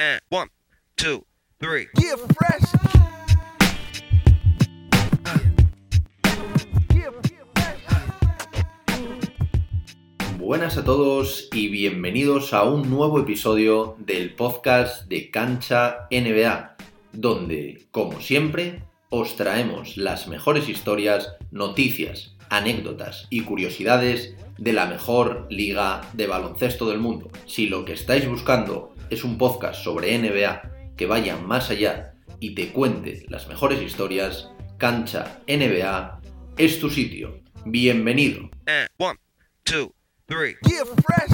And one, two, three. Yeah, fresh. Yeah, Buenas a todos y bienvenidos a un nuevo episodio del podcast de Cancha NBA, donde, como siempre, os traemos las mejores historias, noticias, anécdotas y curiosidades de la mejor liga de baloncesto del mundo. Si lo que estáis buscando es un podcast sobre NBA que vaya más allá y te cuente las mejores historias, Cancha NBA es tu sitio. Bienvenido. And one, two, three. yeah, fresh.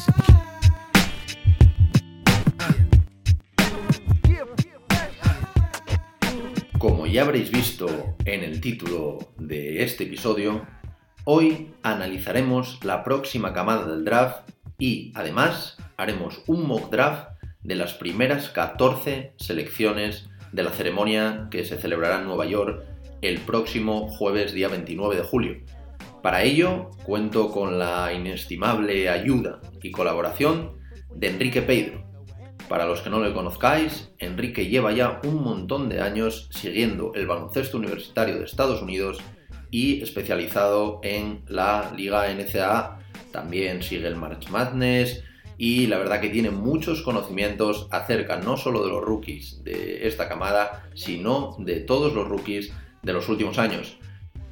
Como ya habréis visto en el título de este episodio, hoy analizaremos la próxima camada del draft y además haremos un mock draft de las primeras 14 selecciones de la ceremonia que se celebrará en Nueva York el próximo jueves día 29 de julio. Para ello cuento con la inestimable ayuda y colaboración de Enrique Pedro, para los que no le conozcáis, Enrique lleva ya un montón de años siguiendo el baloncesto universitario de Estados Unidos y especializado en la Liga NCAA. También sigue el March Madness y la verdad que tiene muchos conocimientos acerca no solo de los rookies de esta camada, sino de todos los rookies de los últimos años.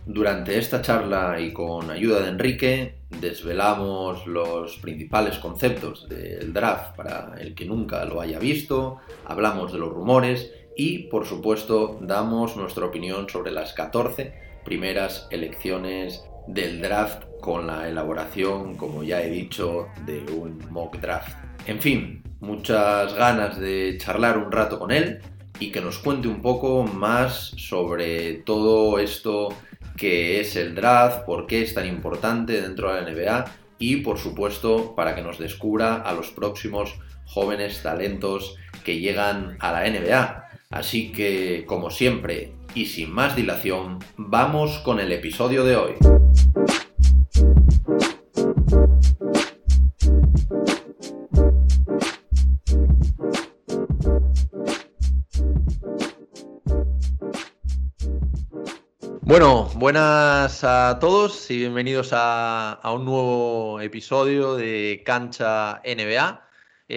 Durante esta charla y con ayuda de Enrique desvelamos los principales conceptos del draft para el que nunca lo haya visto, hablamos de los rumores y por supuesto damos nuestra opinión sobre las 14 primeras elecciones del draft con la elaboración, como ya he dicho, de un mock draft. En fin, muchas ganas de charlar un rato con él y que nos cuente un poco más sobre todo esto que es el draft, por qué es tan importante dentro de la NBA y por supuesto para que nos descubra a los próximos jóvenes talentos que llegan a la NBA. Así que, como siempre, y sin más dilación, vamos con el episodio de hoy. Bueno, buenas a todos y bienvenidos a, un nuevo episodio de Cancha NBA.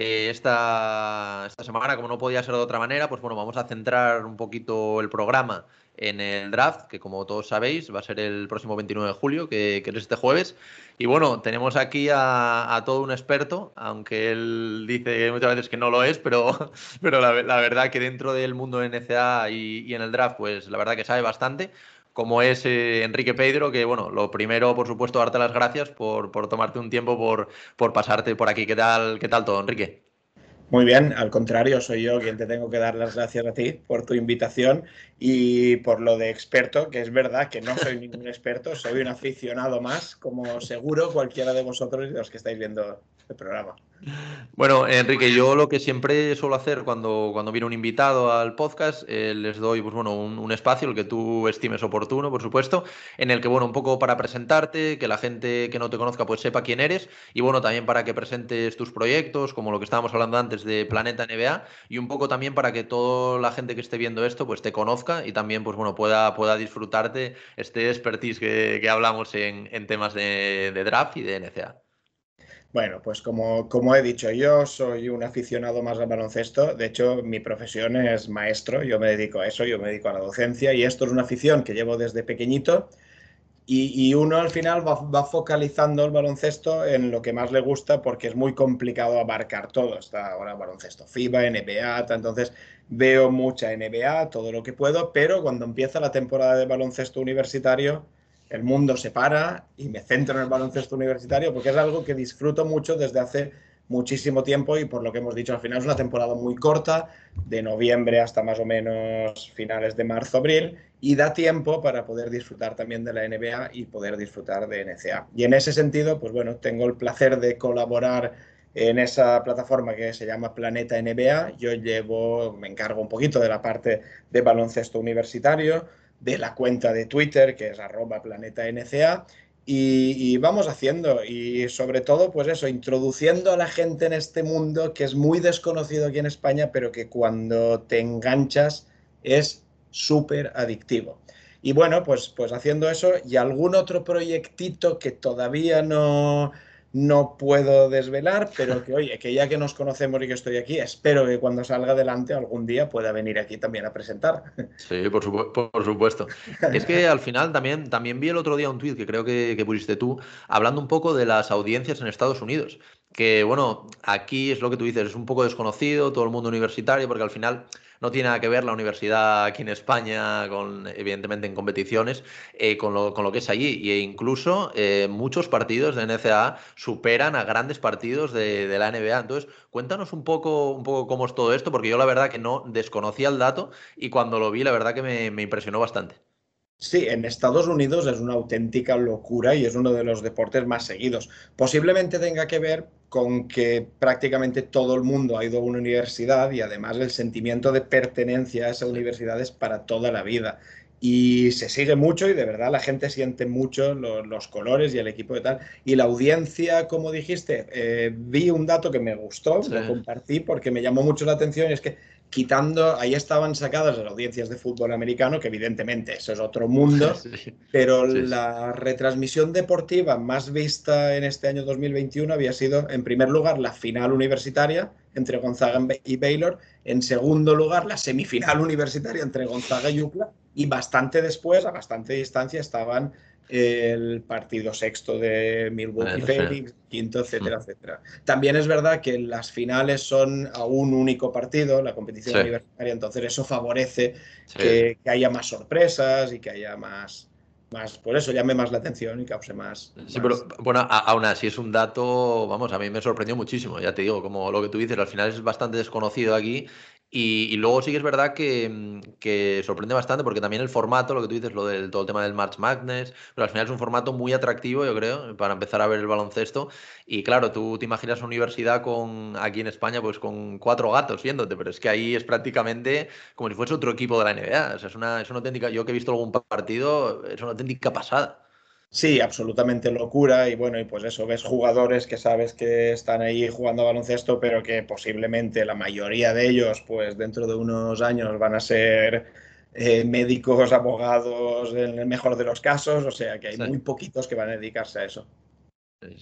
Eh, esta, esta semana, como no podía ser de otra manera, pues bueno, vamos a centrar un poquito el programa en el draft, que como todos sabéis va a ser el próximo 29 de julio, que, que es este jueves. Y bueno, tenemos aquí a, todo un experto, aunque él dice muchas veces que no lo es, pero, pero la, la verdad que dentro del mundo de NCA y, y en el draft, pues la verdad que sabe bastante como es eh, Enrique Pedro, que bueno, lo primero, por supuesto, darte las gracias por, por tomarte un tiempo, por, por, pasarte por aquí. ¿Qué tal, ¿Qué tal todo, Enrique? Muy bien, al contrario, soy yo quien te tengo que dar las gracias a ti por tu invitación y por lo de experto, que es verdad que no soy ningún experto, soy un aficionado más, como seguro cualquiera de vosotros y los que estáis viendo el programa. Bueno, Enrique, yo lo que siempre suelo hacer cuando, cuando viene un invitado al podcast, eh, les doy pues, bueno, un, un, espacio, el que tú estimes oportuno, por supuesto, en el que, bueno, un poco para presentarte, que la gente que no te conozca pues sepa quién eres y, bueno, también para que presentes tus proyectos, como lo que estábamos hablando antes de Planeta NBA y un poco también para que toda la gente que esté viendo esto pues te conozca y también, pues bueno, pueda, pueda disfrutarte este expertise que, que hablamos en, en temas de, de draft y de NCA. Bueno, pues como, como, he dicho, yo soy un aficionado más al baloncesto. De hecho, mi profesión es maestro. Yo me dedico a eso, yo me dedico a la docencia y esto es una afición que llevo desde pequeñito. Y, uno al final va, va, focalizando el baloncesto en lo que más le gusta porque es muy complicado abarcar todo. Está ahora baloncesto FIBA, NBA, entonces veo mucha NBA, todo lo que puedo, pero cuando empieza la temporada de baloncesto universitario el mundo se para y me centro en el baloncesto universitario porque es algo que disfruto mucho desde hace muchísimo tiempo y por lo que hemos dicho al final es una temporada muy corta, de noviembre hasta más o menos finales de marzo, abril, y da tiempo para poder disfrutar también de la NBA y poder disfrutar de NCA. Y en ese sentido, pues bueno, tengo el placer de colaborar en esa plataforma que se llama Planeta NBA. Yo llevo, me encargo un poquito de la parte de baloncesto universitario, de la cuenta de Twitter, que es arroba planeta NCA, y, vamos haciendo. Y sobre todo, pues eso, introduciendo a la gente en este mundo que es muy desconocido aquí en España, pero que cuando te enganchas es súper adictivo. Y bueno, pues, pues haciendo eso y algún otro proyectito que todavía no, no puedo desvelar, pero que oye, que ya que nos conocemos y que estoy aquí, espero que cuando salga adelante algún día pueda venir aquí también a presentar. Sí, por, supuesto. Es que al final también, también vi el otro día un tuit que creo que, que pusiste tú, hablando un poco de las audiencias en Estados Unidos. Que bueno, aquí es lo que tú dices, es un poco desconocido, todo el mundo universitario, porque al final no tiene nada que ver la universidad aquí en España, con, evidentemente en competiciones, eh, con, lo, con, lo, que es allí. E incluso eh, muchos partidos de NCAA superan a grandes partidos de, de, la NBA. Entonces, cuéntanos un poco, un poco cómo es todo esto, porque yo la verdad que no desconocía el dato y cuando lo vi, la verdad que me, me impresionó bastante. Sí, en Estados Unidos es una auténtica locura y es uno de los deportes más seguidos. Posiblemente tenga que ver con que prácticamente todo el mundo ha ido a una universidad y además el sentimiento de pertenencia a esa universidad es para toda la vida. Y se sigue mucho y de verdad la gente siente mucho los, colores y el equipo de tal. Y la audiencia, como dijiste, eh, vi un dato que me gustó, lo compartí porque me llamó mucho la atención y es que quitando, ahí estaban sacadas las audiencias de fútbol americano, que evidentemente eso es otro mundo, pero la retransmisión deportiva más vista en este año 2021 había sido, en primer lugar, la final universitaria entre Gonzaga y Baylor, en segundo lugar, la semifinal universitaria entre Gonzaga y UCLA, y bastante después, a bastante distancia, estaban el partido sexto de Milwaukee Phoenix, quinto, etcétera, mm. etcétera. También es verdad que las finales son a un único partido, la competición universitaria, entonces eso favorece que, haya más sorpresas y que haya más, más, por eso llame más la atención y cause más. Sí, pero bueno, aún así es un dato, vamos, a mí me sorprendió muchísimo, ya te digo, como lo que tú dices, al final es bastante desconocido aquí y, luego sí que es verdad mm, que, sorprende bastante porque también el formato, lo que tú dices, lo del todo el tema del March Madness, pero al final es un formato muy atractivo, yo creo, para empezar a ver el baloncesto. Y claro, tú te imaginas una universidad con aquí en España, pues con cuatro gatos viéndote, pero es que ahí es prácticamente como si fuese otro equipo de la NBA. Es una, es una auténtica, yo que he visto algún partido, es una auténtica pasada. Sí, absolutamente locura y bueno, y pues eso, ves jugadores que sabes que están ahí jugando baloncesto, pero que posiblemente la mayoría de ellos, pues dentro de unos años van a ser eh, médicos, abogados, en el mejor de los casos, o sea que hay muy poquitos que van a dedicarse a eso.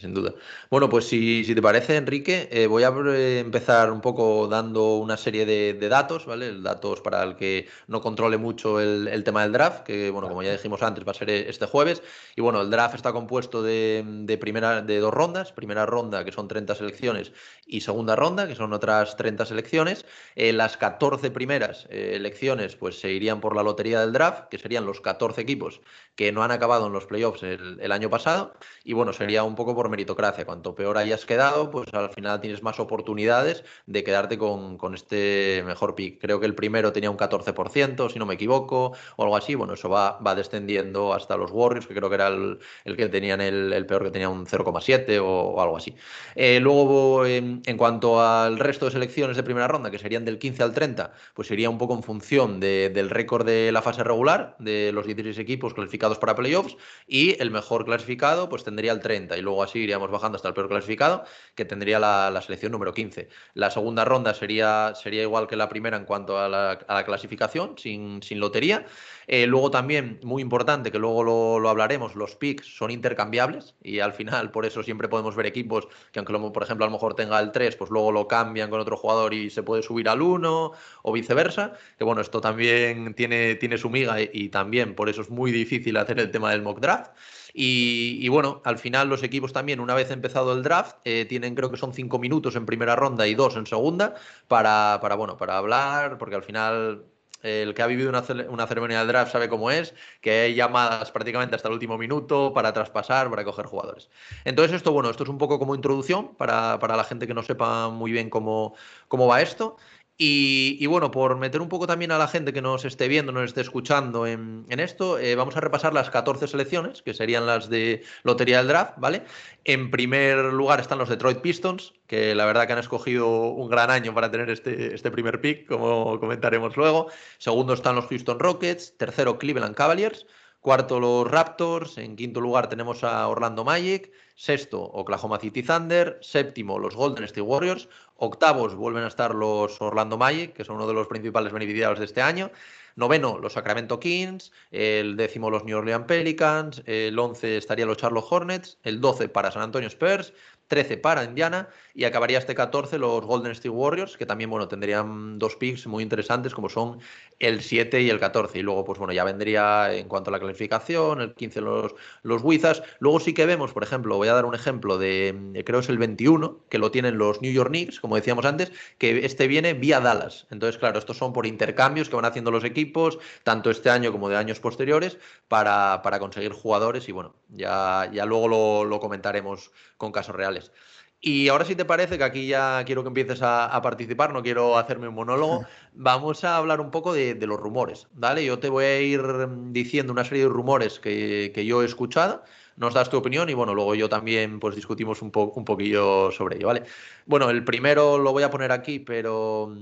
Sin duda. Bueno, pues si, si te parece, Enrique, eh, voy a eh, empezar un poco dando una serie de, datos, ¿vale? Datos para el que no controle mucho el, tema del draft, que, bueno, como ya dijimos antes, va a ser este jueves. Y bueno, el draft está compuesto de, primera, de dos rondas. Primera ronda, que son 30 selecciones, y segunda ronda, que son otras 30 selecciones. Eh, las 14 primeras elecciones, pues se irían por la lotería del draft, que serían los 14 equipos que no han acabado en los playoffs el, el año pasado. Y bueno, sería un poco por meritocracia. Cuanto peor hayas quedado, pues al final tienes más oportunidades de quedarte con, este mejor pick. Creo que el primero tenía un 14%, si no me equivoco, o algo así. Bueno, eso va, va descendiendo hasta los Warriors, que creo que era el, que tenían el, peor, que tenía un 0,7 o, algo así. Eh, luego, en, cuanto al resto de selecciones de primera ronda, que serían del 15 al 30, pues sería un poco en función del récord de la fase regular, de los 16 equipos clasificados para playoffs, y el mejor clasificado, pues tendría el 30. Y luego así iríamos bajando hasta el peor clasificado, que tendría la, selección número 15. La segunda ronda sería, sería igual que la primera en cuanto a la, clasificación, sin, sin lotería. Eh, luego también, muy importante, que luego lo, hablaremos, los picks son intercambiables y al final por eso siempre podemos ver equipos que aunque por ejemplo a lo mejor tenga el 3, pues luego lo cambian con otro jugador y se puede subir al 1 o viceversa. Que bueno, esto también tiene, tiene su miga y también por eso es muy difícil hacer el tema del mock draft. Y, bueno, al final los equipos también, una vez empezado el draft, eh, tienen creo que son cinco minutos en primera ronda y dos en segunda para, para bueno, para hablar, porque al final el que ha vivido una, una, ceremonia del draft sabe cómo es, que hay llamadas prácticamente hasta el último minuto para traspasar, para coger jugadores. Entonces, esto, bueno, esto es un poco como introducción para, para la gente que no sepa muy bien cómo, cómo va esto. Y, bueno, por meter un poco también a la gente que nos esté viendo, nos esté escuchando en, esto, eh, vamos a repasar las 14 selecciones, que serían las de Lotería del Draft, ¿vale? En primer lugar están los Detroit Pistons, que la verdad que han escogido un gran año para tener este, este primer pick, como comentaremos luego. Segundo están los Houston Rockets. Tercero, Cleveland Cavaliers. Cuarto, los Raptors. En quinto lugar tenemos a Orlando Magic. Sexto, Oklahoma City Thunder. Séptimo, los Golden State Warriors. Octavos vuelven a estar los Orlando Magic, que son uno de los principales beneficiados de este año. Noveno, los Sacramento Kings. El décimo, los New Orleans Pelicans. El once estaría los Charlotte Hornets. El doce para San Antonio Spurs. 13 para Indiana y acabaría este 14 los Golden State Warriors, que también, bueno, tendrían dos picks muy interesantes como son el 7 y el 14. Y luego, pues bueno, ya vendría en cuanto a la clasificación, el 15 los, los Wizards. Luego sí que vemos, por ejemplo, voy a dar un ejemplo de, creo es el 21, que lo tienen los New York Knicks, como decíamos antes, que este viene vía Dallas. Entonces, claro, estos son por intercambios que van haciendo los equipos, tanto este año como de años posteriores, para, para conseguir jugadores y bueno, ya, ya luego lo, lo comentaremos con casos reales. Y ahora si te parece, que aquí ya quiero que empieces a, participar, no quiero hacerme un monólogo, vamos a hablar un poco de, los rumores, ¿vale? Yo te voy a ir diciendo una serie de rumores que, yo he escuchado, nos das tu opinión y bueno, luego yo también pues discutimos un, un poquillo sobre ello, ¿vale? Bueno, el primero lo voy a poner aquí, pero,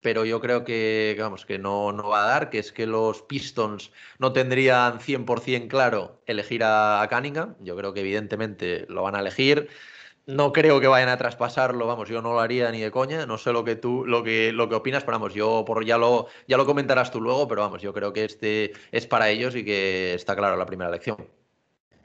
pero yo creo que, vamos, que no, no va a dar, que es que los Pistons no tendrían 100% claro elegir a Cunningham, yo creo que evidentemente lo van a elegir. No creo que vayan a traspasarlo, vamos, yo no lo haría ni de coña, no sé lo que tú, lo que, lo que opinas, pero vamos, yo por, ya lo, ya lo comentarás tú luego, pero vamos, yo creo que este es para ellos y que está claro la primera elección.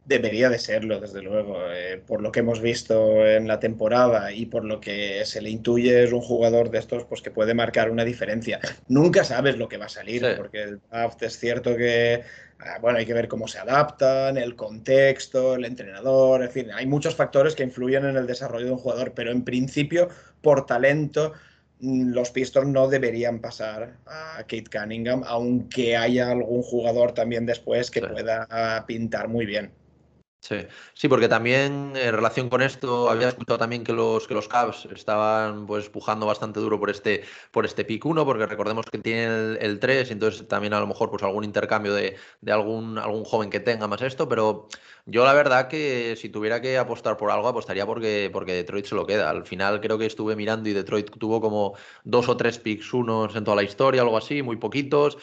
Debería de serlo, desde luego. Eh, por lo que hemos visto en la temporada y por lo que se le intuye, es un jugador de estos pues, que puede marcar una diferencia. Nunca sabes lo que va a salir, porque el draft es cierto que Ah, bueno, hay que ver cómo se adaptan, el contexto, el entrenador, en fin, hay muchos factores que influyen en el desarrollo de un jugador, pero en principio, por talento, mm, los Pistons no deberían pasar a Kate Cunningham, aunque haya algún jugador también después que pueda pintar muy bien. Sí, sí, porque también en relación con esto había escuchado también que los que los Cavs estaban pues pujando bastante duro por este por este pick 1, porque recordemos que tienen el, 3, entonces también a lo mejor pues algún intercambio de, de, algún algún joven que tenga más esto, pero yo la verdad que si tuviera que apostar por algo apostaría porque porque Detroit se lo queda. Al final creo que estuve mirando y Detroit tuvo como dos o tres picks unos en toda la historia, algo así, muy poquitos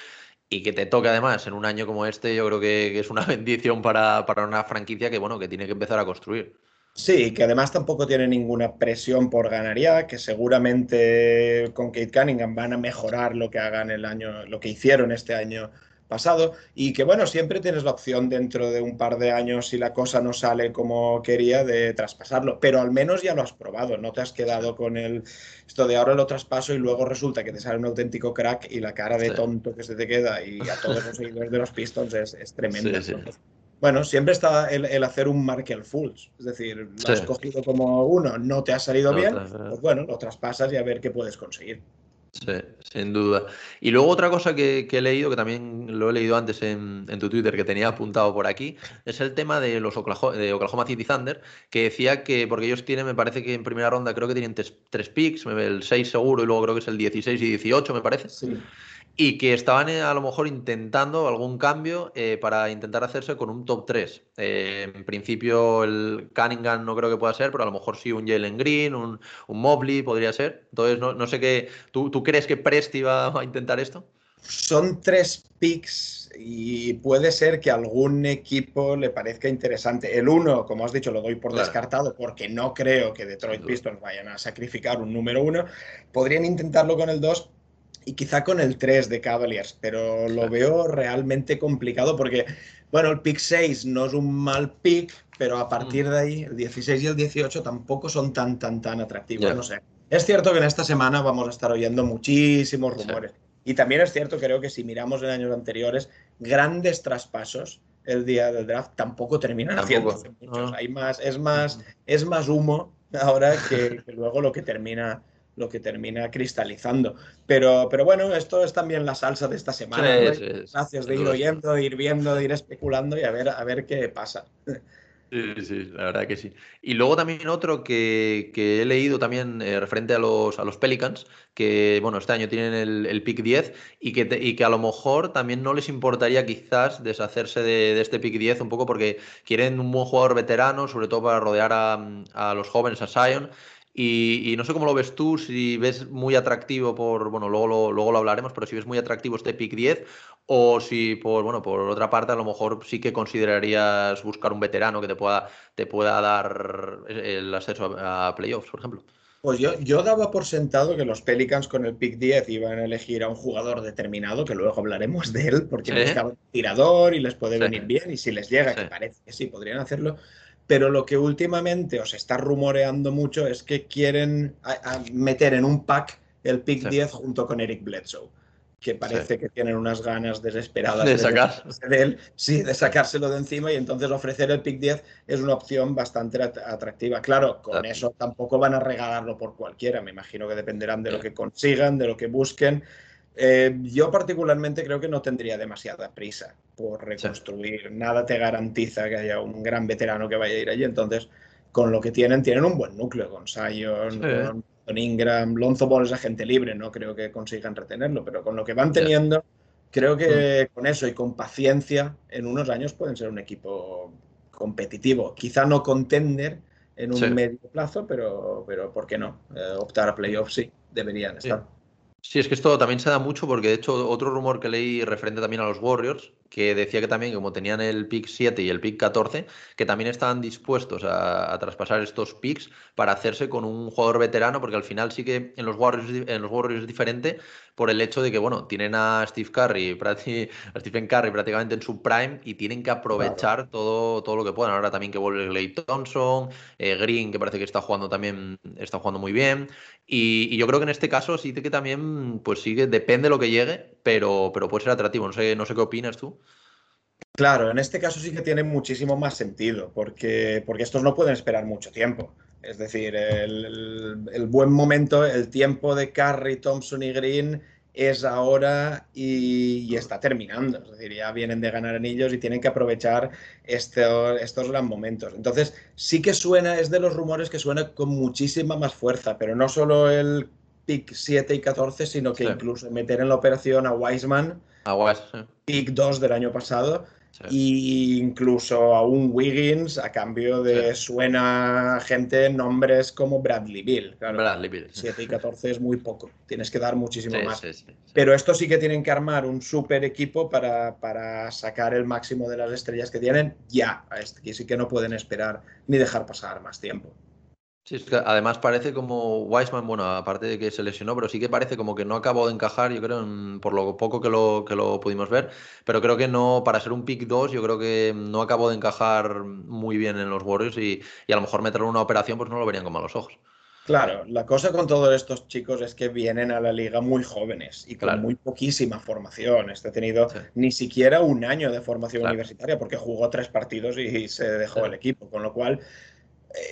y que te toque además en un año como este, yo creo que, es una bendición para, una franquicia que, bueno, que tiene que empezar a construir. Sí, que además tampoco tiene ninguna presión por ganar ya, que seguramente con Kate Cunningham van a mejorar lo que hagan el año, lo que hicieron este año pasado y que bueno, siempre tienes la opción dentro de un par de años si la cosa no sale como quería de traspasarlo, pero al menos ya lo has probado, no te has quedado con el esto de ahora lo traspaso y luego resulta que te sale un auténtico crack y la cara de tonto que se te queda y a todos los seguidores de los Pistons es, es tremenda. bueno, siempre está el, hacer un Markel Fools, es decir, lo has cogido como uno, no te ha salido bien, pues bueno, lo traspasas y a ver qué puedes conseguir. Sí, sin duda. Y luego otra cosa que, he leído, que también lo he leído antes en, tu Twitter, que tenía apuntado por aquí, es el tema de los Oklahoma, City Thunder, que decía que, porque ellos tienen, me parece que en primera ronda creo que tienen tres, picks, el 6 seguro y luego creo que es el 16 y 18, me parece. Sí y que estaban eh, a lo mejor intentando algún cambio eh, para intentar hacerse con un top 3. Eh, en principio el Cunningham no creo que pueda ser, pero a lo mejor sí un Jalen Green, un, un Mobley podría ser. Entonces no, no sé qué, ¿tú, ¿tú, crees que Presti va a intentar esto? Son tres picks y puede ser que algún equipo le parezca interesante. El uno, como has dicho, lo doy por descartado porque no creo que Detroit Pistons vayan a sacrificar un número uno. Podrían intentarlo con el 2, y quizá con el 3 de Cavaliers, pero lo veo realmente complicado porque, bueno, el pick 6 no es un mal pick, pero a partir mm. de ahí, el 16 y el 18 tampoco son tan, tan, tan atractivos, no sé. Es cierto que en esta semana vamos a estar oyendo muchísimos rumores. Y también es cierto, creo que si miramos en años anteriores, grandes traspasos el día del draft tampoco terminan haciendo muchos. Ah. Hay más, es más, es más humo ahora que luego lo que termina lo que termina cristalizando. Pero, pero bueno, esto es también la salsa de esta semana. Gracias de ir oyendo, de ir viendo, de ir especulando y a ver, a ver qué pasa. Sí, sí, la verdad que sí. Y luego también otro que, he leído también eh, referente a los, a los Pelicans, que bueno, este año tienen el, pick 10 y que, y que a lo mejor también no les importaría quizás deshacerse de, este pick 10 un poco porque quieren un buen jugador veterano, sobre todo para rodear a, a los jóvenes, a Zion Y, no sé cómo lo ves tú, si ves muy atractivo por, bueno, luego lo, luego lo hablaremos, pero si ves muy atractivo este pick 10 o si por, bueno, por otra parte a lo mejor sí que considerarías buscar un veterano que te pueda, te pueda dar el acceso a, playoffs, por ejemplo. Pues yo, yo daba por sentado que los Pelicans con el pick 10 iban a elegir a un jugador determinado, que luego hablaremos de él, porque buscaban un tirador y les puede venir bien, y si les llega, que parece que sí, podrían hacerlo pero lo que últimamente os está rumoreando mucho es que quieren meter en un pack el pick 10 junto con Eric Bledsoe, que parece que tienen unas ganas desesperadas de, sacar. de él, sí, de sacárselo de encima y entonces ofrecer el pick 10 es una opción bastante atractiva. Claro, con eso tampoco van a regalarlo por cualquiera, me imagino que dependerán de lo que consigan, de lo que busquen. Eh, yo particularmente creo que no tendría demasiada prisa por reconstruir. Nada te garantiza que haya un gran veterano que vaya a ir allí. Entonces, con lo que tienen, tienen un buen núcleo con Sion, con, Ingram, Lonzo Ball es agente libre, no creo que consigan retenerlo, pero con lo que van teniendo, creo que mm. con eso y con paciencia, en unos años pueden ser un equipo competitivo. Quizá no contender en un medio plazo, pero, pero ¿por qué no? Eh, optar a playoffs sí, deberían estar. Sí, es que esto también se da mucho porque de hecho otro rumor que leí referente también a los Warriors, que decía que también como tenían el pick 7 y el pick 14, que también estaban dispuestos a, traspasar estos picks para hacerse con un jugador veterano, porque al final sí que en los Warriors, en los Warriors es diferente por el hecho de que, bueno, tienen a Steve Curry, a Stephen Curry prácticamente en su prime y tienen que aprovechar todo, todo lo que puedan. Ahora también que vuelve Clay Thompson, eh, Green, que parece que está jugando también, está jugando muy bien. Y, yo creo que en este caso sí que también, pues sí que depende de lo que llegue, pero, pero puede ser atractivo. No sé, no sé qué opinas tú. Claro, en este caso sí que tiene muchísimo más sentido, porque, porque estos no pueden esperar mucho tiempo. Es decir, el, el, buen momento, el tiempo de Curry, Thompson y Green es ahora y, está terminando. Es decir, ya vienen de ganar anillos y tienen que aprovechar estos, estos gran momentos. Entonces, sí que suena, es de los rumores que suena con muchísima más fuerza, pero no solo el pick 7 y 14, sino que incluso meter en la operación a Wiseman, a Wiseman pick 2 del año pasado, y incluso a un Wiggins a cambio de suena gente nombres como Bradley Bill. Bradley Bill. 7 y 14 es muy poco, tienes que dar muchísimo más. Pero esto sí que tienen que armar un super equipo para, para, sacar el máximo de las estrellas que tienen ya. Aquí sí que no pueden esperar ni dejar pasar más tiempo. Sí, es que además parece como Wiseman, bueno, aparte de que se lesionó, pero sí que parece como que no acabó de encajar, yo creo, por lo poco que lo, que lo pudimos ver, pero creo que no, para ser un pick 2, yo creo que no acabó de encajar muy bien en los Warriors y, a lo mejor meterlo en una operación pues no lo verían con malos ojos. Claro, la cosa con todos estos chicos es que vienen a la liga muy jóvenes y con muy poquísima formación. Este ha tenido ni siquiera un año de formación universitaria porque jugó tres partidos y se dejó el equipo, con lo cual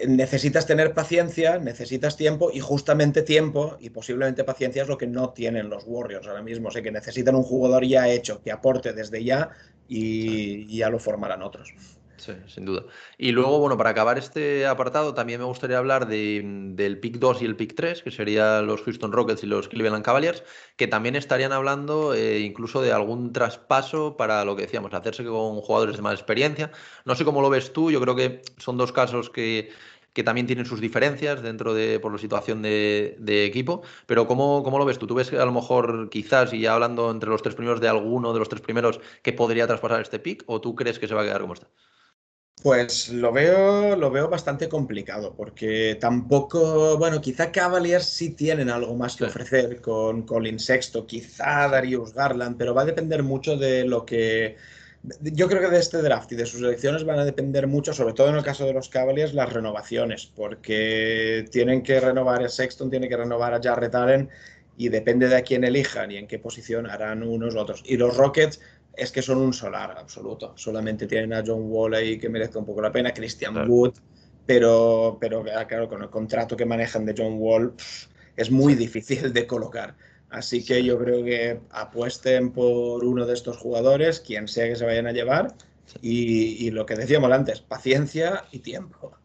necesitas tener paciencia, necesitas tiempo y justamente tiempo y posiblemente paciencia es lo que no tienen los Warriors ahora mismo. O sea que necesitan un jugador ya hecho que aporte desde ya y ya lo formarán otros. Sí, sin duda. Y luego, bueno, para acabar este apartado, también me gustaría hablar del pick 2 y el pick 3, que serían los Houston Rockets y los Cleveland Cavaliers, que también estarían hablando eh, incluso de algún traspaso para lo que decíamos, hacerse con jugadores de más experiencia. No sé cómo lo ves tú, yo creo que son dos casos que, que también tienen sus diferencias dentro de por la situación de, equipo, pero ¿cómo, ¿cómo, lo ves tú? ¿Tú ves que a lo mejor quizás, y ya hablando entre los tres primeros de alguno de los tres primeros que podría traspasar este pick, o tú crees que se va a quedar como está? Pues lo veo, lo veo bastante complicado, porque tampoco, bueno, quizá Cavaliers sí tienen algo más que ofrecer con Colin Sexto, quizá Darius Garland, pero va a depender mucho de lo que... Yo creo que de este draft y de sus elecciones van a depender mucho, sobre todo en el caso de los Cavaliers, las renovaciones, porque tienen que renovar a Sexton, tienen que renovar a Jarrett Allen, y depende de a quién elijan y en qué posición harán unos u otros. Y los Rockets es que son un solar absoluto. Solamente tienen a John Wall ahí que merezca un poco la pena, Christian Wood, pero, pero ah, claro, con el contrato que manejan de John Wall es muy difícil de colocar. Así que yo creo que apuesten por uno de estos jugadores, quien sea que se vayan a llevar, y, y lo que decíamos antes, paciencia y tiempo.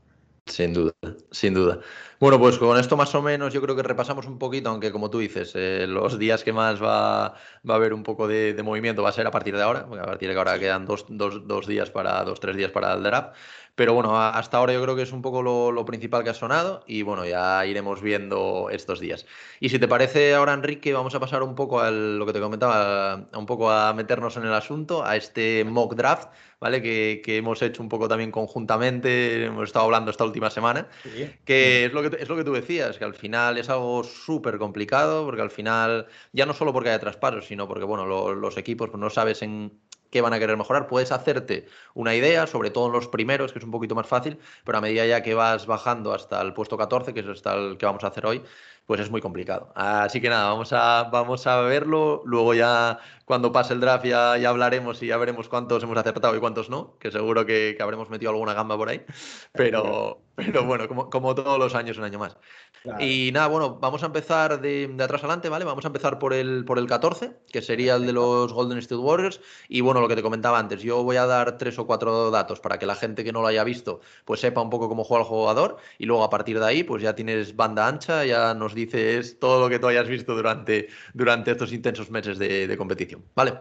Sin duda, sin duda. Bueno, pues con esto más o menos yo creo que repasamos un poquito, aunque como tú dices, eh, los días que más va, va a haber un poco de, de, movimiento va a ser a partir de ahora, porque a partir de ahora quedan dos, dos, dos días para, dos, tres días para el draft. Pero bueno, hasta ahora yo creo que es un poco lo, lo, principal que ha sonado y bueno, ya iremos viendo estos días. Y si te parece ahora, Enrique, vamos a pasar un poco a lo que te comentaba, a, un poco a meternos en el asunto, a este mock draft, ¿vale? Que, que, hemos hecho un poco también conjuntamente, hemos estado hablando esta última semana, sí. que es lo que, es lo que tú decías, que al final es algo súper complicado, porque al final, ya no solo porque haya traspasos, sino porque, bueno, lo, los equipos pues no sabes en qué van a querer mejorar. Puedes hacerte una idea, sobre todo en los primeros, que es un poquito más fácil, pero a medida ya que vas bajando hasta el puesto 14, que es hasta el que vamos a hacer hoy, pues es muy complicado. Así que nada, vamos a, vamos a verlo. Luego ya cuando pase el draft ya, ya hablaremos y ya veremos cuántos hemos acertado y cuántos no, que seguro que, que habremos metido alguna gamba por ahí. Pero, pero bueno, como, como, todos los años, un año más. Claro. Y nada, bueno, vamos a empezar de, de, atrás adelante, ¿vale? Vamos a empezar por el, por el 14, que sería el de los Golden State Warriors. Y bueno, lo que te comentaba antes, yo voy a dar tres o cuatro datos para que la gente que no lo haya visto, pues sepa un poco cómo juega el jugador. Y luego a partir de ahí, pues ya tienes banda ancha, ya nos dices todo lo que tú hayas visto durante, durante estos intensos meses de, de competición, ¿vale?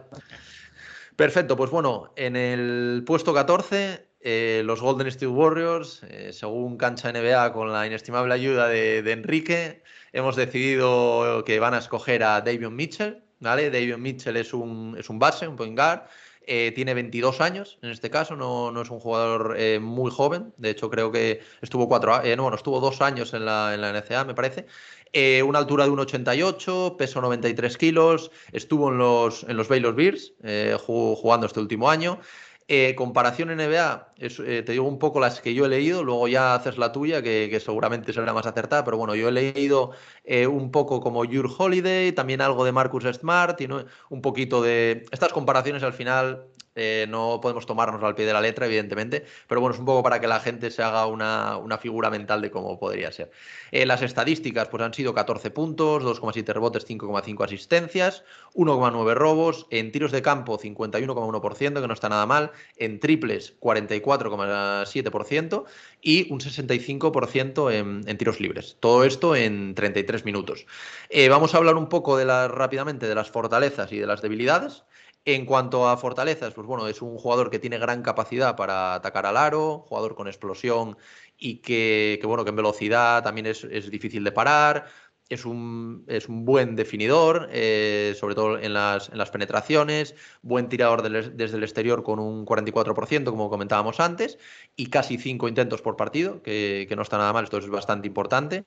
Perfecto, pues bueno, en el puesto 14 eh, los Golden State Warriors, eh, según Cancha NBA, con la inestimable ayuda de, Enrique, hemos decidido que van a escoger a Davion Mitchell. ¿vale? Davion Mitchell es un, es un base, un point guard. Eh, tiene 22 años en este caso, no, no es un jugador muy joven. De hecho, creo que estuvo cuatro, eh, no, bueno, estuvo dos años en la, en la NCA, me parece. una altura de 1,88, peso 93 kilos. Estuvo en los, en los Baylor Bears jugando este último año. Eh, comparación NBA, es, eh, te digo un poco las que yo he leído, luego ya haces la tuya, que, seguramente será más acertada, pero bueno, yo he leído eh, un poco como Your Holiday, también algo de Marcus Smart, y un poquito de... Estas comparaciones al final eh, no podemos tomarnos al pie de la letra, evidentemente, pero bueno, es un poco para que la gente se haga una, una figura mental de cómo podría ser. Eh, las estadísticas pues han sido 14 puntos, 2,7 rebotes, 5,5 asistencias, 1,9 robos, en tiros de campo 51,1%, que no está nada mal, en triples 44,7% y un 65% en, en, tiros libres. Todo esto en 33 minutos. Eh, vamos a hablar un poco de rápidamente de las fortalezas y de las debilidades. En cuanto a fortalezas, pues bueno, es un jugador que tiene gran capacidad para atacar al aro, jugador con explosión y que, que bueno, que en velocidad también es, es difícil de parar, es un, es un, buen definidor, eh, sobre todo en las, en las, penetraciones, buen tirador desde el exterior con un 44%, como comentábamos antes, y casi 5 intentos por partido, que, que, no está nada mal, esto es bastante importante.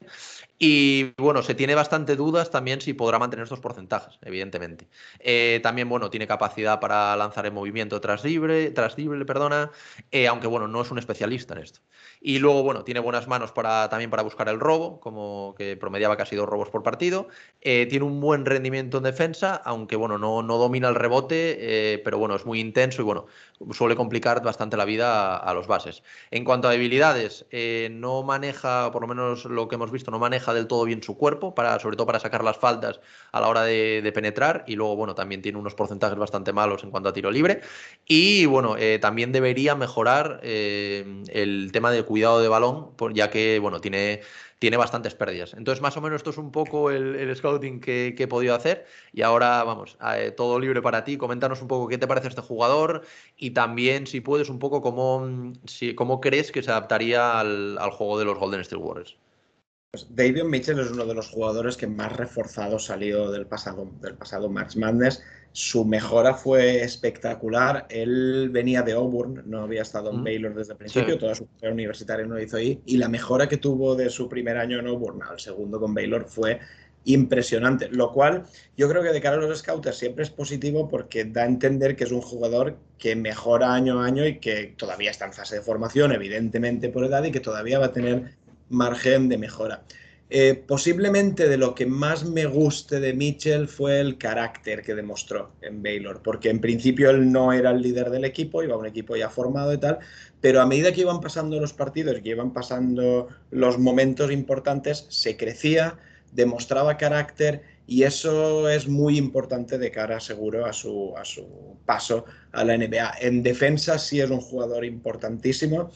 Y bueno, se tiene bastante dudas también si podrá mantener estos porcentajes, evidentemente. Eh, también, bueno, tiene capacidad para lanzar en movimiento tras libre, tras libre perdona, eh, aunque bueno, no es un especialista en esto. Y luego, bueno, tiene buenas manos para, también para buscar el robo, como que promediaba casi dos robos por partido. Eh, tiene un buen rendimiento en defensa, aunque bueno, no, no domina el rebote, eh, pero bueno, es muy intenso y bueno, suele complicar bastante la vida a, los bases. En cuanto a debilidades, eh, no maneja, por lo menos lo que hemos visto, no maneja del todo bien su cuerpo, para, sobre todo para sacar las faltas a la hora de, penetrar. Y luego, bueno, también tiene unos porcentajes bastante malos en cuanto a tiro libre. Y bueno, eh, también debería mejorar eh, el tema de cuidado de balón, ya que, bueno, tiene tiene bastantes pérdidas. Entonces, más o menos esto es un poco el, scouting que, que, he podido hacer. Y ahora, vamos, eh, todo libre para ti. Coméntanos un poco qué te parece este jugador y también, si puedes, un poco cómo, si, cómo crees que se adaptaría al, al juego de los Golden State Warriors. Pues Davion Mitchell es uno de los jugadores que más reforzado salió del pasado, del pasado March Madness. Su mejora fue espectacular. Él venía de Auburn, no había estado en mm. Baylor desde el principio, sí. toda su carrera universitaria no lo hizo ahí. Y la mejora que tuvo de su primer año en Auburn al segundo con Baylor fue impresionante. Lo cual yo creo que de cara a los scouters siempre es positivo porque da a entender que es un jugador que mejora año a año y que todavía está en fase de formación, evidentemente por edad, y que todavía va a tener margen de mejora. Eh, posiblemente de lo que más me guste de Mitchell fue el carácter que demostró en Baylor, porque en principio él no era el líder del equipo, iba un equipo ya formado y tal, pero a medida que iban pasando los partidos, que iban pasando los momentos importantes, se crecía, demostraba carácter y eso es muy importante de cara, seguro, a su, a su paso a la NBA. En defensa sí es un jugador importantísimo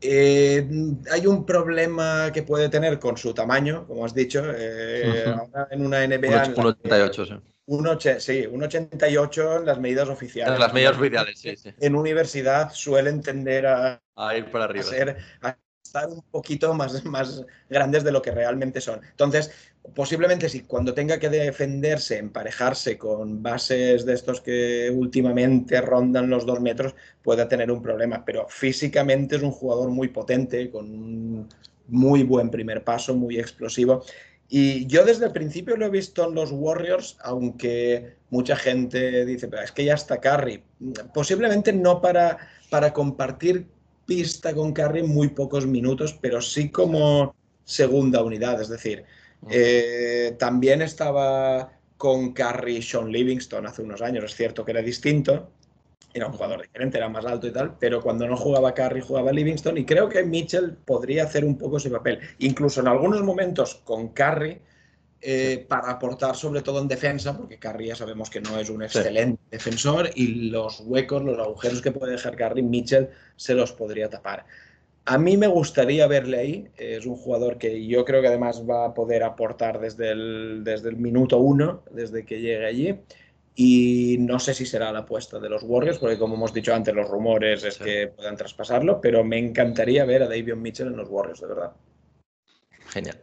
Eh, hay un problema que puede tener con su tamaño, como has dicho. Eh, Ujú. ahora en una NBA. que- 1,88, sí. un sí, un 88 en las medidas oficiales. En las medidas oficiales, sí, sí. En universidad suelen tender a, A ir para a arriba. sí. ser a estar un poquito más, más grandes de lo que realmente son. Entonces, posiblemente si cuando tenga que defenderse, emparejarse con bases de estos que últimamente rondan los dos metros, pueda tener un problema. Pero físicamente es un jugador muy potente, con un muy buen primer paso, muy explosivo. Y yo desde el principio lo he visto en los Warriors, aunque mucha gente dice, "Pero es que ya está Curry. Posiblemente no para, para compartir pista con Curry muy pocos minutos, pero sí como segunda unidad. Es decir, eh, también estaba con Curry Sean Livingston hace unos años. Es cierto que era distinto, era un jugador diferente, era más alto y tal, pero cuando no jugaba Curry jugaba Livingston y creo que Mitchell podría hacer un poco ese papel. Incluso en algunos momentos con Curry. Eh, para aportar sobre todo en defensa, porque Curry ya sabemos que no es un excelente defensor y los huecos, los agujeros que puede dejar Curry, Mitchell se los podría tapar. A mí me gustaría verle ahí. Es un jugador que yo creo que además va a poder aportar desde el, desde el minuto uno, desde que llegue allí. Y no sé si será la apuesta de los Warriors, porque como hemos dicho antes, los rumores es Sí. que puedan traspasarlo, pero me encantaría ver a Davion Mitchell en los Warriors, de verdad. Genial.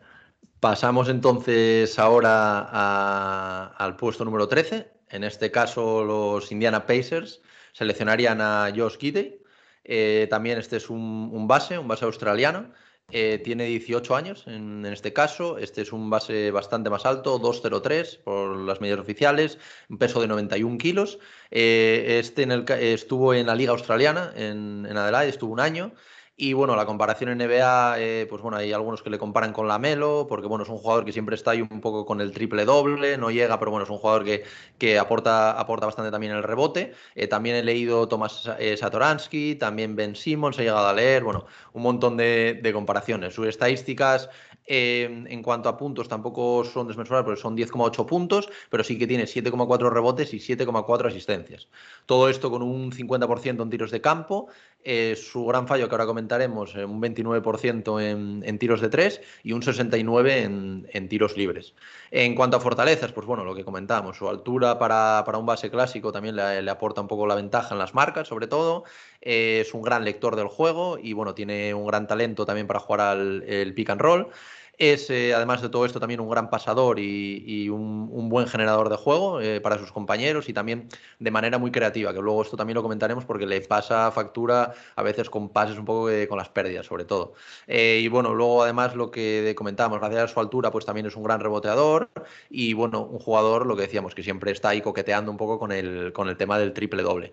Pasamos entonces ahora a- al puesto número 13. En este caso, los Indiana Pacers seleccionarían a Josh Giddey. Eh, también este es un, base, un base australiano. Eh, tiene 18 años en, este caso. Este es un base bastante más alto, 2.03 por las medidas oficiales, un peso de 91 kilos. Eh, este en el estuvo en la Liga Australiana, en, en Adelaide, estuvo un año. Y bueno, la comparación en NBA, eh, pues bueno, hay algunos que le comparan con Lamelo, porque bueno, es un jugador que siempre está ahí un poco con el triple doble, no llega, pero bueno, es un jugador que, que aporta, aporta bastante también el rebote. Eh, también he leído Tomás eh, Satoransky, también Ben Simmons, he llegado a leer, bueno, un montón de, comparaciones. Sus estadísticas en cuanto a puntos tampoco son desmesurables, porque son 10,8 puntos, pero sí que tiene 7,4 rebotes y 7,4 asistencias. Todo esto con un 50% en tiros de campo, eh, su gran fallo que ahora comentaremos, eh, un 29% en, tiros de 3 y un 69% en, en tiros libres. En cuanto a fortalezas, pues bueno, lo que comentábamos, su altura para, para un base clásico también le, aporta un poco la ventaja en las marcas, sobre todo. Eh, es un gran lector del juego y bueno, tiene un gran talento también para jugar al pick and roll. Es, eh, además de todo esto, también un gran pasador y, un, buen generador de juego eh, para sus compañeros y también de manera muy creativa, que luego esto también lo comentaremos porque le pasa factura a veces con pases un poco con las pérdidas, sobre todo. Eh, y bueno, luego además lo que comentábamos, gracias a su altura, pues también es un gran reboteador y bueno, un jugador, lo que decíamos, que siempre está ahí coqueteando un poco con el, con el tema del triple doble.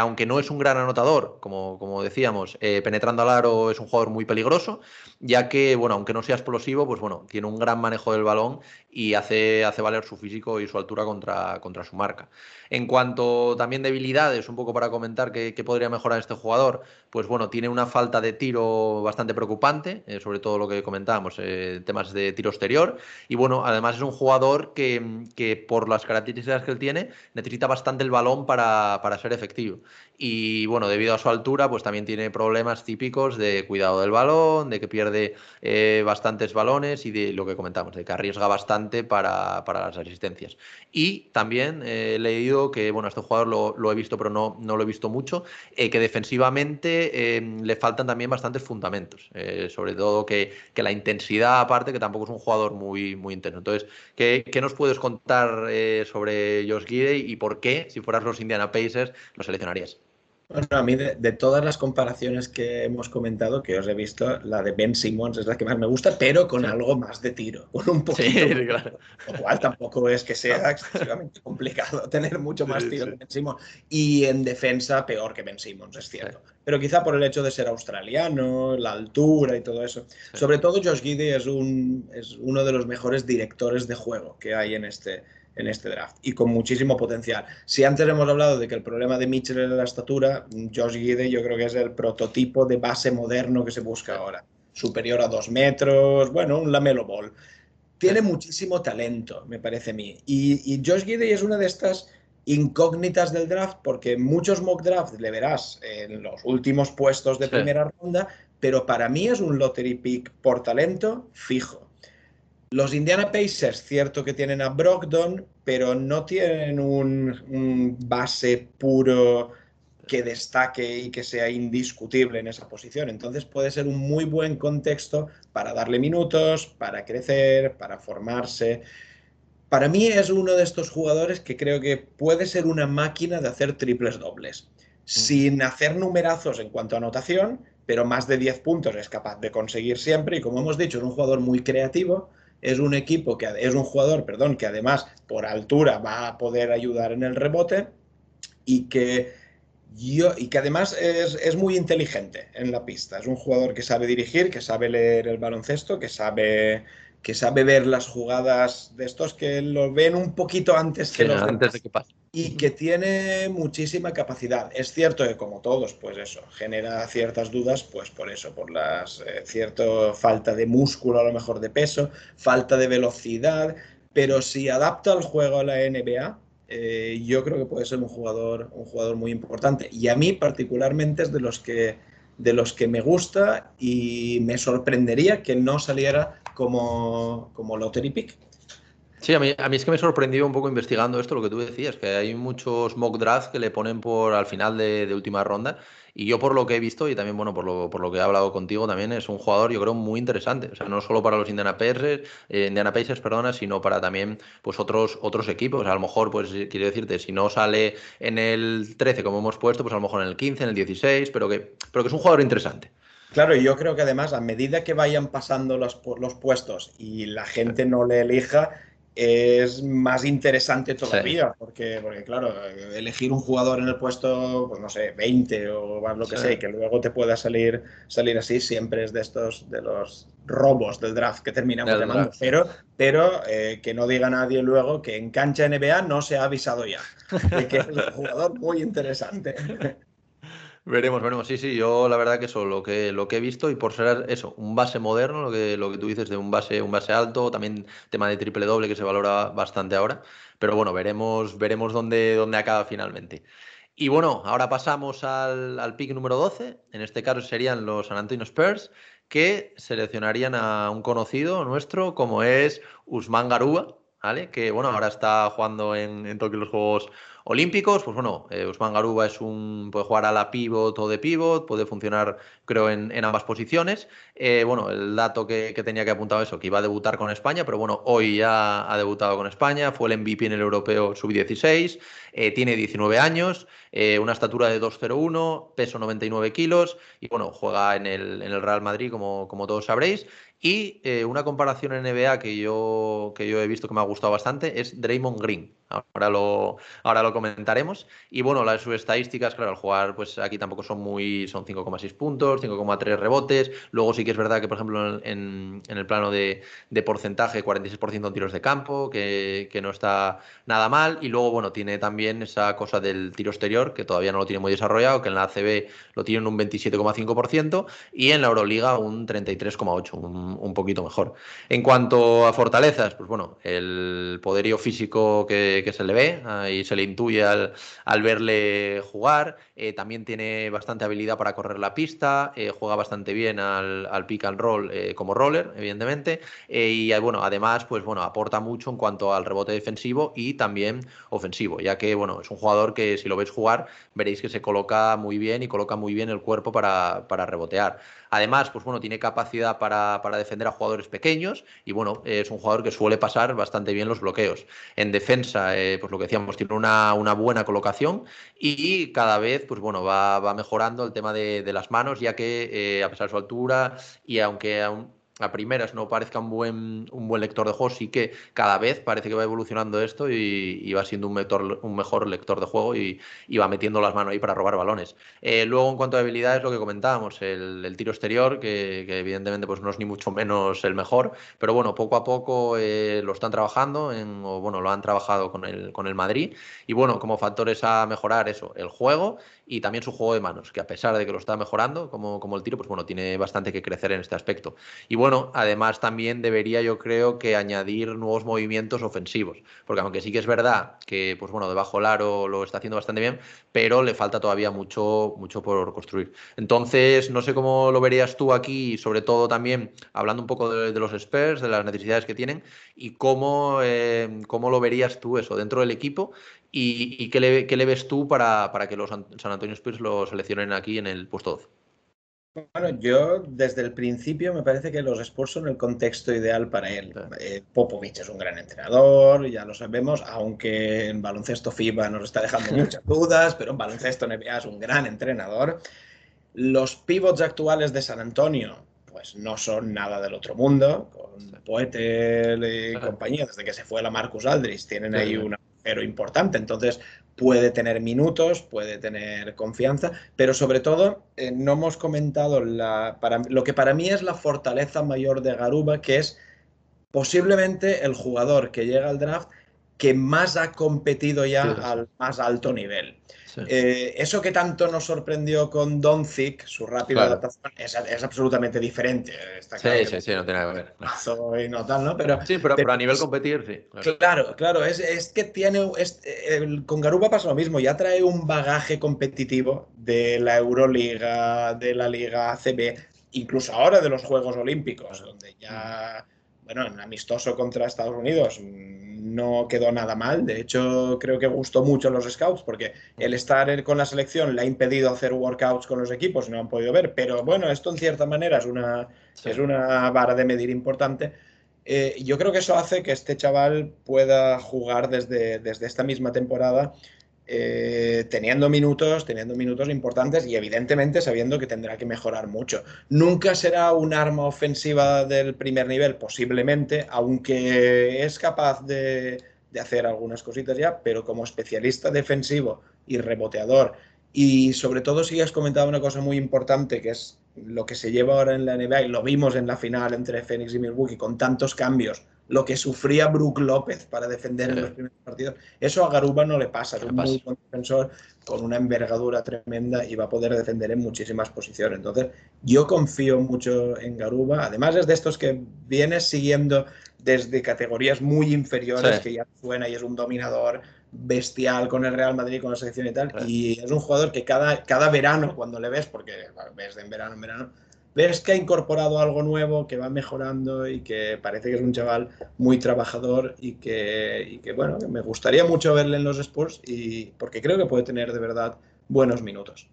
Aunque no es un gran anotador, como, como decíamos, penetrando al aro es un jugador muy peligroso, ya que, bueno, aunque no sea explosivo, pues bueno, tiene un gran manejo del balón y hace, hace valer su físico y su altura contra, contra su marca. En cuanto también debilidades, un poco para comentar que podría mejorar este jugador, pues bueno, tiene una falta de tiro bastante preocupante, eh, sobre todo lo que comentábamos, eh, temas de tiro exterior. Y bueno, además es un jugador que, que, por las características que él tiene, necesita bastante el balón para, para ser efectivo. Y bueno, debido a su altura, pues también tiene problemas típicos de cuidado del balón, de que pierde eh, bastantes balones y de lo que comentamos, de que arriesga bastante para, para las asistencias. Y también eh, he leído que, bueno, este jugador lo, lo he visto, pero no, no, lo he visto mucho, eh, que defensivamente eh, le faltan también bastantes fundamentos, eh, sobre todo que, que, la intensidad aparte, que tampoco es un jugador muy, muy intenso. Entonces, ¿qué, qué nos puedes contar eh, sobre Josh Gidey y por qué, si fueras los Indiana Pacers, lo seleccionarías? Bueno, a mí de, de, todas las comparaciones que hemos comentado, que os he visto, la de Ben Simmons es la que más me gusta, pero con sí. algo más de tiro, con un poquito. Sí, claro. Lo cual tampoco es que sea excesivamente complicado tener mucho más tiro sí, que Ben Simmons. Y en defensa, peor que Ben Simmons, es cierto. Pero quizá por el hecho de ser australiano, la altura y todo eso. Sobre todo, Josh Gidey es, un, es uno de los mejores directores de juego que hay en este, en este draft y con muchísimo potencial. Si antes hemos hablado de que el problema de Mitchell era la estatura, Josh Gidey yo creo que es el prototipo de base moderno que se busca ahora. Superior a dos metros, bueno, un lamelo ball. Tiene muchísimo talento, me parece a mí. Y, y Josh Gidey es una de estas incógnitas del draft porque muchos mock drafts le verás en los últimos puestos de sí. primera ronda, pero para mí es un lottery pick por talento fijo. Los Indiana Pacers, cierto que tienen a Brogdon, pero no tienen un, un base puro que destaque y que sea indiscutible en esa posición. Entonces puede ser un muy buen contexto para darle minutos, para crecer, para formarse. Para mí es uno de estos jugadores que creo que puede ser una máquina de hacer triples dobles, sin hacer numerazos en cuanto a anotación, pero más de 10 puntos es capaz de conseguir siempre y como hemos dicho, es un jugador muy creativo, es un equipo que es un jugador, perdón, que además por altura va a poder ayudar en el rebote y que yo, y que además es, es, muy inteligente en la pista. Es un jugador que sabe dirigir, que sabe leer el baloncesto, que sabe, que sabe ver las jugadas de estos que lo ven un poquito antes que los antes demás. de que pase. Y que tiene muchísima capacidad. Es cierto que como todos, pues eso, genera ciertas dudas, pues por eso, por las eh, cierta falta de músculo, a lo mejor de peso, falta de velocidad, pero si adapta el juego a la NBA, eh, yo creo que puede ser un jugador, un jugador muy importante. Y a mí particularmente es de los que, de los que me gusta y me sorprendería que no saliera como, como lottery pick. Sí, a mí, a mí es que me sorprendió un poco investigando esto, lo que tú decías, que hay muchos mock drafts que le ponen por al final de, de última ronda. Y yo por lo que he visto y también, bueno, por lo, por lo que he hablado contigo también, es un jugador, yo creo, muy interesante. O sea, no solo para los Indiana Pacers, eh, Indiana Pacers, perdona, sino para también pues otros, otros equipos. A lo mejor, pues quiero decirte, si no sale en el 13 como hemos puesto, pues a lo mejor en el 15, en el 16, pero que, pero que es un jugador interesante. Claro, y yo creo que además a medida que vayan pasando los, los puestos y la gente no le elija, es más interesante todavía, porque, porque claro, elegir un jugador en el puesto, pues no sé, 20 o más lo que Sí. sea, y que luego te pueda salir, salir así, siempre es de estos, de los robos del draft que terminamos Del llamando. draft. Pero, pero eh, que no diga nadie luego que en cancha NBA no se ha avisado ya, de que es un jugador muy interesante. Veremos, veremos. Sí, sí, yo la verdad que eso, lo que, lo que he visto, y por ser eso, un base moderno, lo que, lo que tú dices de un base, un base alto, también tema de triple doble que se valora bastante ahora. Pero bueno, veremos, veremos dónde, dónde acaba finalmente. Y bueno, ahora pasamos al, al pick número 12. En este caso serían los San Antonio Spurs, que seleccionarían a un conocido nuestro como es Usman Garuba, ¿vale? Que bueno, ahora está jugando en, en Tokio los Juegos Olímpicos, pues bueno, eh, Usman Garuba es un, puede jugar a la pivot o de pivot, puede funcionar creo en, en ambas posiciones. Eh, bueno, el dato que, que tenía que apuntar eso, que iba a debutar con España, pero bueno, hoy ya ha debutado con España, fue el MVP en el Europeo Sub-16, eh, tiene 19 años, eh, una estatura de 2,01, peso 99 kilos y bueno, juega en el, en el Real Madrid como, como todos sabréis. Y eh, una comparación en NBA que yo, que yo he visto que me ha gustado bastante es Draymond Green. Ahora lo, ahora lo comentaremos. Y bueno, las sus estadísticas, claro, al jugar, pues aquí tampoco son muy. Son 5,6 puntos, 5,3 rebotes. Luego sí que es verdad que, por ejemplo, en, en el plano de, de, porcentaje, 46% en tiros de campo, que, que, no está nada mal. Y luego, bueno, tiene también esa cosa del tiro exterior, que todavía no lo tiene muy desarrollado, que en la ACB lo tiene un 27,5% y en la Euroliga un 33,8%, un, un poquito mejor. En cuanto a fortalezas, pues bueno, el poderío físico que, se le ve uh, y se le intuye al, verle jugar. Eh, también tiene bastante habilidad para correr la pista, eh, juega bastante bien al, pick and roll eh, como roller, evidentemente. y bueno, además, pues bueno, aporta mucho en cuanto al rebote defensivo y también ofensivo, ya que bueno, es un jugador que si lo veis jugar, veréis que se coloca muy bien y coloca muy bien el cuerpo para, para rebotear. Además, pues bueno, tiene capacidad para, defender a jugadores pequeños y bueno, es un jugador que suele pasar bastante bien los bloqueos. En defensa, eh, pues lo que decíamos, tiene una, una, buena colocación y cada vez, pues bueno, va, va mejorando el tema de, las manos, ya que eh, a pesar de su altura y aunque aún a primeras no parezca un buen, un buen lector de juego, sí que cada vez parece que va evolucionando esto y, va siendo un, vector, un, mejor lector de juego y, va metiendo las manos ahí para robar balones. Eh, luego, en cuanto a habilidades, lo que comentábamos, el, tiro exterior, que, que, evidentemente pues no es ni mucho menos el mejor, pero bueno, poco a poco eh, lo están trabajando, en, o bueno, lo han trabajado con el, con el Madrid, y bueno, como factores a mejorar eso, el juego y también su juego de manos, que a pesar de que lo está mejorando, como, como el tiro, pues bueno, tiene bastante que crecer en este aspecto. Y bueno, además también debería yo creo que añadir nuevos movimientos ofensivos, porque aunque sí que es verdad que, pues bueno, debajo Laro lo está haciendo bastante bien, pero le falta todavía mucho, mucho por construir. Entonces, no sé cómo lo verías tú aquí, sobre todo también hablando un poco de, los Spurs, de las necesidades que tienen, y cómo, eh, cómo lo verías tú eso dentro del equipo y, qué, le, qué, le, ves tú para, para que los San Antonio Spurs lo seleccionen aquí en el puesto 12. Bueno, yo desde el principio me parece que los Spurs son el contexto ideal para él. Eh, Popovich es un gran entrenador, ya lo sabemos, aunque en baloncesto FIBA nos está dejando muchas dudas, pero en baloncesto NBA es un gran entrenador. Los pivots actuales de San Antonio, pues no son nada del otro mundo, con Poetel y compañía, desde que se fue la Marcus Aldridge, tienen ahí un agujero importante. Entonces, puede tener minutos, puede tener confianza, pero sobre todo eh, no hemos comentado la, para, lo que para mí es la fortaleza mayor de Garuba, que es posiblemente el jugador que llega al draft que más ha competido ya al más alto nivel. Eh, eso que tanto nos sorprendió con Doncic, su rápida adaptación, es, absolutamente diferente. sí, sí, sí, no tiene nada que ver. Y no tal, ¿no? Pero, sí, pero, a nivel competir, sí. Claro, claro, es, que tiene. con Garuba pasa lo mismo, ya trae un bagaje competitivo de la Euroliga, de la Liga ACB, incluso ahora de los Juegos Olímpicos, donde ya, bueno, en amistoso contra Estados Unidos no quedó nada mal. De hecho, creo que gustó mucho a los scouts porque el estar con la selección le ha impedido hacer workouts con los equipos, no han podido ver. Pero bueno, esto en cierta manera es una, es una vara de medir importante. Eh, yo creo que eso hace que este chaval pueda jugar desde, desde esta misma temporada eh, teniendo minutos, teniendo minutos importantes y evidentemente sabiendo que tendrá que mejorar mucho. Nunca será un arma ofensiva del primer nivel, posiblemente, aunque es capaz de, hacer algunas cositas ya, pero como especialista defensivo y reboteador y sobre todo si has comentado una cosa muy importante que es lo que se lleva ahora en la NBA y lo vimos en la final entre Phoenix y Milwaukee con tantos cambios lo que sufría Brook López para defender en los primeros partidos. Eso a Garuba no le pasa, es un muy buen defensor con una envergadura tremenda y va a poder defender en muchísimas posiciones. Entonces, yo confío mucho en Garuba. Además, es de estos que vienes siguiendo desde categorías muy inferiores, que ya suena y es un dominador bestial con el Real Madrid, con la selección y tal. Y es un jugador que cada, cada verano, cuando le ves, porque ves de en verano en verano, ves que ha incorporado algo nuevo, que va mejorando y que parece que es un chaval muy trabajador y que, bueno, me gustaría mucho verle en los Spurs y porque creo que puede tener de verdad buenos minutos.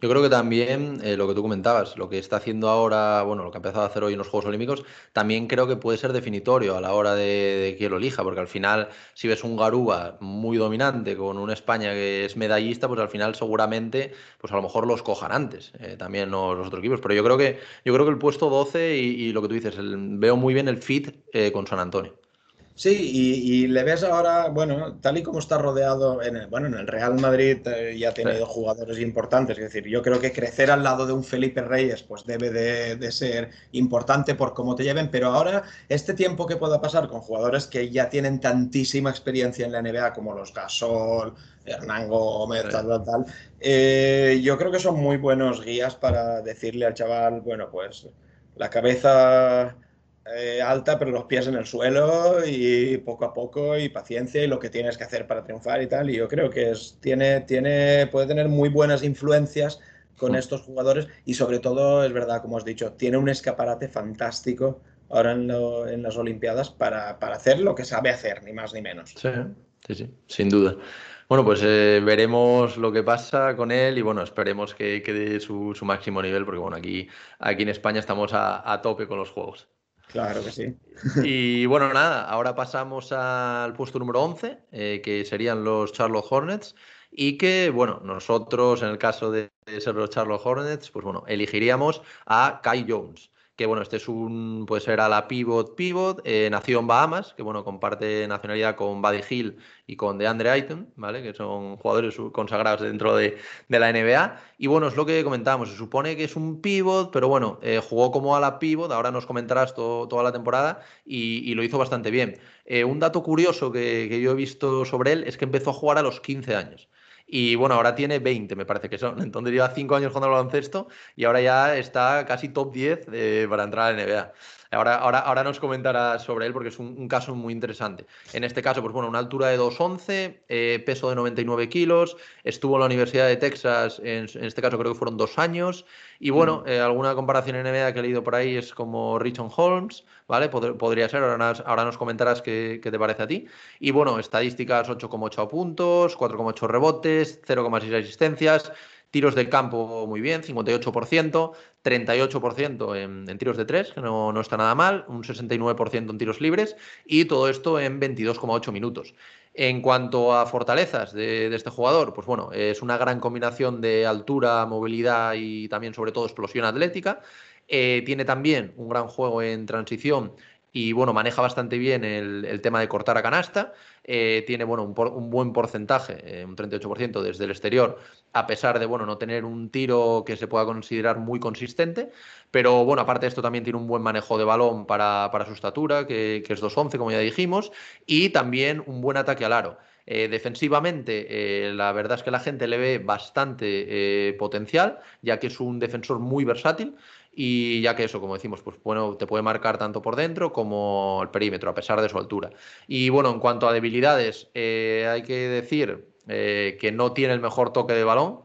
Yo creo que también eh, lo que tú comentabas, lo que está haciendo ahora, bueno, lo que ha empezado a hacer hoy en los Juegos Olímpicos, también creo que puede ser definitorio a la hora de, que lo elija, porque al final, si ves un Garuba muy dominante con una España que es medallista, pues al final seguramente, pues a lo mejor los cojan antes, eh, también los, otros equipos. Pero yo creo que, yo creo que el puesto 12 y, lo que tú dices, veo muy bien el fit eh, con San Antonio. Sí, y, le ves ahora, bueno, tal y como está rodeado, en el, bueno, en el Real Madrid eh, ya ha tenido jugadores importantes, es decir, yo creo que crecer al lado de un Felipe Reyes pues debe de, ser importante por cómo te lleven, pero ahora este tiempo que pueda pasar con jugadores que ya tienen tantísima experiencia en la NBA como los Gasol, Hernán Gómez, tal, tal, tal, eh, yo creo que son muy buenos guías para decirle al chaval, bueno, pues la cabeza eh, alta, pero los pies en el suelo y poco a poco y paciencia y lo que tienes que hacer para triunfar y tal. Y yo creo que es, tiene, tiene, puede tener muy buenas influencias con estos jugadores y sobre todo, es verdad, como has dicho, tiene un escaparate fantástico ahora en, las Olimpiadas para, para, hacer lo que sabe hacer, ni más ni menos. Sí, sí, sí sin duda. Bueno, pues eh, veremos lo que pasa con él y bueno, esperemos que quede su, su máximo nivel porque bueno, aquí, aquí en España estamos a, a tope con los juegos. Claro que sí. Y bueno, nada, ahora pasamos al puesto número 11, eh, que serían los Charlotte Hornets. Y que, bueno, nosotros, en el caso de ser los Charlotte Hornets, pues bueno, elegiríamos a Kai Jones que bueno, este es un, puede ser a la pivot pivot, eh, nació en Bahamas, que bueno, comparte nacionalidad con Buddy Hill y con DeAndre Ayton, ¿vale? Que son jugadores consagrados dentro de, la NBA. Y bueno, es lo que comentábamos, se supone que es un pivot, pero bueno, eh, jugó como a la pivot, ahora nos comentarás toda la temporada y, lo hizo bastante bien. Eh, un dato curioso que, que yo he visto sobre él es que empezó a jugar a los 15 años Y bueno, ahora tiene 20, me parece que son. Entonces lleva 5 años jugando al baloncesto y ahora ya está casi top 10 eh, para entrar a la NBA. Ahora, ahora, ahora nos comentará sobre él porque es un, caso muy interesante. En este caso, pues bueno, una altura de 2,11, eh, peso de 99 kilos, estuvo en la Universidad de Texas, en, este caso creo que fueron dos años, y bueno, eh, alguna comparación en NBA que he leído por ahí es como Richon Holmes, ¿vale? podría ser, ahora, ahora nos comentarás qué, qué, te parece a ti. Y bueno, estadísticas 8,8 puntos, 4,8 rebotes, 0,6 asistencias, Tiros del campo muy bien, 58%, 38% en, en, tiros de tres, que no, no, está nada mal, un 69% en tiros libres y todo esto en 22,8 minutos. En cuanto a fortalezas de, este jugador, pues bueno, es una gran combinación de altura, movilidad y también sobre todo explosión atlética. Eh, tiene también un gran juego en transición y bueno, maneja bastante bien el tema de cortar a canasta. Eh, tiene bueno, un, un, buen porcentaje, eh, un 38% desde el exterior, a pesar de bueno, no tener un tiro que se pueda considerar muy consistente. Pero bueno, aparte de esto también tiene un buen manejo de balón para, para su estatura, que, que es 2'11, como ya dijimos, y también un buen ataque al aro. Eh, defensivamente, eh, la verdad es que la gente le ve bastante potencial, ya que es un defensor muy versátil y ya que eso, como decimos, pues bueno, te puede marcar tanto por dentro como el perímetro, a pesar de su altura. Y bueno, en cuanto a debilidades, hay que decir que no tiene el mejor toque de balón,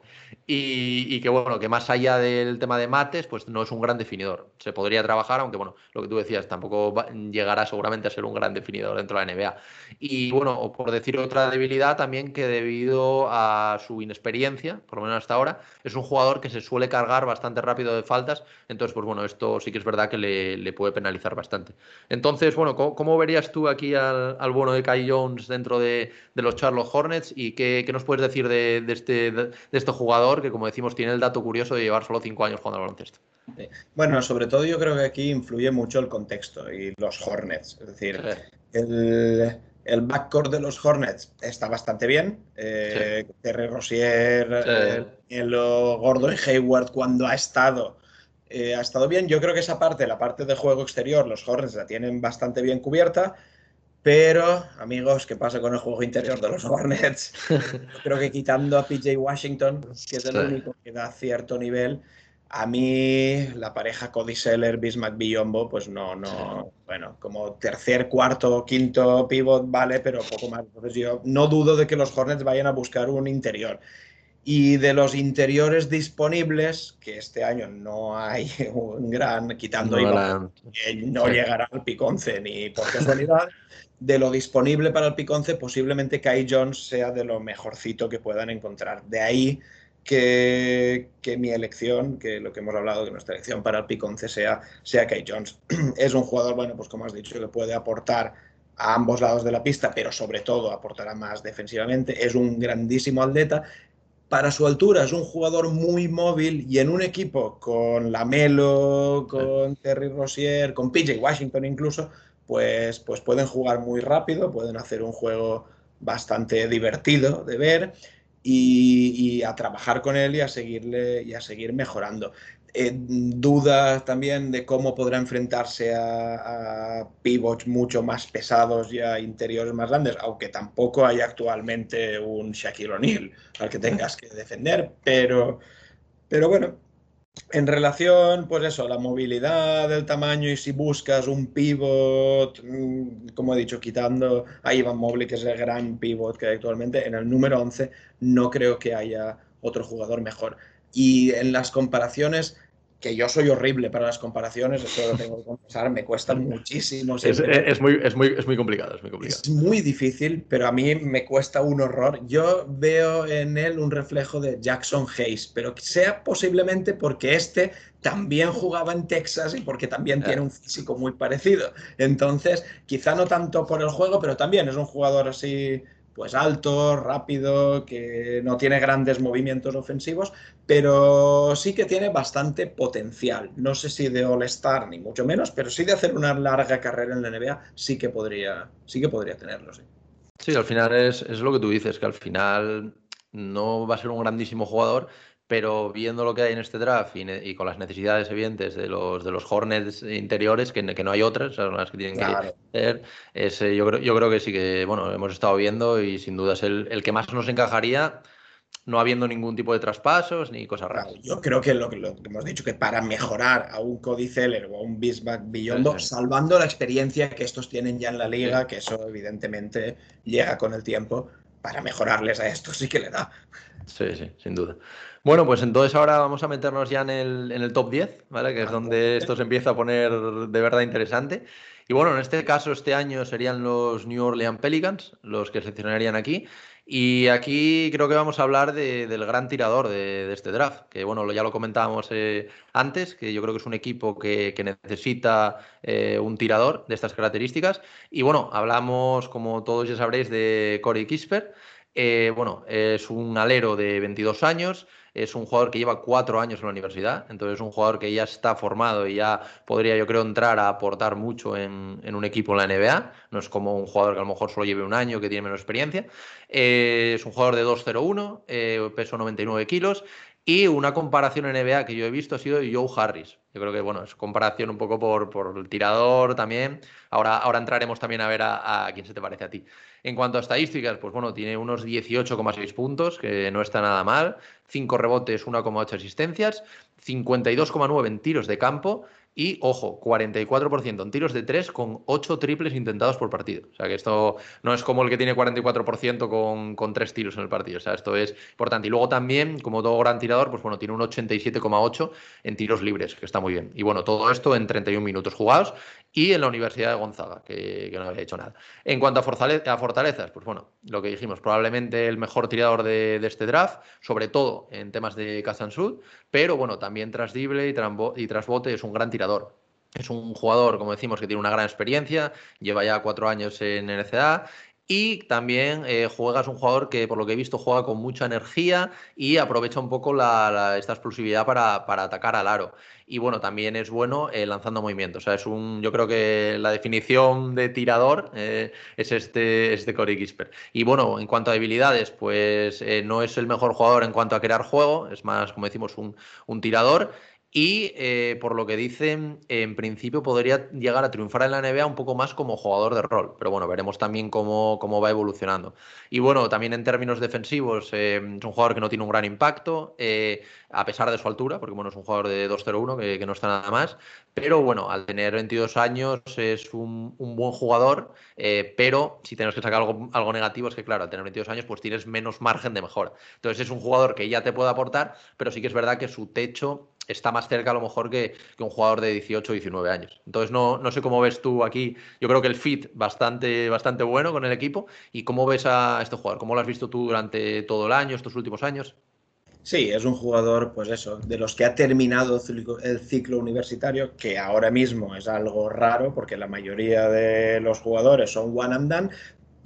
y, que bueno, que más allá del tema de mates, pues no es un gran definidor. Se podría trabajar, aunque bueno, lo que tú decías, tampoco llegará seguramente a ser un gran definidor dentro de la NBA. Y bueno, por decir otra debilidad también que debido a su inexperiencia, por lo menos hasta ahora, es un jugador que se suele cargar bastante rápido de faltas, entonces pues bueno, esto sí que es verdad que le, le puede penalizar bastante. Entonces, bueno, ¿cómo, verías tú aquí al, al, bueno de Kai Jones dentro de, de, los Charlotte Hornets y qué, qué nos puedes decir de, de este, de este jugador? Que, como decimos, tiene el dato curioso de llevar solo cinco años jugando al baloncesto. Bueno, sobre todo yo creo que aquí influye mucho el contexto y los Hornets. Es decir, el, el, backcourt de los Hornets está bastante bien. Eh, Terry Rossier, el Gordon y Hayward, cuando ha estado, eh, ha estado bien. Yo creo que esa parte, la parte de juego exterior, los Hornets la tienen bastante bien cubierta. Pero, amigos, ¿qué pasa con el juego interior de los Hornets? creo que quitando a PJ Washington, que es el único que da cierto nivel, a mí la pareja Cody Seller, Bismack Billombo, pues no, no, bueno, como tercer, cuarto, quinto pivot, vale, pero poco más. Entonces yo no dudo de que los Hornets vayan a buscar un interior. Y de los interiores disponibles, que este año no hay un gran, quitando no, Iván, que no llegará al piconce ni por casualidad, de lo disponible para el piconce, posiblemente Kai Jones sea de lo mejorcito que puedan encontrar. De ahí que, que, mi elección, que lo que hemos hablado, que nuestra elección para el piconce sea, sea Kai Jones. es un jugador, bueno, pues como has dicho, que puede aportar a ambos lados de la pista, pero sobre todo aportará más defensivamente. Es un grandísimo atleta. Para su altura es un jugador muy móvil y en un equipo con Lamelo, con Terry Rossier, con PJ Washington incluso, pues, pues pueden jugar muy rápido, pueden hacer un juego bastante divertido de ver y, a trabajar con él y a seguirle y a seguir mejorando. Eh, dudas también de cómo podrá enfrentarse a, a, pivots mucho más pesados y a interiores más grandes, aunque tampoco hay actualmente un Shaquille O'Neal al que tengas que defender, pero, pero bueno, en relación, pues eso, la movilidad, el tamaño y si buscas un pivot, mm, como he dicho, quitando a Ivan Mobley, que es el gran pivot que hay actualmente, en el número 11 no creo que haya otro jugador mejor. Y en las comparaciones, que yo soy horrible para las comparaciones, eso lo tengo que confesar, me cuesta muchísimo. Es, es, muy, es, muy, es muy complicado, es muy complicado. Es muy difícil, pero a mí me cuesta un horror. Yo veo en él un reflejo de Jackson Hayes, pero sea posiblemente porque este también jugaba en Texas y porque también tiene un físico muy parecido. Entonces, quizá no tanto por el juego, pero también es un jugador así pues alto, rápido, que no tiene grandes movimientos ofensivos, pero sí que tiene bastante potencial. No sé si de All-Star ni mucho menos, pero sí de hacer una larga carrera en la NBA sí que podría, sí que podría tenerlo, sí. Sí, al final es, es lo que tú dices, que al final no va a ser un grandísimo jugador, pero viendo lo que hay en este draft y, y, con las necesidades evidentes de los, de los Hornets interiores, que, que no hay otras, son las que tienen claro. que hacer, es, yo, creo, yo creo que sí que, bueno, hemos estado viendo y sin duda es el, el que más nos encajaría no habiendo ningún tipo de traspasos ni cosas raras. yo creo que lo, que hemos dicho, que para mejorar a un Cody Zeller o a un Bismarck Billombo, salvando la experiencia que estos tienen ya en la liga, que eso evidentemente llega con el tiempo, para mejorarles a estos sí que le da. Sí, sí, sin duda. Bueno, pues entonces ahora vamos a meternos ya en el, en el top 10, ¿vale? Que es donde esto se empieza a poner de verdad interesante. Y bueno, en este caso, este año serían los New Orleans Pelicans los que seleccionarían aquí. Y aquí creo que vamos a hablar del gran tirador de, este draft, que bueno, ya lo comentábamos eh, antes, que yo creo que es un equipo que, necesita eh, un tirador de estas características. Y bueno, hablamos, como todos ya sabréis, de Corey Kisper. Eh, bueno, es un alero de 22 años, es un jugador que lleva cuatro años en la universidad, entonces es un jugador que ya está formado y ya podría, yo creo, entrar a aportar mucho en, un equipo en la NBA. No es como un jugador que a lo mejor solo lleve un año, que tiene menos experiencia. Eh, es un jugador de 2-0-1, eh, peso 99 kilos. Y una comparación en NBA que yo he visto ha sido Joe Harris. Yo creo que, bueno, es comparación un poco por, por el tirador también. Ahora, ahora entraremos también a ver a, a quién se te parece a ti. En cuanto a estadísticas, pues bueno, tiene unos 18,6 puntos, que no está nada mal, 5 rebotes, 1,8 asistencias, 52,9 en tiros de campo y, ojo, 44% en tiros de 3 con 8 triples intentados por partido. O sea que esto no es como el que tiene 44% con, con 3 tiros en el partido. O sea, esto es importante. Y luego también, como todo gran tirador, pues bueno, tiene un 87,8 en tiros libres, que está muy bien. Y bueno, todo esto en 31 minutos jugados y en la Universidad de Gonzaga, que, no había hecho nada. En cuanto a, fortalezas, pues bueno, lo que dijimos, probablemente el mejor tirador de, este draft, sobre todo en temas de Sud, pero bueno, también tras Dible y, y tras Bote es un gran tirador. Es un jugador, como decimos, que tiene una gran experiencia, lleva ya cuatro años en NCA y también eh, juega, es un jugador que, por lo que he visto, juega con mucha energía y aprovecha un poco esta explosividad para, atacar al aro. Y bueno, también es bueno eh, lanzando movimientos. O sea, es un, yo creo que la definición de tirador eh, es este, este Corey Gisper. Y bueno, en cuanto a habilidades, pues no es el mejor jugador en cuanto a crear juego, es más, como decimos, un, un tirador. Y eh, por lo que dicen, en principio podría llegar a triunfar en la NBA un poco más como jugador de rol. Pero bueno, veremos también cómo, cómo va evolucionando. Y bueno, también en términos defensivos, eh, es un jugador que no tiene un gran impacto, eh, a pesar de su altura, porque bueno, es un jugador de 2-0-1 que, no está nada más. Pero bueno, al tener 22 años es un, un buen jugador, pero si tenemos que sacar algo, algo negativo es que claro, al tener 22 años pues tienes menos margen de mejora. Entonces es un jugador que ya te puede aportar, pero sí que es verdad que su techo está más cerca a lo mejor que, un jugador de 18 o 19 años. Entonces no, no sé cómo ves tú aquí. Yo creo que el fit bastante, bastante bueno con el equipo. ¿Y cómo ves a este jugador? ¿Cómo lo has visto tú durante todo el año, estos últimos años? Sí, es un jugador, pues eso, de los que ha terminado el ciclo universitario, que ahora mismo es algo raro porque la mayoría de los jugadores son one and done,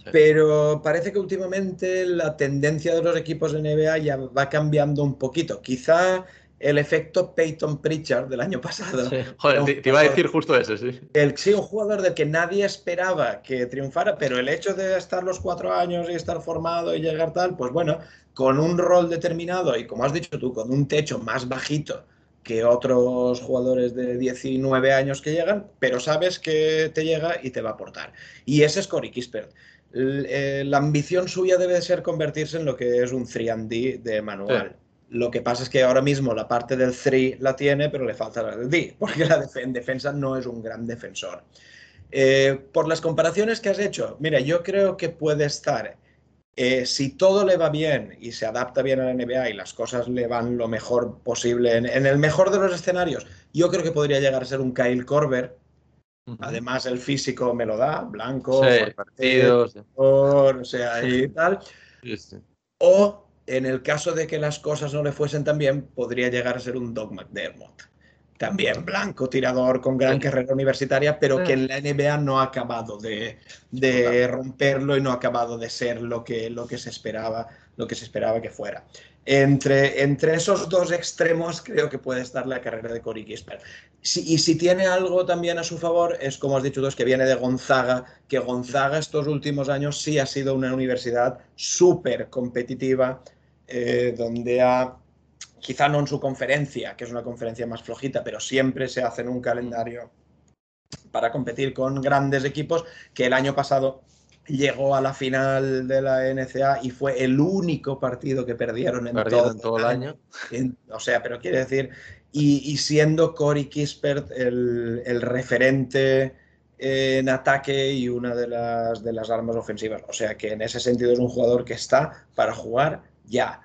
pero parece que últimamente la tendencia de los equipos de NBA ya va cambiando un poquito. Quizá el efecto Peyton Pritchard del año pasado. Joder, te, iba a decir justo ese, sí. El, sí, un jugador del que nadie esperaba que triunfara, pero el hecho de estar los cuatro años y estar formado y llegar tal, pues bueno, con un rol determinado y como has dicho tú, con un techo más bajito que otros jugadores de 19 años que llegan, pero sabes que te llega y te va a aportar. Y ese es Cory Kispert. Eh, la ambición suya debe ser convertirse en lo que es un 3D de manual. Lo que pasa es que ahora mismo la parte del 3 la tiene, pero le falta la del D, porque la en defensa no es un gran defensor. Eh, por las comparaciones que has hecho, mira, yo creo que puede estar, eh, si todo le va bien y se adapta bien a la NBA y las cosas le van lo mejor posible, en, el mejor de los escenarios, yo creo que podría llegar a ser un Kyle Korver. Además, el físico me lo da, blanco, partidos, o sea, y tal. O en el caso de que las cosas no le fuesen tan bien, podría llegar a ser un Doug McDermott. También blanco, tirador con gran carrera universitaria, pero que en la NBA no ha acabado de, romperlo y no ha acabado de ser lo que, lo que, se, esperaba, lo que se esperaba que fuera. Entre, entre esos dos extremos creo que puede estar la carrera de Cory Kisper. y si tiene algo también a su favor, es como has dicho tú, es que viene de Gonzaga, que Gonzaga estos últimos años sí ha sido una universidad súper competitiva, eh, donde ha, quizá no en su conferencia, que es una conferencia más flojita, pero siempre se hace en un calendario para competir con grandes equipos, que el año pasado llegó a la final de la NCA y fue el único partido que perdieron en, todo, en todo, el año. En, o sea, pero quiere decir, y, y siendo Cory Kispert el, el, referente en ataque y una de las, de las armas ofensivas. O sea que en ese sentido es un jugador que está para jugar ya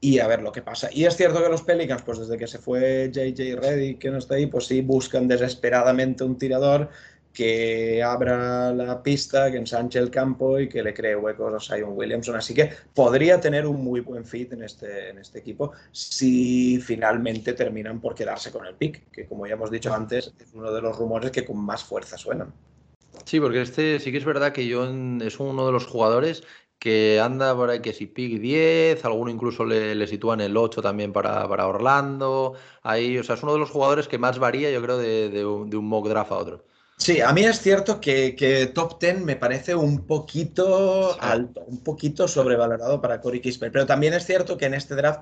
y a ver lo que pasa. Y es cierto que los Pelicans, pues desde que se fue JJ Reddy, que no está ahí, pues sí buscan desesperadamente un tirador que abra la pista, que ensanche el campo y que le cree huecos a Sion Williamson. Así que podría tener un muy buen fit en este, en este equipo si finalmente terminan por quedarse con el pick, que como ya hemos dicho antes, es uno de los rumores que con más fuerza suenan. Sí, porque este sí que es verdad que John es uno de los jugadores que anda por ahí que si pick 10, alguno incluso le, le sitúan el 8 también para, para, Orlando. Ahí, o sea, es uno de los jugadores que más varía, yo creo, de, de, un, de un mock draft a otro. Sí, a mí es cierto que, que, top 10 me parece un poquito sí. alto, un poquito sobrevalorado para Corey Kispert, pero también es cierto que en este draft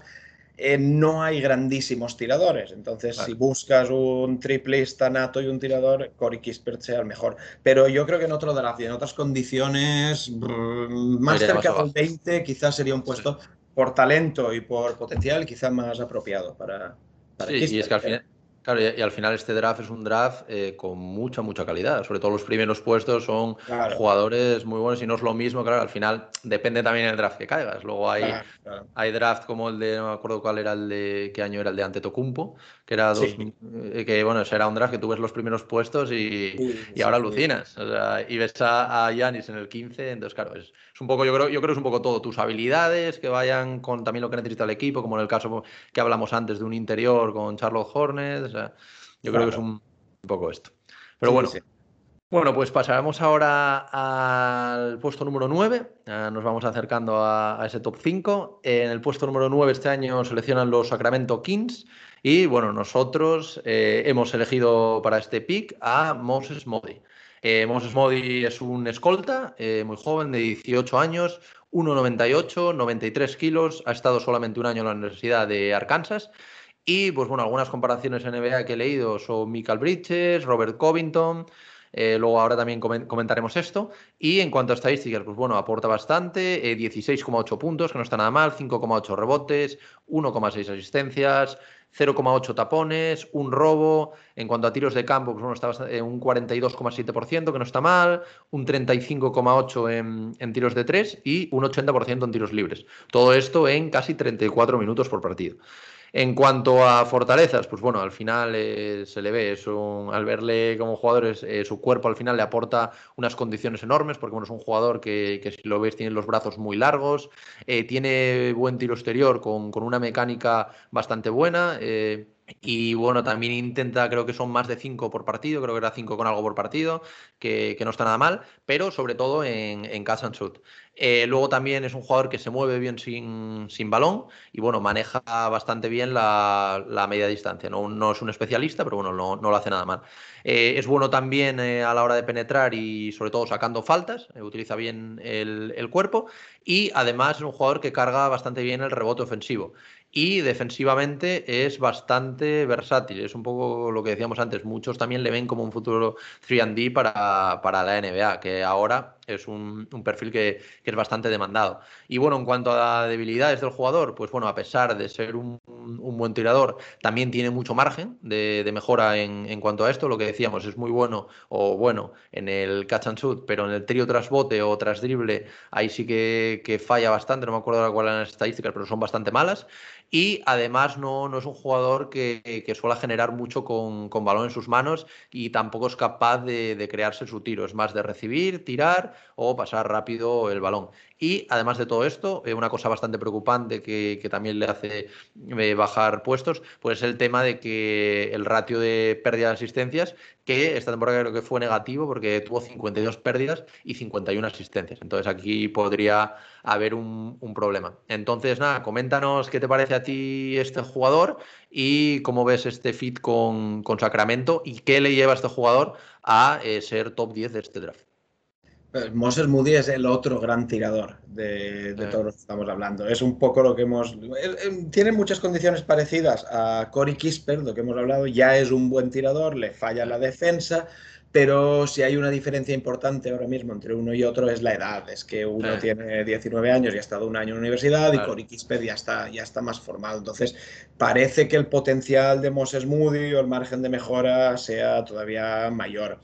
eh, no hay grandísimos tiradores. Entonces, vale. si buscas un triplista nato y un tirador, Corey Kispert sea el mejor. Pero yo creo que en otro draft y en otras condiciones, brr, más cerca del 20, quizás sería un puesto sí. por talento y por potencial, quizás más apropiado para, para sí, Kispert. Y es que al final Claro, y, y, al final este draft es un draft eh, con mucha, mucha calidad. Sobre todo los primeros puestos son claro. jugadores muy buenos y no es lo mismo, claro, al final depende también del draft que caigas. Luego hay, claro, claro. hay draft como el de, no me acuerdo cuál era el de, qué año era el de Antetokounmpo, que era dos, sí. eh, que bueno, era un draft que tú ves los primeros puestos y, sí, y ahora alucinas. O sea, y ves a Yanis en el 15, entonces claro, es, es un poco, yo creo, yo creo es un poco todo, tus habilidades que vayan con también lo que necesita el equipo, como en el caso que hablamos antes de un interior con Charlotte Hornets, o sea, yo claro. creo que es un, un, poco esto. Pero sí, bueno, sí. bueno, pues pasaremos ahora al puesto número 9, uh, nos vamos acercando a, a, ese top 5. En el puesto número 9 este año seleccionan los Sacramento Kings y bueno, nosotros eh, hemos elegido para este pick a Moses Modi. Eh, Moses Modi es un escolta eh, muy joven, de 18 años, 1,98, 93 kilos, ha estado solamente un año en la Universidad de Arkansas. Y, pues bueno, algunas comparaciones NBA que he leído son Michael Bridges, Robert Covington, eh, luego ahora también comentaremos esto. Y en cuanto a estadísticas, pues bueno, aporta bastante, eh, 16,8 puntos, que no está nada mal, 5,8 rebotes, 1,6 asistencias, 0,8 tapones, un robo. En cuanto a tiros de campo, pues bueno, está en un 42,7%, que no está mal, un 35,8% en, en, tiros de 3 y un 80% en tiros libres. Todo esto en casi 34 minutos por partido. En cuanto a fortalezas, pues bueno, al final eh, se le ve, al verle como jugador, es, eh, su cuerpo al final le aporta unas condiciones enormes, porque es un jugador que, que si lo ves tiene los brazos muy largos, eh, tiene buen tiro exterior con, con, una mecánica bastante buena. Y bueno, también intenta, creo que son más de 5 por partido, creo que era 5 con algo por partido, que, no está nada mal, pero sobre todo en, en catch. Eh, luego también es un jugador que se mueve bien sin, sin balón y bueno, maneja bastante bien la, media distancia. No, no, es un especialista, pero bueno, no, no lo hace nada mal. Eh, es bueno también eh, a la hora de penetrar y sobre todo sacando faltas, utiliza bien el cuerpo y además es un jugador que carga bastante bien el rebote ofensivo y defensivamente es bastante versátil. Es un poco lo que decíamos antes. Muchos también le ven como un futuro 3D para, para la NBA, que ahora es un, un perfil que, que, es bastante demandado. Y bueno, en cuanto a debilidades del jugador, pues bueno, a pesar de ser un, un buen tirador, también tiene mucho margen de, de mejora en, en, cuanto a esto. Lo que decíamos, es muy bueno o bueno en el catch and shoot, pero en el trío tras bote o tras drible, ahí sí que, que falla bastante. No me acuerdo cuáles eran las estadísticas, pero son bastante malas y además no, no es un jugador que, que suele generar mucho con, con, balón en sus manos y tampoco es capaz de, de, crearse su tiro, es más de recibir, tirar o pasar rápido el balón. Y además de todo esto, eh, una cosa bastante preocupante que, también le hace eh, bajar puestos, pues es el tema de que el ratio de pérdida de asistencias, que esta temporada creo que fue negativo porque tuvo 52 pérdidas y 51 asistencias. Entonces aquí podría haber un, un problema. Entonces, nada, coméntanos qué te parece a ti este jugador y cómo ves este fit con, con Sacramento y qué le lleva a este jugador a eh, ser top 10 de este draft. Pues Moses Moody es el otro gran tirador de, de, todos los que estamos hablando. Es un poco lo que hemos... Tiene muchas condiciones parecidas a Cory Kispert, lo que hemos hablado. Ya es un buen tirador, le falla la defensa, pero si hay una diferencia importante ahora mismo entre uno y otro es la edad. Es que uno tiene 19 años y ha estado un año en la universidad Claro. y Cory Kispert ya está, ya está más formado. Entonces, parece que el potencial de Moses Moody o el margen de mejora sea todavía mayor.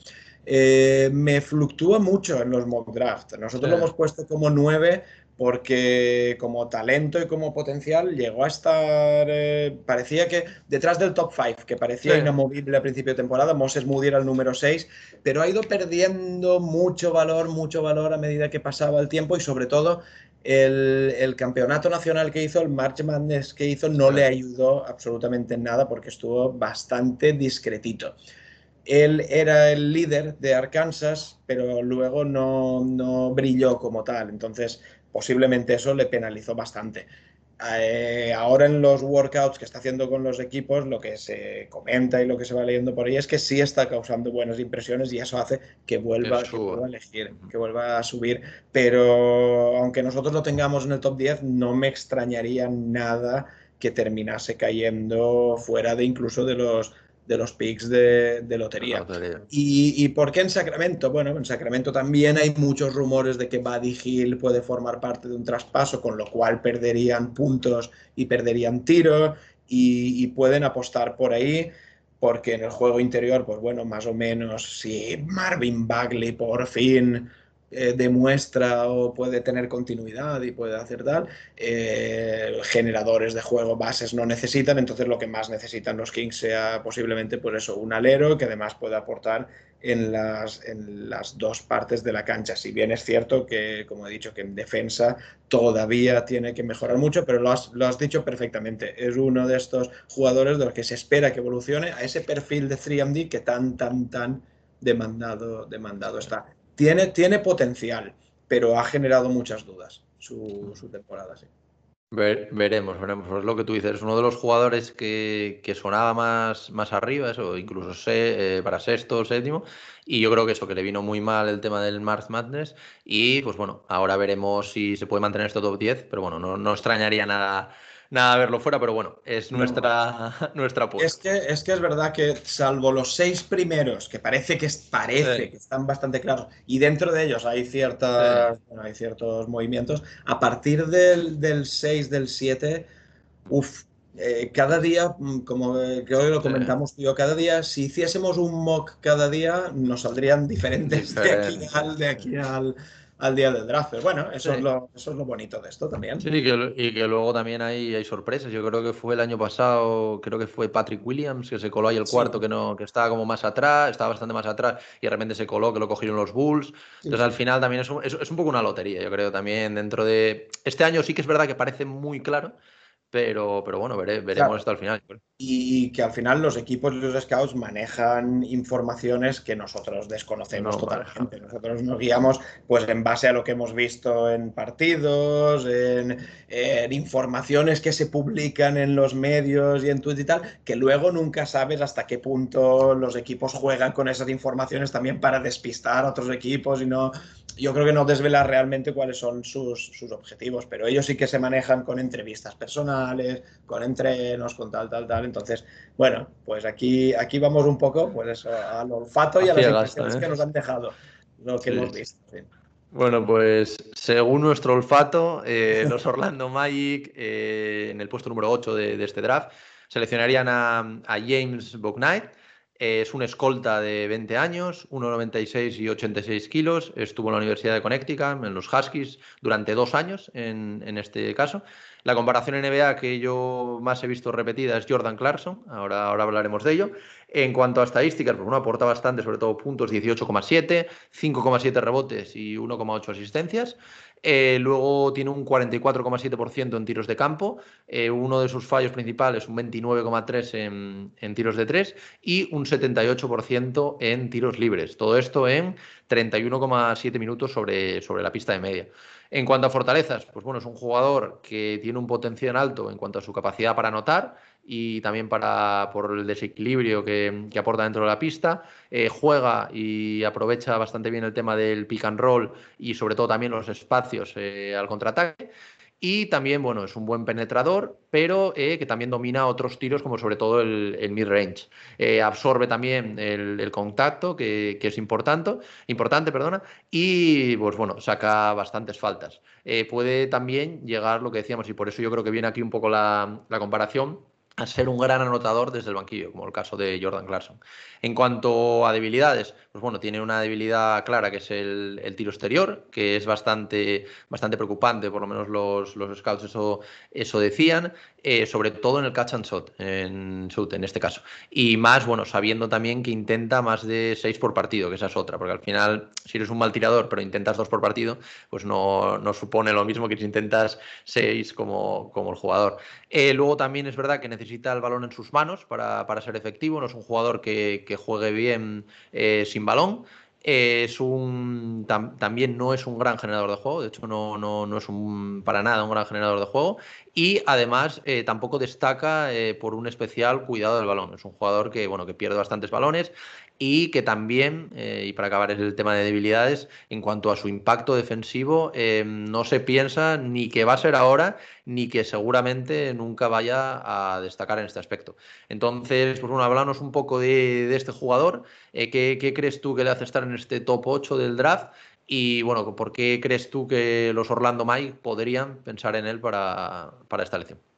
Eh, me fluctúa mucho en los mock draft. Nosotros lo hemos puesto como 9 porque como talento y como potencial llegó a estar, eh, parecía que detrás del top 5, que parecía Sí. inamovible a principio de temporada, Moses Moody era el número 6, pero ha ido perdiendo mucho valor, mucho valor a medida que pasaba el tiempo y sobre todo el, el campeonato nacional que hizo, el March Madness que hizo, no Sí. le ayudó absolutamente en nada porque estuvo bastante discretito. Él era el líder de Arkansas, pero luego no, no brilló como tal. Entonces, posiblemente eso le penalizó bastante. Eh, ahora en los workouts que está haciendo con los equipos, lo que se comenta y lo que se va leyendo por ahí es que sí está causando buenas impresiones y eso hace que vuelva, Que vuelva a elegir, que vuelva a subir. Pero aunque nosotros lo tengamos en el top 10, no me extrañaría nada que terminase cayendo fuera de incluso de los, de los picks de, de lotería. Lotería. ¿Y, ¿Y por qué en Sacramento? Bueno, en Sacramento también hay muchos rumores de que Buddy Hill puede formar parte de un traspaso, con lo cual perderían puntos y perderían tiro y, y pueden apostar por ahí, porque en el juego interior, pues bueno, más o menos si Marvin Bagley por fin eh, demuestra o puede tener continuidad y puede hacer tal, eh, generadores de juego bases no necesitan, entonces lo que más necesitan los Kings sea posiblemente por eso, un alero que además pueda aportar en las, en las dos partes de la cancha. Si bien es cierto que, como he dicho, que en defensa todavía tiene que mejorar mucho, pero lo has, lo has dicho perfectamente. Es uno de estos jugadores de los que se espera que evolucione a ese perfil de 3D que tan, tan, tan demandado, demandado está. Tiene, tiene potencial, pero ha generado muchas dudas su, su temporada. Sí. Ver- veremos, veremos. Es lo que tú dices. Es uno de los jugadores que, que sonaba más, más arriba, eso, incluso se- eh, para sexto o séptimo. Y yo creo que eso, que le vino muy mal el tema del March Madness. Y pues bueno, ahora veremos si se puede mantener este top 10. Pero bueno, no, no extrañaría nada, nada verlo fuera. Pero bueno, es No. nuestra, nuestra apuesta. Es que, es que es verdad que salvo los seis primeros, que parece que, parece Sí. que están bastante claros, y dentro de ellos hay, ciertas, bueno, hay ciertos movimientos, a partir del, del 6, del 7, uff, cada día, mm, como eh, creo que lo comentamos tú y yo, cada día, si hiciésemos un mock cada día, nos saldrían diferentes de aquí al, de aquí al, al día del draft. Pero bueno, eso, Sí. es lo, eso es lo bonito de esto también. Sí, y que, y que luego también hay, hay sorpresas. Yo creo que fue el año pasado, creo que fue Patrick Williams, que se coló ahí el Sí. cuarto, que no, que estaba como más atrás, estaba bastante más atrás, y de repente se coló, que lo cogieron los Bulls. Entonces, al final también es un, es, es un poco una lotería, yo creo, también dentro de. Este año sí que es verdad que parece muy claro, pero, pero bueno, vere- veremos Claro. esto al final. yo creo. y que al final los equipos y los scouts manejan informaciones que nosotros desconocemos No totalmente. Nosotros nos guiamos pues en base a lo que hemos visto en partidos, en, en informaciones que se publican en los medios y en Twitter y tal, que luego nunca sabes hasta qué punto los equipos juegan con esas informaciones también para despistar a otros equipos y no... Yo creo que no desvela realmente cuáles son sus, sus objetivos, pero ellos sí que se manejan con entrevistas personales, con entrenos, con tal, tal, tal. Entonces, bueno, pues aquí, aquí vamos un poco pues eso, al olfato y a, A las impresiones ¿eh? que nos han dejado, lo que Sí. hemos visto. sí. Bueno, pues según nuestro olfato, eh, los Orlando Magic eh, en el puesto número 8 de, de este draft seleccionarían a, a James Bouknight. Es un escolta de 20 años, 1,96 y 86 kilos. Estuvo en la Universidad de Connecticut, en los Huskies, durante dos años en, en este caso. La comparación NBA que yo más he visto repetida es Jordan Clarkson, ahora, ahora hablaremos de ello. En cuanto a estadísticas, pues bueno, aporta bastante, sobre todo puntos, 18,7, 5,7 rebotes y 1,8 asistencias. Eh, luego tiene un 44,7% en tiros de campo. Eh, uno de sus fallos principales, un 29,3 en, en tiros de 3 y un 78% en tiros libres. Todo esto en 31,7 minutos sobre, sobre la pista de media. En cuanto a fortalezas, pues bueno, es un jugador que tiene un potencial alto en cuanto a su capacidad para anotar y también para, por el desequilibrio que, que aporta dentro de la pista. Eh, juega y aprovecha bastante bien el tema del pick and roll y sobre todo también los espacios eh, al contraataque. Y también, bueno, es un buen penetrador, pero eh, que también domina otros tiros, como sobre todo el, mid-range. Eh, absorbe también el, contacto, que, es importante, importante, perdona, y pues bueno, saca bastantes faltas. Puede también llegar, lo que decíamos, y por eso yo creo que viene aquí un poco la, la comparación, a ser un gran anotador desde el banquillo, como el caso de Jordan Clarkson. En cuanto a debilidades, pues bueno, tiene una debilidad clara que es el, tiro exterior, que es bastante, bastante preocupante, por lo menos los, los scouts eso, eso decían, eh, sobre todo en el catch and shot, en shoot en este caso. Y más, bueno, sabiendo también que intenta más de seis por partido, que esa es otra, porque al final, si eres un mal tirador, pero intentas dos por partido, pues no, no supone lo mismo que si intentas seis como, como el jugador. Eh, luego también es verdad que necesita el balón en sus manos para, para ser efectivo, no es un jugador que, que juegue bien eh, sin balón. es un también no es un gran generador de juego, de hecho no, no, no, es un para nada un gran generador de juego y además eh, tampoco destaca eh, por un especial cuidado del balón. Es un jugador que bueno que pierde bastantes balones y que también, eh, y para acabar es el tema de debilidades, en cuanto a su impacto defensivo, eh, no se piensa ni que va a ser ahora, ni que seguramente nunca vaya a destacar en este aspecto. Entonces, pues bueno, háblanos un poco de, este jugador, eh, ¿qué, crees tú que le hace estar en este top 8 del draft? Y bueno, ¿por qué crees tú que los Orlando Mike podrían pensar en él para, para esta elección?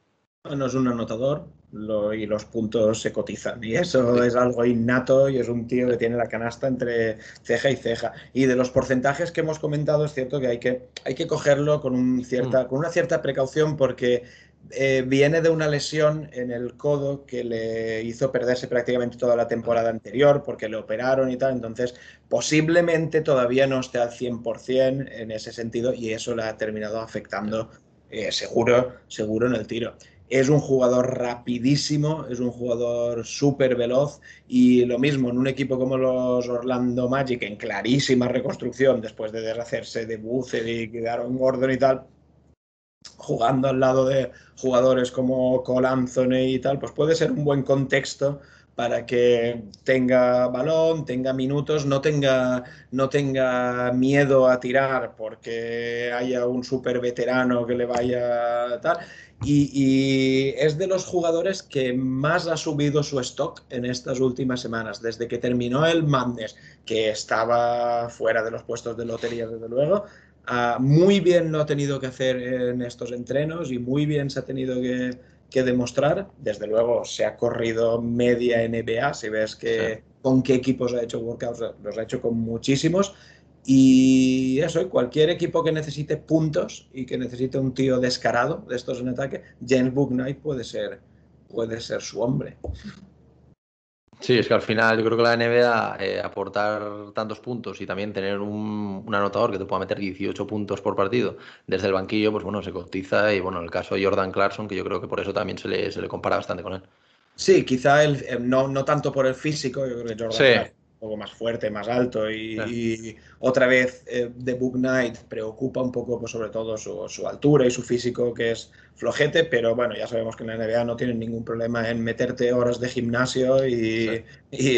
No es un anotador y los puntos se cotizan. Y eso es algo innato y es un tío que tiene la canasta entre ceja y ceja. Y de los porcentajes que hemos comentado, es cierto que hay que, hay que cogerlo con, un cierta, mm. con una cierta precaución porque eh, viene de una lesión en el codo que le hizo perderse prácticamente toda la temporada anterior porque le operaron y tal. Entonces, posiblemente todavía no esté al 100% en ese sentido y eso le ha terminado afectando eh, seguro, seguro en el tiro. Es un jugador rapidísimo, es un jugador súper veloz y lo mismo en un equipo como los Orlando Magic en clarísima reconstrucción después de deshacerse de Bucer y quedaron Gordon y tal, jugando al lado de jugadores como Cole y tal, pues puede ser un buen contexto para que tenga balón, tenga minutos, no tenga, no tenga miedo a tirar porque haya un súper veterano que le vaya tal. Y, es de los jugadores que más ha subido su stock en estas últimas semanas, desde que terminó el Madness, que estaba fuera de los puestos de lotería, desde luego. Muy bien lo ha tenido que hacer en estos entrenos y muy bien se ha tenido que, demostrar. Desde luego se ha corrido media NBA, si ves que con qué equipos ha hecho workouts, los ha hecho con muchísimos. Y eso, cualquier equipo que necesite puntos y que necesite un tío descarado de estos en ataque, James Booknight puede ser, puede ser su hombre. Sí, es que al final yo creo que la NBA eh, aportar tantos puntos y también tener un, anotador que te pueda meter 18 puntos por partido desde el banquillo, pues bueno, se cotiza y bueno, el caso de Jordan Clarkson, que yo creo que por eso también se le, se le compara bastante con él. Sí, quizá el, eh, no, no tanto por el físico, yo creo que Jordan poco más fuerte, más alto y, otra vez eh, The Book Knight preocupa un poco pues, sobre todo su, altura y su físico que es flojete, pero bueno, ya sabemos que en la NBA no tienen ningún problema en meterte horas de gimnasio y,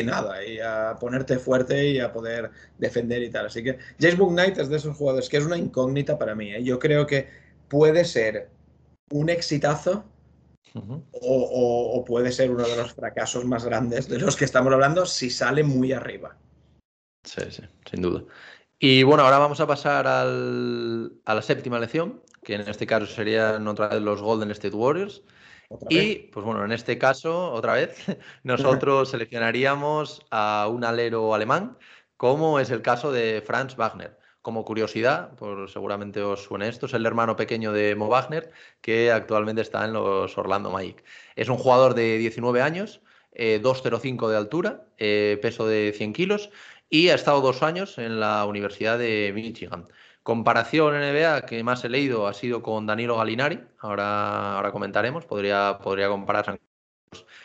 nada, y a ponerte fuerte y a poder defender y tal. Así que James Book Knight es de esos jugadores que es una incógnita para mí. ¿eh? Yo creo que puede ser un exitazo o, puede ser uno de los fracasos más grandes de los que estamos hablando si sale muy arriba. Sí, sí, sin duda. Y bueno, ahora vamos a pasar a la séptima lección, que en este caso serían otra vez los Golden State Warriors. Y, pues bueno, en este caso, otra vez, nosotros seleccionaríamos a un alero alemán, como es el caso de Franz Wagner como curiosidad, por seguramente os suene esto, es el hermano pequeño de Mo Wagner, que actualmente está en los Orlando Magic. Es un jugador de 19 años, 2,05 eh, de altura, eh, peso de 100 kilos y ha estado dos años en la Universidad de Michigan. Comparación NBA que más he leído ha sido con Danilo Galinari, ahora, ahora comentaremos, podría, podría compararse,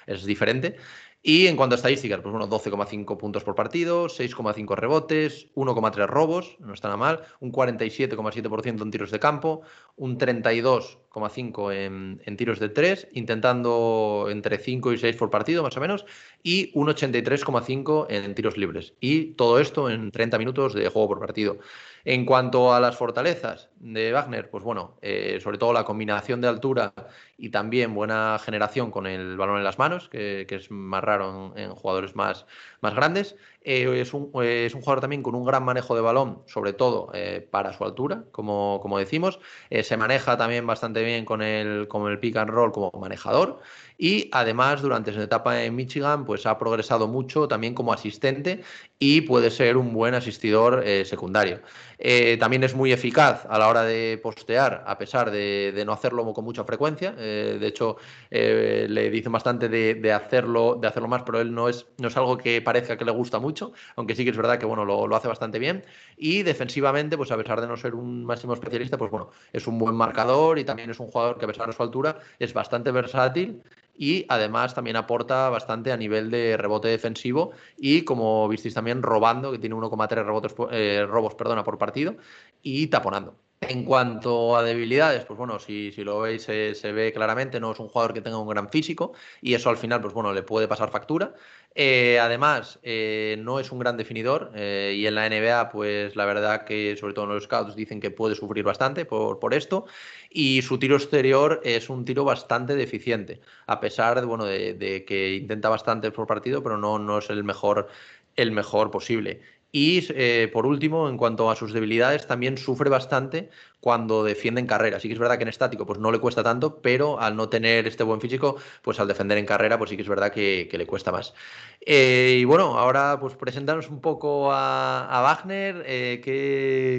es diferente. Y en cuanto a estadísticas, pues bueno, 12,5 puntos por partido, 6,5 rebotes, 1,3 robos, no está nada mal, un 47,7% en tiros de campo, un 32 4,5 en, en, tiros de 3, intentando entre 5 y 6 por partido, más o menos, y un 83,5 en tiros libres. Y todo esto en 30 minutos de juego por partido. En cuanto a las fortalezas de Wagner, pues bueno, eh, sobre todo la combinación de altura y también buena generación con el balón en las manos, que, es más raro en, jugadores más, más grandes. Eh, es, un, es, un, jugador también con un gran manejo de balón, sobre todo eh, para su altura, como, como decimos. se maneja también bastante bien con el, con el pick and roll como manejador. Y además, durante su etapa en Michigan, pues ha progresado mucho también como asistente y puede ser un buen asistidor secundario. Eh, también es muy eficaz a la hora de postear, a pesar de, no hacerlo con mucha frecuencia. Eh, de hecho, eh, le dicen bastante de, hacerlo, de hacerlo más, pero él no es, no es algo que parezca que le gusta mucho, aunque sí que es verdad que bueno, lo, lo, hace bastante bien. Y defensivamente, pues a pesar de no ser un máximo especialista, pues bueno, es un buen marcador y también es un jugador que a pesar de su altura es bastante versátil y además también aporta bastante a nivel de rebote defensivo y como visteis también robando, que tiene 1,3 rebotes eh, robos perdona, por partido y taponando. En cuanto a debilidades, pues bueno, si, si lo veis se, ve claramente, no es un jugador que tenga un gran físico y eso al final, pues bueno, le puede pasar factura. Eh, además, eh, no es un gran definidor y en la NBA, pues la verdad que sobre todo en los scouts dicen que puede sufrir bastante por, por esto y su tiro exterior es un tiro bastante deficiente, a pesar de, bueno, de, que intenta bastante por partido, pero no, no es el mejor, el mejor posible. Y eh, por último, en cuanto a sus debilidades, también sufre bastante cuando defiende en carrera. Sí que es verdad que en estático pues no le cuesta tanto, pero al no tener este buen físico, pues al defender en carrera, pues sí que es verdad que, le cuesta más. Eh, y bueno, ahora pues presentarnos un poco a, Wagner, eh,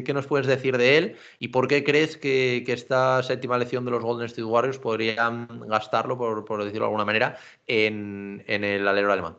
¿qué, nos puedes decir de él y por qué crees que, esta séptima lección de los Golden State Warriors podrían gastarlo, por, decirlo de alguna manera, en el alero alemán?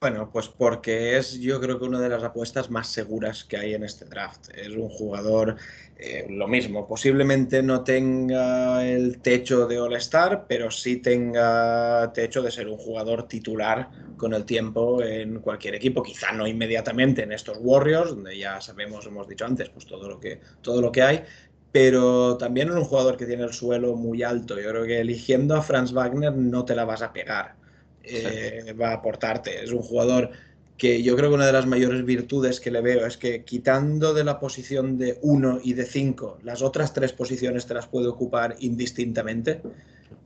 Bueno, pues porque es yo creo que una de las apuestas más seguras que hay en este draft. Es un jugador, eh, lo mismo, posiblemente no tenga el techo de All-Star, pero sí tenga techo de ser un jugador titular con el tiempo en cualquier equipo. Quizá no inmediatamente en estos Warriors, donde ya sabemos, hemos dicho antes, pues todo lo que, todo lo que hay, pero también es un jugador que tiene el suelo muy alto. Yo creo que eligiendo a Franz Wagner no te la vas a pegar eh, va a aportarte. Es un jugador que yo creo que una de las mayores virtudes que le veo es que quitando de la posición de 1 y de 5, las otras tres posiciones te las puede ocupar indistintamente.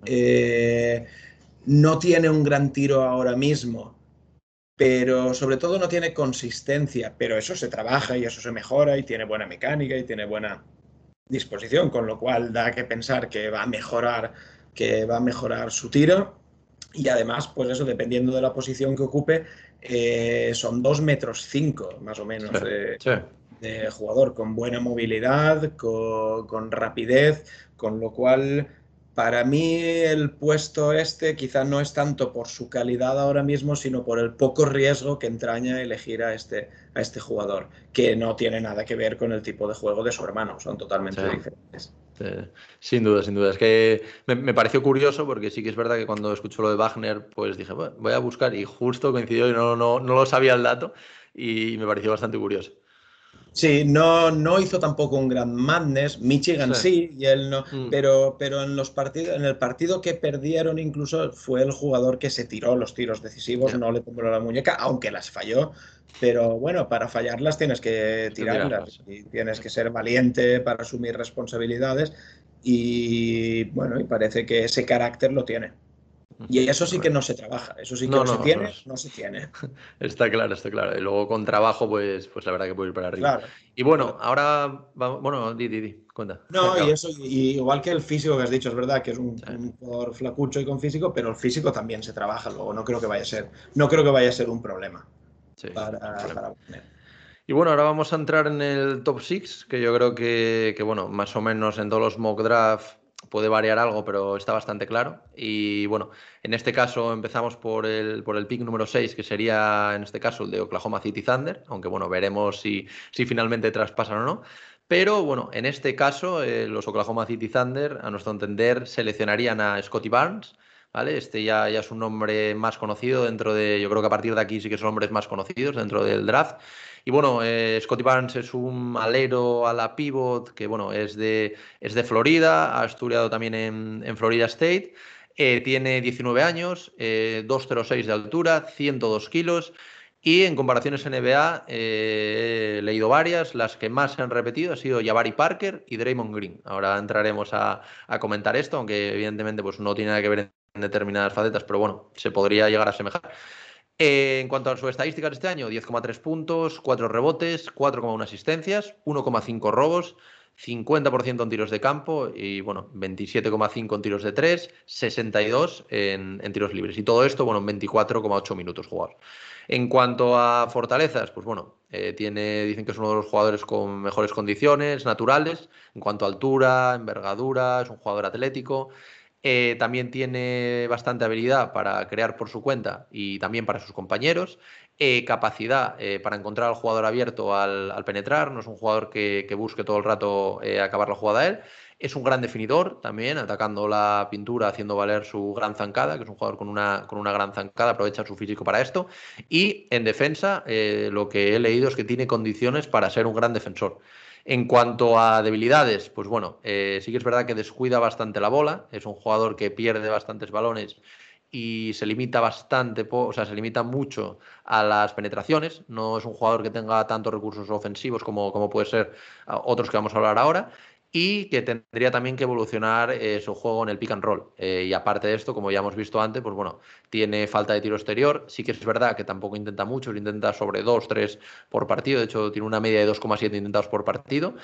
Eh, no tiene un gran tiro ahora mismo, pero sobre todo no tiene consistencia, pero eso se trabaja y eso se mejora y tiene buena mecánica y tiene buena disposición, con lo cual da que pensar que va a mejorar, que va a mejorar su tiro y además, pues eso, dependiendo de la posición que ocupe, eh, son dos metros cinco, más o menos, de, jugador, con buena movilidad, con, rapidez, con lo cual, para mí el puesto este quizá no es tanto por su calidad ahora mismo, sino por el poco riesgo que entraña elegir a este, a este jugador, que no tiene nada que ver con el tipo de juego de su hermano, son totalmente diferentes. Este, sin duda, sin duda. Es que me, pareció curioso porque sí que es verdad que cuando escucho lo de Wagner, pues dije, bueno, voy a buscar y justo coincidió y no, no, no lo sabía el dato y me pareció bastante curioso. Sí, no, no hizo tampoco un gran madness. Michigan sí, y él no. Mm. Pero, pero en los partidos, en el partido que perdieron, incluso fue el jugador que se tiró los tiros decisivos, no le tembló la muñeca, aunque las falló. Pero bueno, para fallarlas tienes que tirarlas y tienes que ser valiente para asumir responsabilidades. Y bueno, y parece que ese carácter lo tiene. Y eso sí que no se trabaja, eso sí que no, se tiene, no se tiene. Está claro, está claro. Y luego con trabajo, pues, pues la verdad que puede ir para arriba. Y bueno, ahora, bueno, di, di, di, cuenta. No, y eso, igual que el físico que has dicho, es verdad que es un, por flacucho y con físico, pero el físico también se trabaja luego, no creo que vaya a ser, no creo que vaya a ser un problema para, para y bueno, ahora vamos a entrar en el top 6, que yo creo que, que, bueno, más o menos en todos los mock draft puede variar algo, pero está bastante claro. Y bueno, en este caso empezamos por el, por el pick número 6, que sería en este caso el de Oklahoma City Thunder, aunque bueno, veremos si, si finalmente traspasan o no. Pero bueno, en este caso eh, los Oklahoma City Thunder, a nuestro entender, seleccionarían a Scotty Barnes. ¿Vale? Este ya, ya es un nombre más conocido dentro de, yo creo que a partir de aquí sí que son nombres más conocidos dentro del draft. Y bueno, eh, Scotty Barnes es un alero a la pivot que bueno, es de, es de Florida, ha estudiado también en, en Florida State. Eh, tiene 19 años, 2,06 de altura, 102 kilos. Y en comparaciones NBA eh, he leído varias, las que más se han repetido ha sido Jabari Parker y Draymond Green. Ahora entraremos a, comentar esto, aunque evidentemente pues, no tiene nada que ver en determinadas facetas, pero bueno, se podría llegar a asemejar. Eh, en cuanto a sus estadísticas este año, 10,3 puntos, 4 rebotes, 4,1 asistencias, 1,5 robos, 50% en tiros de campo y bueno, 27,5 en tiros de 3, 62 en, en tiros libres. Y todo esto, bueno, en 24,8 minutos jugados. En cuanto a fortalezas, pues bueno, eh, tiene, dicen que es uno de los jugadores con mejores condiciones naturales, en cuanto a altura, envergadura, es un jugador atlético. Eh, también tiene bastante habilidad para crear por su cuenta y también para sus compañeros. Eh, capacidad para encontrar al jugador abierto al, penetrar, no es un jugador que, que busque todo el rato acabar la jugada a él. Es un gran definidor también, atacando la pintura, haciendo valer su gran zancada, que es un jugador con una, con una gran zancada, aprovecha su físico para esto. Y en defensa, eh, lo que he leído es que tiene condiciones para ser un gran defensor. En cuanto a debilidades, pues bueno, eh, sí que es verdad que descuida bastante la bola, es un jugador que pierde bastantes balones y se limita bastante, o sea, se limita mucho a las penetraciones. No es un jugador que tenga tantos recursos ofensivos como, como puede ser ah, otros que vamos a hablar ahora y que tendría también que evolucionar eh, su juego en el pick and roll. Eh, y aparte de esto, como ya hemos visto antes, pues bueno, tiene falta de tiro exterior. Sí que es verdad que tampoco intenta mucho, intenta sobre 2, 3 por partido. De hecho, tiene una media de 2,7 intentados por partido.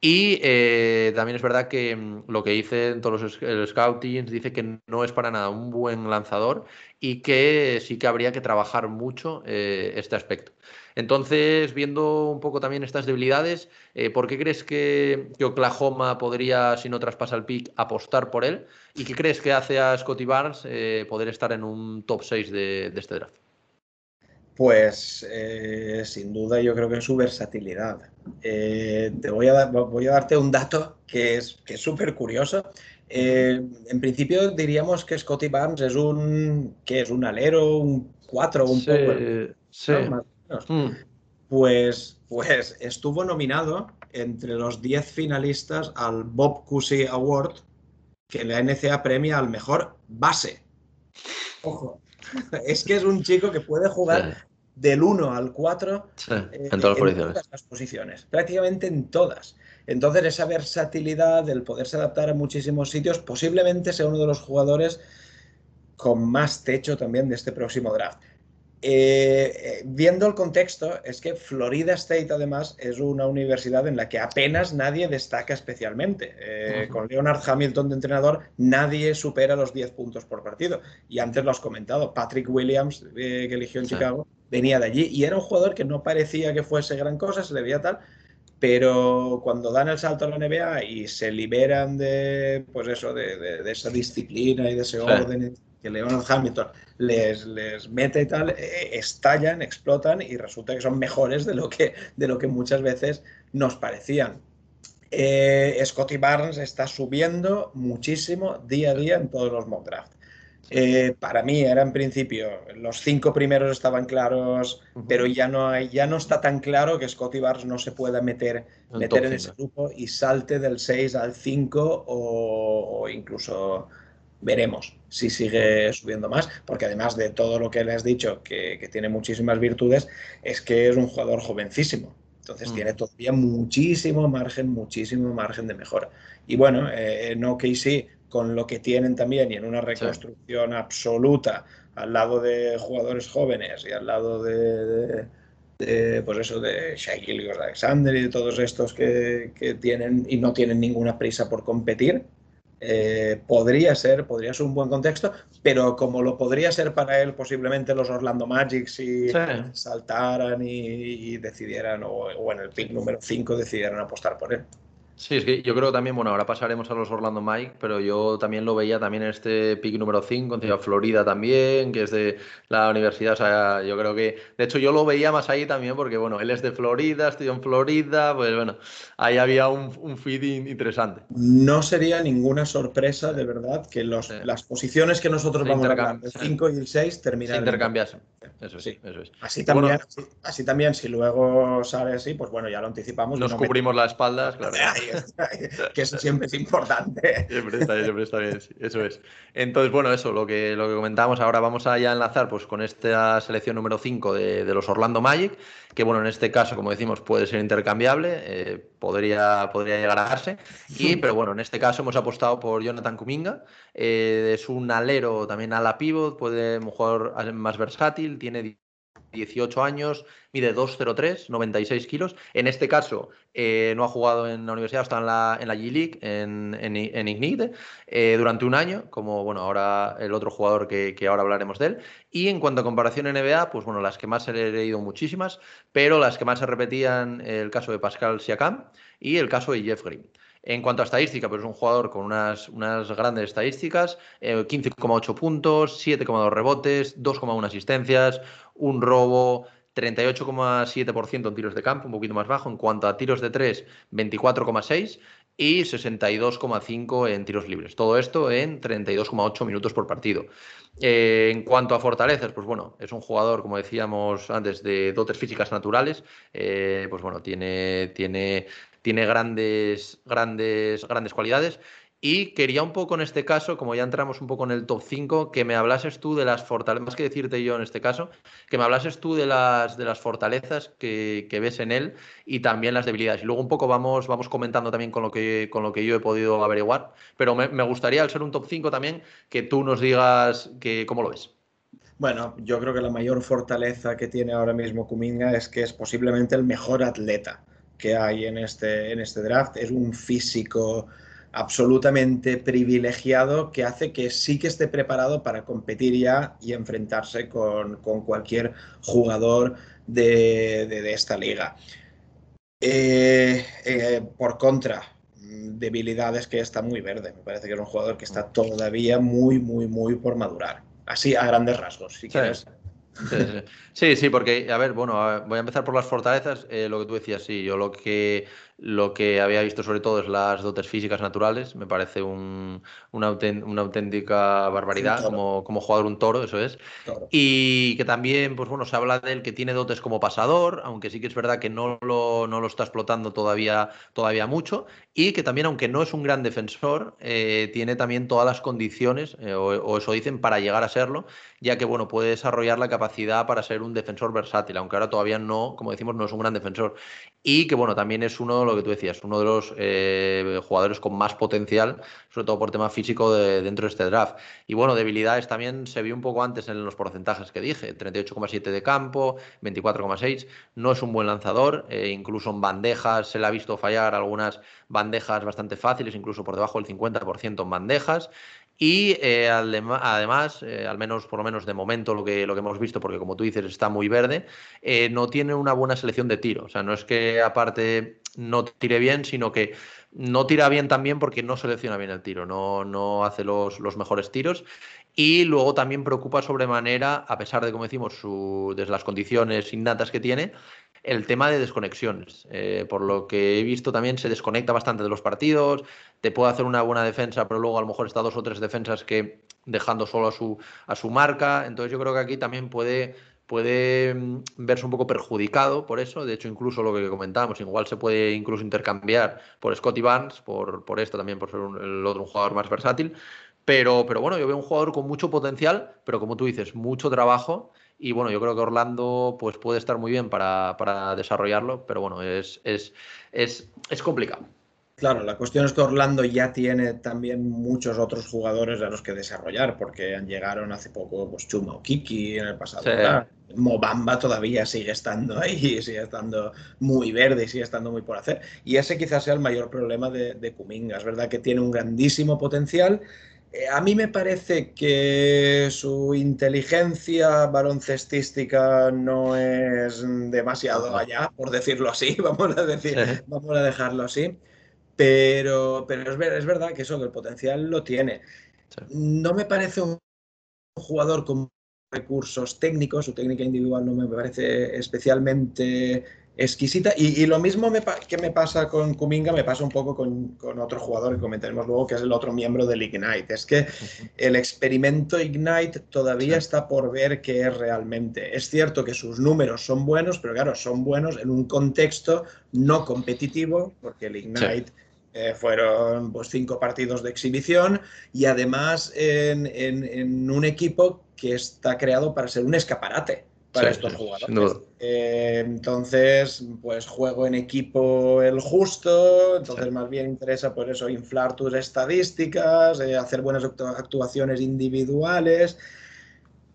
Y eh, también es verdad que mm, lo que dice en todos los el scouting dice que no es para nada un buen lanzador y que sí que habría que trabajar mucho este aspecto. Entonces, viendo un poco también estas debilidades, eh, ¿por qué crees que, Oklahoma podría, si no traspasa el pick, apostar por él? ¿Y qué crees que hace a Scotty Barnes eh, poder estar en un top 6 de, este draft? Pues eh, sin duda yo creo que es su versatilidad. te voy a, voy a darte un dato que es súper curioso. en principio diríamos que Scotty Barnes es un, ¿qué es? un alero, un 4, un poco. Sí. Mm. Pues, pues estuvo nominado entre los 10 finalistas al Bob Cousy Award, que la NCA premia al mejor base. Ojo, es que es un chico que puede jugar del 1 al 4 eh, en, todas, las posiciones, prácticamente en todas. Entonces, esa versatilidad, el poderse adaptar a muchísimos sitios, posiblemente sea uno de los jugadores con más techo también de este próximo draft. Eh, eh, viendo el contexto, es que Florida State además es una universidad en la que apenas nadie destaca especialmente. Eh, con Leonard Hamilton de entrenador, nadie supera los 10 puntos por partido. Y antes lo has comentado, Patrick Williams, que eligió en Chicago, venía de allí y era un jugador que no parecía que fuese gran cosa, se le veía tal, pero cuando dan el salto a la NBA y se liberan de, pues eso, de, esa disciplina y de ese orden que Leonard Hamilton les, les mete y tal, eh, estallan, explotan y resulta que son mejores de lo que, de lo que muchas veces nos parecían. Eh, Scotty Barnes está subiendo muchísimo día a día en todos los mock draft. Eh, para mí era en principio, los cinco primeros estaban claros, pero ya no, hay, ya no está tan claro que Scotty Barnes no se pueda meter, meter en ese grupo y salte del 6 al 5 o incluso veremos si sigue subiendo más, porque además de todo lo que le has dicho, que, tiene muchísimas virtudes, es que es un jugador jovencísimo. Entonces mm. tiene todavía muchísimo margen, muchísimo margen de mejora. Y bueno, eh, en OKC, con lo que tienen también y en una reconstrucción absoluta al lado de jugadores jóvenes y al lado de, pues eso, de Shaquille Alexander y de todos estos que, que tienen y no tienen ninguna prisa por competir, eh, podría ser, podría ser un buen contexto, pero como lo podría ser para él posiblemente los Orlando Magic si saltaran y, decidieran, o, en el pick número 5 decidieran apostar por él. Sí, es que yo creo también, bueno, ahora pasaremos a los Orlando Mike, pero yo también lo veía también en este pick número 5, en Ciudad Florida también, que es de la universidad, o sea, yo creo que, de hecho yo lo veía más ahí también porque, bueno, él es de Florida, estudió en Florida, pues bueno, ahí había un, un feed interesante. No sería ninguna sorpresa, de verdad, que los, las posiciones que nosotros vamos a hablar, el 5 y el 6, terminaran. intercambiasen. Eso sí, eso es. Así también, así, también, si luego sale así, pues bueno, ya lo anticipamos. Nos cubrimos las espaldas, claro. que eso siempre es importante. Siempre está bien, siempre está bien, eso es. Entonces, bueno, eso, lo que, lo que comentábamos ahora, vamos a ya enlazar pues, con esta selección número 5 de, de, los Orlando Magic, que bueno, en este caso, como decimos, puede ser intercambiable, eh, podría, podría llegar a darse, y, pero bueno, en este caso hemos apostado por Jonathan Kuminga, eh, es un alero también a la pivot, puede jugador más versátil, tiene 18 años, mide 2,03, 96 kilos. En este caso, eh, no ha jugado en la universidad, está en la, en la G-League, en, en, Ignite, eh, durante un año, como bueno, ahora el otro jugador que, ahora hablaremos de él. Y en cuanto a comparación NBA, pues bueno, las que más he leído muchísimas, pero las que más se repetían, el caso de Pascal Siakam y el caso de Jeff Green. En cuanto a estadística, pues es un jugador con unas, unas grandes estadísticas, 15,8 eh, puntos, 7,2 rebotes, 2,1 asistencias, un robo, 38,7% en tiros de campo, un poquito más bajo. En cuanto a tiros de 3, 24,6 y 62,5 en tiros libres. Todo esto en 32,8 minutos por partido. Eh, en cuanto a fortalezas, pues bueno, es un jugador, como decíamos antes, de dotes físicas naturales. Eh, pues bueno, tiene, tiene, tiene grandes, grandes, grandes cualidades. Y quería un poco en este caso, como ya entramos un poco en el top 5, que me hablases tú de las fortalezas, más que decirte yo en este caso, que me hablases tú de las, de las fortalezas que, ves en él y también las debilidades. Y luego un poco vamos, vamos comentando también con lo, que, con lo que yo he podido averiguar. Pero me, gustaría, al ser un top 5 también, que tú nos digas que, cómo lo ves. Bueno, yo creo que la mayor fortaleza que tiene ahora mismo Kuminga es que es posiblemente el mejor atleta que hay en este, en este draft. Es un físico absolutamente privilegiado que hace que sí que esté preparado para competir ya y enfrentarse con, cualquier jugador de, esta liga. Eh, eh, por contra, debilidades que está muy verde. Me parece que es un jugador que está todavía muy, muy, muy por madurar. Así a grandes rasgos, si quieres. Sí, sí, porque, a ver, bueno, voy a empezar por las fortalezas. Eh, lo que tú decías, sí, yo lo que lo que había visto sobre todo es las dotes físicas naturales. Me parece una, auténtica barbaridad como, como, jugador un toro, eso es. Y que también, pues bueno, se habla de él que tiene dotes como pasador, aunque sí que es verdad que no lo, no lo está explotando todavía, todavía mucho. Y que también, aunque no es un gran defensor, eh, tiene también todas las condiciones, eh, o, eso dicen, para llegar a serlo, ya que bueno, puede desarrollar la capacidad para ser un defensor versátil, aunque ahora todavía no, como decimos, no es un gran defensor. Y que bueno, también es uno lo que tú decías, uno de los eh, jugadores con más potencial, sobre todo por tema físico dentro de este draft. Y bueno, debilidades también se vio un poco antes en los porcentajes que dije, 38,7 de campo, 24,6, no es un buen lanzador, eh, incluso en bandejas se le ha visto fallar algunas bandejas bastante fáciles, incluso por debajo del 50% en bandejas. Y eh, además, eh, al menos por lo menos de momento lo que, lo que hemos visto, porque como tú dices está muy verde, eh, no tiene una buena selección de tiro. O sea, no es que aparte no tire bien, sino que no tira bien también porque no selecciona bien el tiro, no, no hace los, los mejores tiros. Y luego también preocupa sobremanera, a pesar de, como decimos, su, las condiciones innatas que tiene, el tema de desconexiones. Eh, por lo que he visto también se desconecta bastante de los partidos, te puede hacer una buena defensa, pero luego a lo mejor está dos o tres defensas que dejando solo a su, a su marca. Entonces yo creo que aquí también puede, puede mm, verse un poco perjudicado por eso. De hecho, incluso lo que comentábamos, igual se puede incluso intercambiar por Scotty Barnes, por, por esto también, por ser el otro un jugador más versátil. Pero, pero bueno, yo veo un jugador con mucho potencial, pero como tú dices, mucho trabajo y bueno, yo creo que Orlando pues, puede estar muy bien para, para desarrollarlo, pero bueno, es, es, es, es complicado. Claro, la cuestión es que Orlando ya tiene también muchos otros jugadores a los que desarrollar, porque llegaron hace poco pues, Chuma o Kiki en el pasado. Mobamba todavía sigue estando ahí, sigue estando muy verde y sigue estando muy por hacer. Y ese quizás sea el mayor problema de, de Kuminga. Es verdad que tiene un grandísimo potencial a mí me parece que su inteligencia baloncestística no es demasiado allá, por decirlo así, vamos a decir, vamos a dejarlo así. Pero, pero es, ver- es verdad que eso, que el potencial lo tiene. No me parece un jugador con recursos técnicos, su técnica individual no me parece especialmente exquisita. Y, y lo mismo me que me pasa con Kuminga, me pasa un poco con, con otro jugador que comentaremos luego, que es el otro miembro del Ignite. Es que el experimento Ignite todavía Sí. está por ver qué es realmente. Es cierto que sus números son buenos, pero claro, son buenos en un contexto no competitivo, porque el Ignite eh, fueron pues, cinco partidos de exhibición y además en, en- en un equipo que está creado para ser un escaparate para Sí, estos sí, jugadores. Eh, entonces, pues juego en equipo el justo, entonces Sí. más bien interesa por eso inflar tus estadísticas, eh, hacer buenas actu- actuaciones individuales.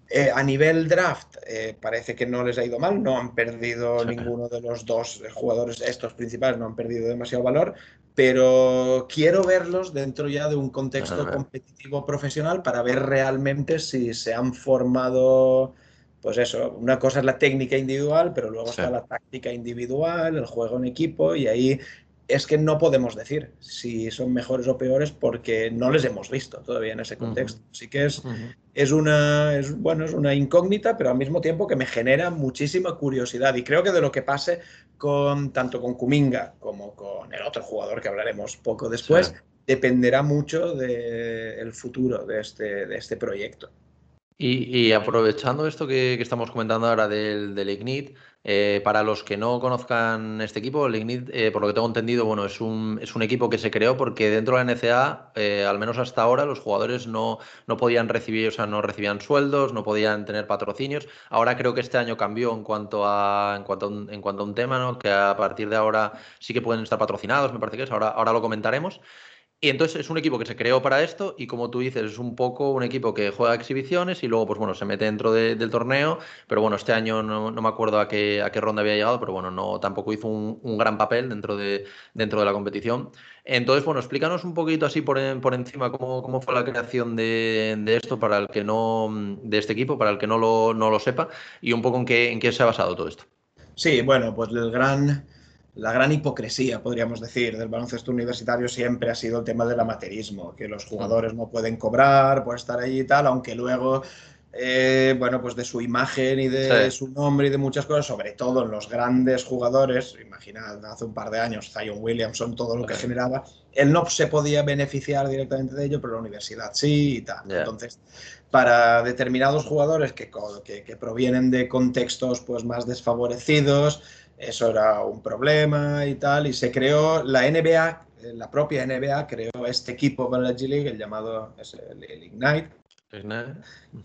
Eh, a nivel draft, eh, parece que no les ha ido mal, no han perdido ninguno de los dos jugadores, estos principales, no han perdido demasiado valor, pero quiero verlos dentro ya de un contexto competitivo profesional para ver realmente si se han formado, pues eso, una cosa es la técnica individual, pero luego Sí. está la táctica individual, el juego en equipo, y ahí es que no podemos decir si son mejores o peores porque no les hemos visto todavía en ese contexto. Así que es, es una, es, bueno, es una incógnita, pero al mismo tiempo que me genera muchísima curiosidad. Y creo que de lo que pase con tanto con Kuminga como con el otro jugador que hablaremos poco después, Sí. dependerá mucho del futuro de este, de este proyecto. Y, y aprovechando esto que, que estamos comentando ahora del, del Ignite, eh, para los que no conozcan este equipo, el Ignite, eh, por lo que tengo entendido, bueno, es un, es un equipo que se creó porque dentro de la NCA, eh, al menos hasta ahora, los jugadores no, no podían recibir, o sea, no recibían sueldos, no podían tener patrocinios. Ahora creo que este año cambió en cuanto a, en cuanto a un, en cuanto a un tema, ¿no? Que a partir de ahora sí que pueden estar patrocinados, me parece que es, ahora, ahora lo comentaremos. Y entonces es un equipo que se creó para esto y como tú dices, es un poco un equipo que juega exhibiciones y luego pues bueno, se mete dentro de- del torneo, pero bueno, este año no, no me acuerdo a qué, a qué ronda había llegado, pero bueno, no, tampoco hizo un, un gran papel dentro de, dentro de la competición. Entonces, bueno, explícanos un poquito así por, por encima cómo, cómo fue la creación de, de esto para el que no, de este equipo, para el que no lo, no lo sepa, y un poco en qué, en qué se ha basado todo esto. Sí, bueno, pues el gran, la gran hipocresía, podríamos decir, del baloncesto universitario siempre ha sido el tema del amateurismo, que los jugadores no pueden cobrar por estar allí y tal, aunque luego, eh, bueno, pues de su imagen y de Sí. su nombre y de muchas cosas, sobre todo en los grandes jugadores, imaginad hace un par de años, Zion Williamson, todo lo que generaba, él no se podía beneficiar directamente de ello, pero la universidad sí y tal. Entonces, para determinados jugadores que, que- que provienen de contextos pues, más desfavorecidos, eso era un problema y tal, y se creó la NBA, eh, la propia NBA creó este equipo para la G League, el llamado el, Ignite,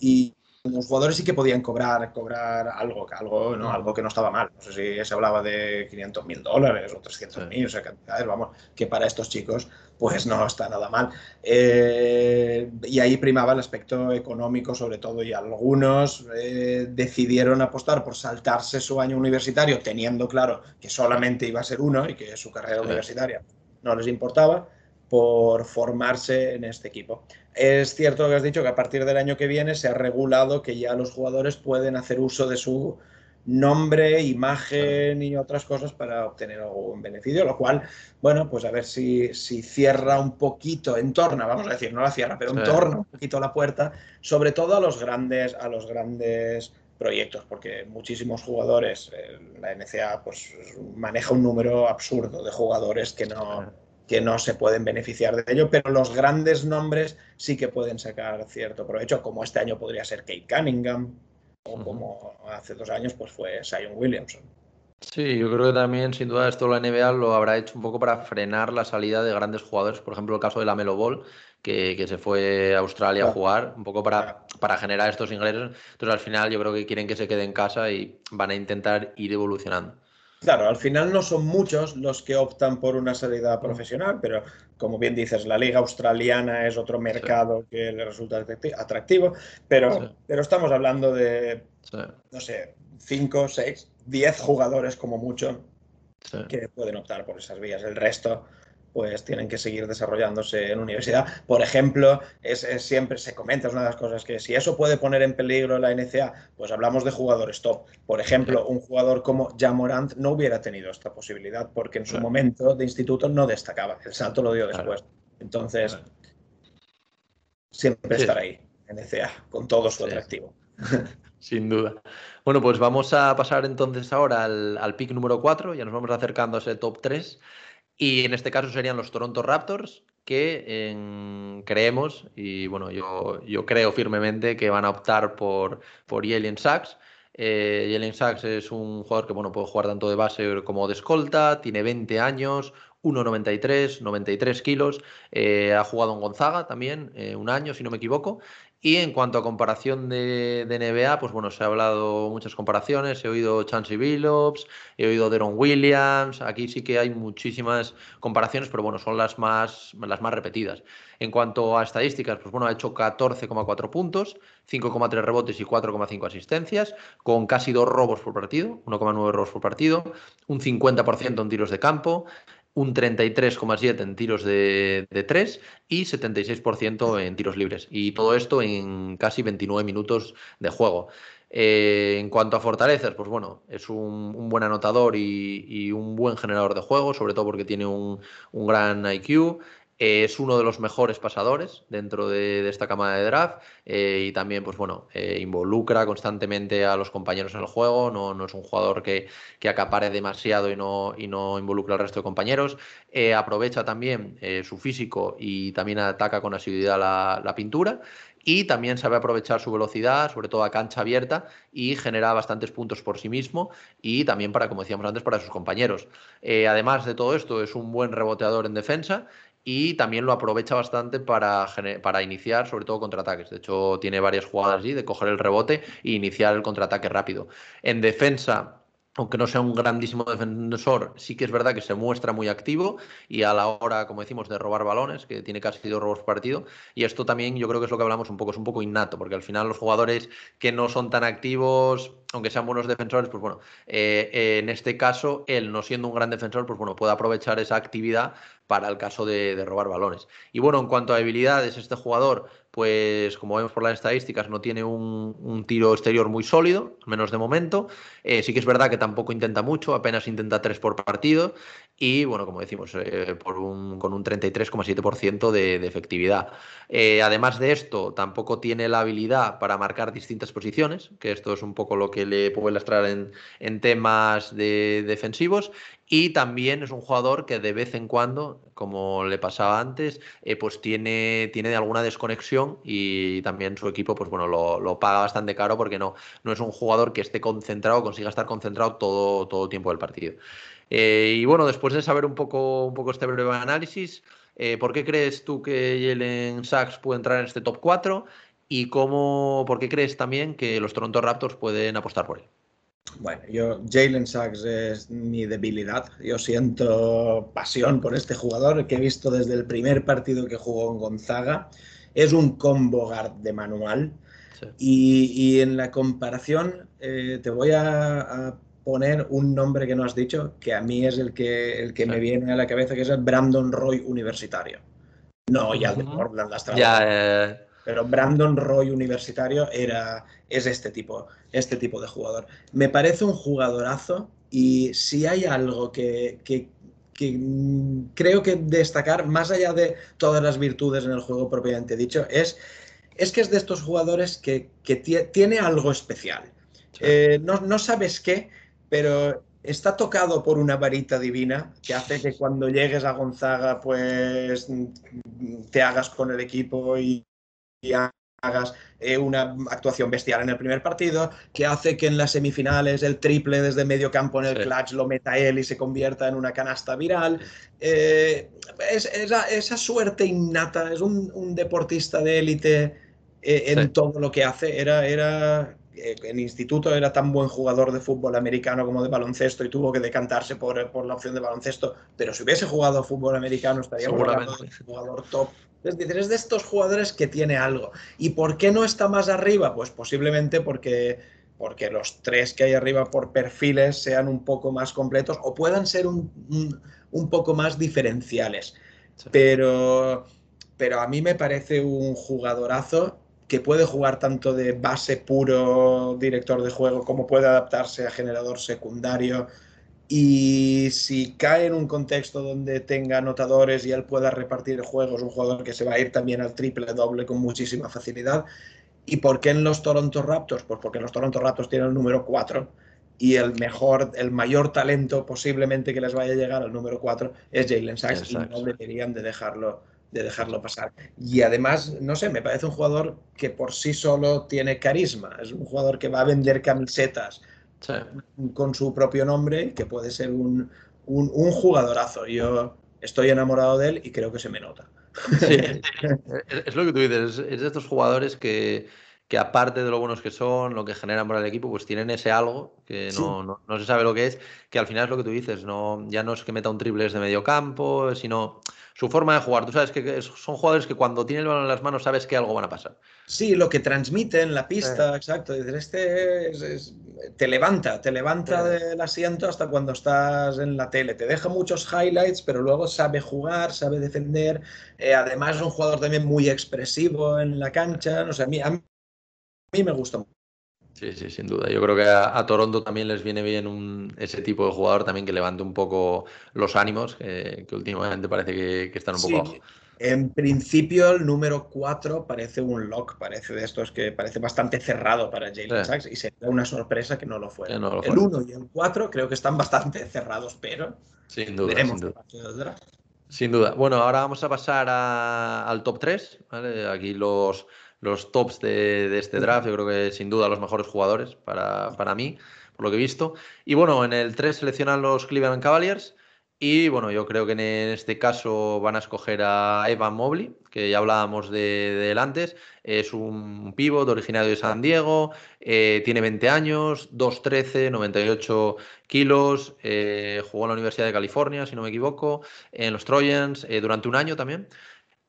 y los jugadores sí que podían cobrar, cobrar algo, algo, ¿no? algo que no estaba mal. No sé si se hablaba de 500 mil dólares o 300 mil, o sea, cantidades, vamos, que para estos chicos pues no está nada mal. Eh, y ahí primaba el aspecto económico sobre todo y algunos eh, decidieron apostar por saltarse su año universitario teniendo claro que solamente iba a ser uno y que su carrera Sí. universitaria no les importaba por formarse en este equipo. Es cierto que has dicho que a partir del año que viene se ha regulado que ya los jugadores pueden hacer uso de su nombre, imagen y otras cosas para obtener algún beneficio, lo cual, bueno, pues a ver si, si cierra un poquito, entorna, vamos a decir, no la cierra, pero Sí. entorna un poquito la puerta, sobre todo a los grandes, a los grandes proyectos, porque muchísimos jugadores, eh, la NCA pues maneja un número absurdo de jugadores que no, que no se pueden beneficiar de ello, pero los grandes nombres sí que pueden sacar cierto provecho, como este año podría ser Kate Cunningham, o como hace dos años pues fue Zion Williamson. Sí, yo creo que también, sin duda, esto la NBA lo habrá hecho un poco para frenar la salida de grandes jugadores. Por ejemplo, el caso de la Melo Ball, que, que se fue a Australia a jugar, un poco para, para generar estos ingresos. Entonces, al final, yo creo que quieren que se quede en casa y van a intentar ir evolucionando. Claro, al final no son muchos los que optan por una salida profesional, pero como bien dices, la liga australiana es otro mercado que le resulta atracti- atractivo, pero, Sí. pero estamos hablando de, Sí, no sé, 5, 6, 10 jugadores como mucho que pueden optar por esas vías. El resto pues tienen que seguir desarrollándose en universidad. Por ejemplo, es, siempre se comenta, es una de las cosas que si eso puede poner en peligro la NCA, pues hablamos de jugadores top. Por ejemplo, un jugador como Jamorant no hubiera tenido esta posibilidad porque en su momento de instituto no destacaba, el salto lo dio después. Entonces, siempre estar ahí, NCA, con todo su atractivo. Sin duda. Bueno, pues vamos a pasar entonces ahora al, al pick número 4, ya nos vamos acercando a ese top 3. Y en este caso serían los Toronto Raptors, que creemos, y bueno, yo, yo creo firmemente que van a optar por, por Jalen Sachs. Eh, Jalen Sachs es un jugador que bueno, puede jugar tanto de base como de escolta, tiene 20 años, 1,93, 93 kilos, eh, ha jugado en Gonzaga también, eh, un año si no me equivoco, y en cuanto a comparación de, NBA, pues bueno, se ha hablado muchas comparaciones, he oído Chansey Billups, he oído Deron Williams, aquí sí que hay muchísimas comparaciones, pero bueno, son las más, las más repetidas. En cuanto a estadísticas, pues bueno, ha hecho 14,4 puntos, 5,3 rebotes y 4,5 asistencias, con casi dos robos por partido, 1,9 robos por partido, un 50% en tiros de campo, un 33,7 en tiros de, de 3 y 76% en tiros libres. Y todo esto en casi 29 minutos de juego. Eh, en cuanto a fortalezas, pues bueno, es un, buen anotador y, un buen generador de juego, sobre todo porque tiene un, un gran IQ. Eh, es uno de los mejores pasadores dentro de, esta cámara de draft eh, y también, pues bueno, eh, involucra constantemente a los compañeros en el juego. No, no es un jugador que, que, acapare demasiado y no, y no involucra al resto de compañeros. aprovecha también su físico y también ataca con asiduidad la, la pintura y también sabe aprovechar su velocidad, sobre todo a cancha abierta, y genera bastantes puntos por sí mismo y también para, como decíamos antes, para sus compañeros. además de todo esto, es un buen reboteador en defensa y también lo aprovecha bastante para, para iniciar, sobre todo contraataques. De hecho, tiene varias jugadas allí de coger el rebote e iniciar el contraataque rápido. En defensa, aunque no sea un grandísimo defensor, sí que es verdad que se muestra muy activo y a la hora, como decimos, de robar balones, que tiene casi dos robos partido. Y esto también yo creo que es lo que hablamos un poco, es un poco innato, porque al final los jugadores que no son tan activos, aunque sean buenos defensores, pues bueno, eh, en este caso, él no siendo un gran defensor, pues bueno, puede aprovechar esa actividad para el caso de, robar balones. Y bueno, en cuanto a habilidades, este jugador, pues como vemos por las estadísticas, no tiene un, tiro exterior muy sólido, al menos de momento. Eh, sí que es verdad que tampoco intenta mucho, apenas intenta tres por partido. Y bueno, como decimos, eh, con un 33,7% de, de, efectividad. Eh, además de esto, tampoco tiene la habilidad para marcar distintas posiciones, que esto es un poco lo que le puede lastrar en, en temas de defensivos. Y también es un jugador que de vez en cuando, como le pasaba antes, eh, pues tiene, tiene alguna desconexión y también su equipo pues bueno, lo, paga bastante caro porque no, no es un jugador que esté concentrado, consiga estar concentrado todo, todo el tiempo del partido. Eh, y bueno, después de saber un poco, un poco este breve análisis, eh, ¿por qué crees tú que Jalen Sachs puede entrar en este top 4? ¿Y cómo, por qué crees también que los Toronto Raptors pueden apostar por él? Bueno, yo, Jalen Sachs es mi debilidad. Yo siento pasión por este jugador que he visto desde el primer partido que jugó en Gonzaga. Es un combo guard de manual. Y, en la comparación, eh, te voy a, poner un nombre que no has dicho, que a mí es el que, el que me viene a la cabeza, que es el Brandon Roy universitario. No, ya el de Portland, las ya, eh, pero Brandon Roy universitario era, es este tipo, este tipo de jugador. Me parece un jugadorazo y si hay algo que, creo que destacar, más allá de todas las virtudes en el juego propiamente dicho, es, es que es de estos jugadores que, tiene algo especial. Eh, no, no sabes qué, pero está tocado por una varita divina que hace que cuando llegues a Gonzaga, pues te hagas con el equipo y, hagas eh, una actuación bestial en el primer partido, que hace que en las semifinales el triple desde medio campo en el clutch lo meta él y se convierta en una canasta viral. Eh, es, esa, suerte innata, es un, deportista de élite eh, en todo lo que hace. Era, era en instituto era tan buen jugador de fútbol americano como de baloncesto y tuvo que decantarse por, por la opción de baloncesto, pero si hubiese jugado fútbol americano estaría un jugador top es decir, es de estos jugadores que tiene algo. ¿Y por qué no está más arriba? Pues posiblemente porque porque los tres que hay arriba por perfiles sean un poco más completos o puedan ser un, un, poco más diferenciales. Pero, pero a mí me parece un jugadorazo que puede jugar tanto de base puro director de juego como puede adaptarse a generador secundario. Y si cae en un contexto donde tenga anotadores y él pueda repartir juegos, un jugador que se va a ir también al triple doble con muchísima facilidad. ¿Y por qué en los Toronto Raptors? Pues porque los Toronto Raptors tienen el número 4 y el mejor, el mayor talento posiblemente que les vaya a llegar al número 4 es Jalen Sachs y no deberían de dejarlo, de dejarlo pasar. Y además, no sé, me parece un jugador que por sí solo tiene carisma, es un jugador que va a vender camisetas con su propio nombre, que puede ser un, un, jugadorazo. Yo estoy enamorado de él y creo que se me nota. es lo que tú dices, es de estos jugadores que, que aparte de lo buenos que son, lo que generan para el equipo, pues tienen ese algo que no, no, se sabe lo que es, que al final es lo que tú dices, no, ya no es que meta un triple desde medio campo, sino su forma de jugar. Tú sabes que son jugadores que cuando tienen el balón en las manos sabes que algo van a pasar. Sí, lo que transmiten la pista, exacto. Este te levanta, te levanta del asiento hasta cuando estás en la tele. Te deja muchos highlights, pero luego sabe jugar, sabe defender. Eh, además es un jugador también muy expresivo en la cancha. No sé, a mí, a mí me gusta mucho. Sí, sí, sin duda. Yo creo que a, Toronto también les viene bien un, ese tipo de jugador también que levante un poco los ánimos, que, últimamente parece que, están un poco En principio, el número 4 parece un lock, parece de estos que parece bastante cerrado para Jalen Sachs y sería una sorpresa que no lo fuera. el 1 y el 4 creo que están bastante cerrados, pero sin duda, sin duda. Sin duda. Bueno, ahora vamos a pasar al top 3. Aquí los los tops de, este draft. Yo creo que sin duda los mejores jugadores para, para, mí, por lo que he visto. Y bueno, en el 3 seleccionan los Cleveland Cavaliers. Y bueno, yo creo que en este caso van a escoger a Evan Mobley, que ya hablábamos de, él antes. Es un pívot originario de San Diego, eh, tiene 20 años, 2'13, 98 kilos, eh, jugó en la Universidad de California, si no me equivoco, en los Trojans eh, durante un año también.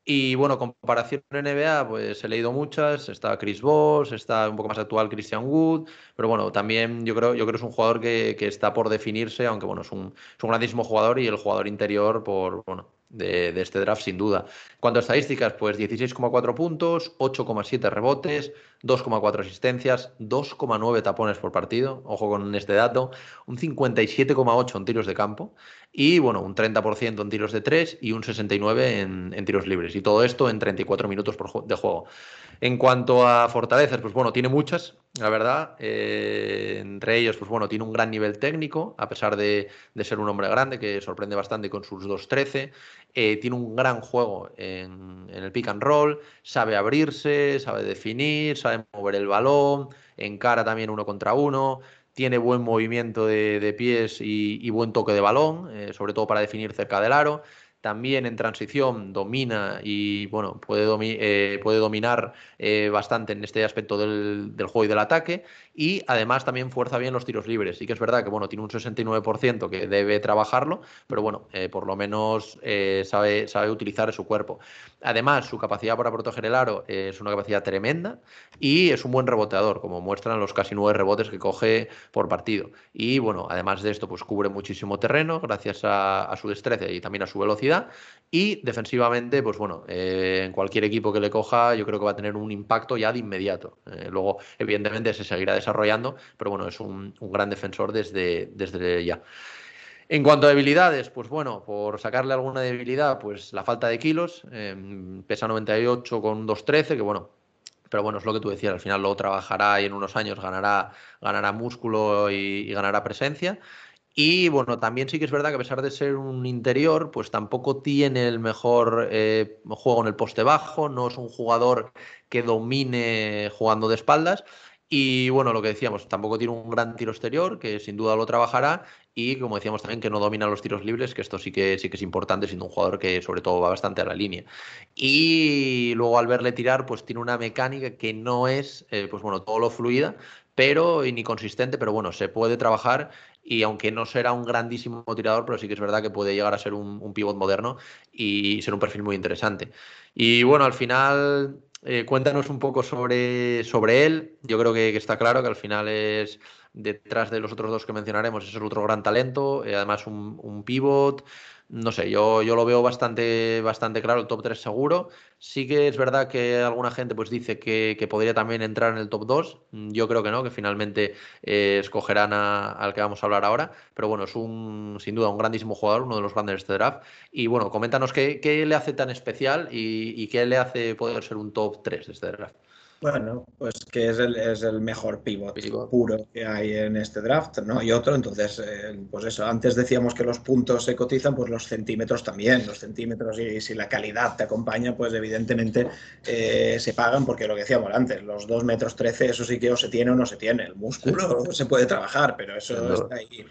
Y bueno, comparación en NBA, pues he leído muchas. Está Chris Voss, está un poco más actual Christian Wood, pero bueno, también yo creo, yo creo que es un jugador que, que está por definirse, aunque bueno, es un, es un grandísimo jugador y el jugador interior por, bueno, de, este draft, sin duda. Cuanto a estadísticas, pues 16,4 puntos, 8,7 rebotes, 2,4 asistencias, 2,9 tapones por partido, ojo con este dato, un 57,8 en tiros de campo y bueno, un 30% en tiros de 3 y un 69% en, en, tiros libres. Y todo esto en 34 minutos de juego. En cuanto a fortalezas, pues bueno, tiene muchas, la verdad. Eh, entre ellos, pues bueno, tiene un gran nivel técnico, a pesar de, ser un hombre grande, que sorprende bastante con sus 2.13. Eh, tiene un gran juego en, el pick and roll, sabe abrirse, sabe definir, sabe mover el balón, encara también uno contra uno tiene buen movimiento de, pies y, buen toque de balón, eh, sobre todo para definir cerca del aro. También en transición domina y bueno, puede, eh, puede dominar eh, bastante en este aspecto del, del, juego y del ataque. Y además también fuerza bien los tiros libres. Sí que es verdad que bueno, tiene un 69% que debe trabajarlo, pero bueno, por lo menos sabe, sabe utilizar su cuerpo. Además, su capacidad para proteger el aro es una capacidad tremenda y es un buen reboteador, como muestran los casi nueve rebotes que coge por partido. Y bueno, además de esto, pues cubre muchísimo terreno gracias a, su destreza y también a su velocidad. Y defensivamente, pues bueno, eh, en cualquier equipo que le coja, yo creo que va a tener un impacto ya de inmediato. Eh, luego, evidentemente, se seguirá desarrollando, pero bueno, es un, gran defensor desde, desde ya. En cuanto a debilidades, pues bueno, por sacarle alguna debilidad, pues la falta de kilos, em, pesa 98 con 213, que bueno, pero bueno, es lo que tú decías, al final lo trabajará y en unos años ganará, ganará músculo y, ganará presencia. Y bueno, también sí que es verdad que a pesar de ser un interior, pues tampoco tiene el mejor eh, juego en el poste bajo, no es un jugador que domine jugando de espaldas. Y bueno, lo que decíamos, tampoco tiene un gran tiro exterior, que sin duda lo trabajará, y como decíamos también que no domina los tiros libres, que esto sí que sí que es importante siendo un jugador que sobre todo va bastante a la línea. Y luego al verle tirar, pues tiene una mecánica que no es, eh, pues bueno, todo lo fluida, pero ni consistente, pero bueno, se puede trabajar y aunque no será un grandísimo tirador, pero sí que es verdad que puede llegar a ser un, un pivot moderno y ser un perfil muy interesante. Y bueno, al final eh, cuéntanos un poco sobre, sobre él. Yo creo que, está claro que al final es detrás de los otros dos que mencionaremos, es el otro gran talento, eh, además un, un pivot, no sé, yo, yo lo veo bastante, bastante claro, el top 3 seguro. Sí que es verdad que alguna gente pues dice que, que podría también entrar en el top 2. Yo creo que no, que finalmente eh, escogerán al que vamos a hablar ahora. Pero bueno, es un, sin duda un grandísimo jugador, uno de los grandes de este draft. Y bueno, coméntanos qué, qué le hace tan especial y, y qué le hace poder ser un top 3 de este draft. Bueno, pues que es el, es el mejor pivot, pivot, puro que hay en este draft, no hay otro. Entonces, eh, pues eso, antes decíamos que los puntos se cotizan, pues los centímetros también. Los centímetros y si la calidad te acompaña, pues evidentemente eh, se pagan porque lo que decíamos antes, los 2 metros 13, eso sí que o se tiene o no se tiene. El músculo sí. se puede trabajar, pero eso no. está ahí.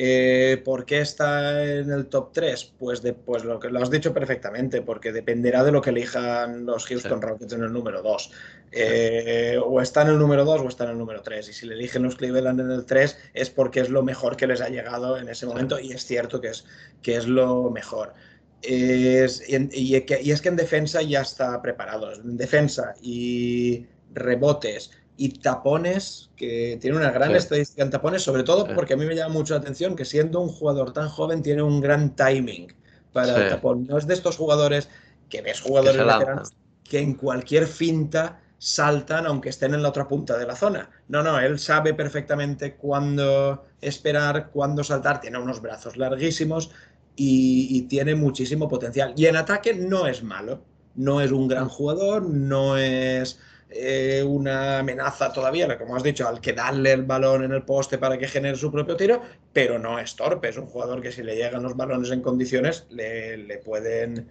Eh, ¿Por qué está en el top 3? Pues, de, pues lo que lo has dicho perfectamente, porque dependerá de lo que elijan los Houston sí. Rockets en el número 2. Eh, o está en el número 2 o está en el número 3. Y si le eligen los Cleveland en el 3 es porque es lo mejor que les ha llegado en ese momento sí. y es cierto que es, que es lo mejor. Es, y, y, y, es que en defensa ya está preparado. En defensa y rebotes y tapones, que tiene una gran sí. estadística en tapones, sobre todo sí. porque a mí me llama mucho la atención que siendo un jugador tan joven tiene un gran timing para sí. el tapón. No es de estos jugadores que ves jugadores que veteranos que en cualquier finta saltan aunque estén en la otra punta de la zona. No, no, él sabe perfectamente cuándo esperar, cuándo saltar, tiene unos brazos larguísimos y, y tiene muchísimo potencial. Y en ataque no es malo, no es un gran jugador, no es eh, una amenaza todavía, como has dicho, al que darle el balón en el poste para que genere su propio tiro, pero no es torpe, es un jugador que si le llegan los balones en condiciones le, le pueden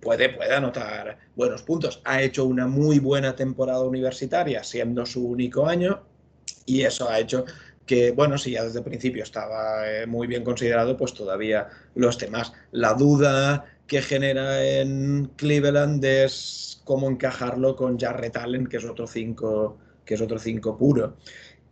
puede, puede anotar buenos puntos. Ha hecho una muy buena temporada universitaria, siendo su único año, y eso ha hecho que, bueno, si ya desde el principio estaba eh, muy bien considerado, pues todavía los temas. La duda que genera en Cleveland es cómo encajarlo con Jarrett Allen, que es otro 5 que es otro 5 puro.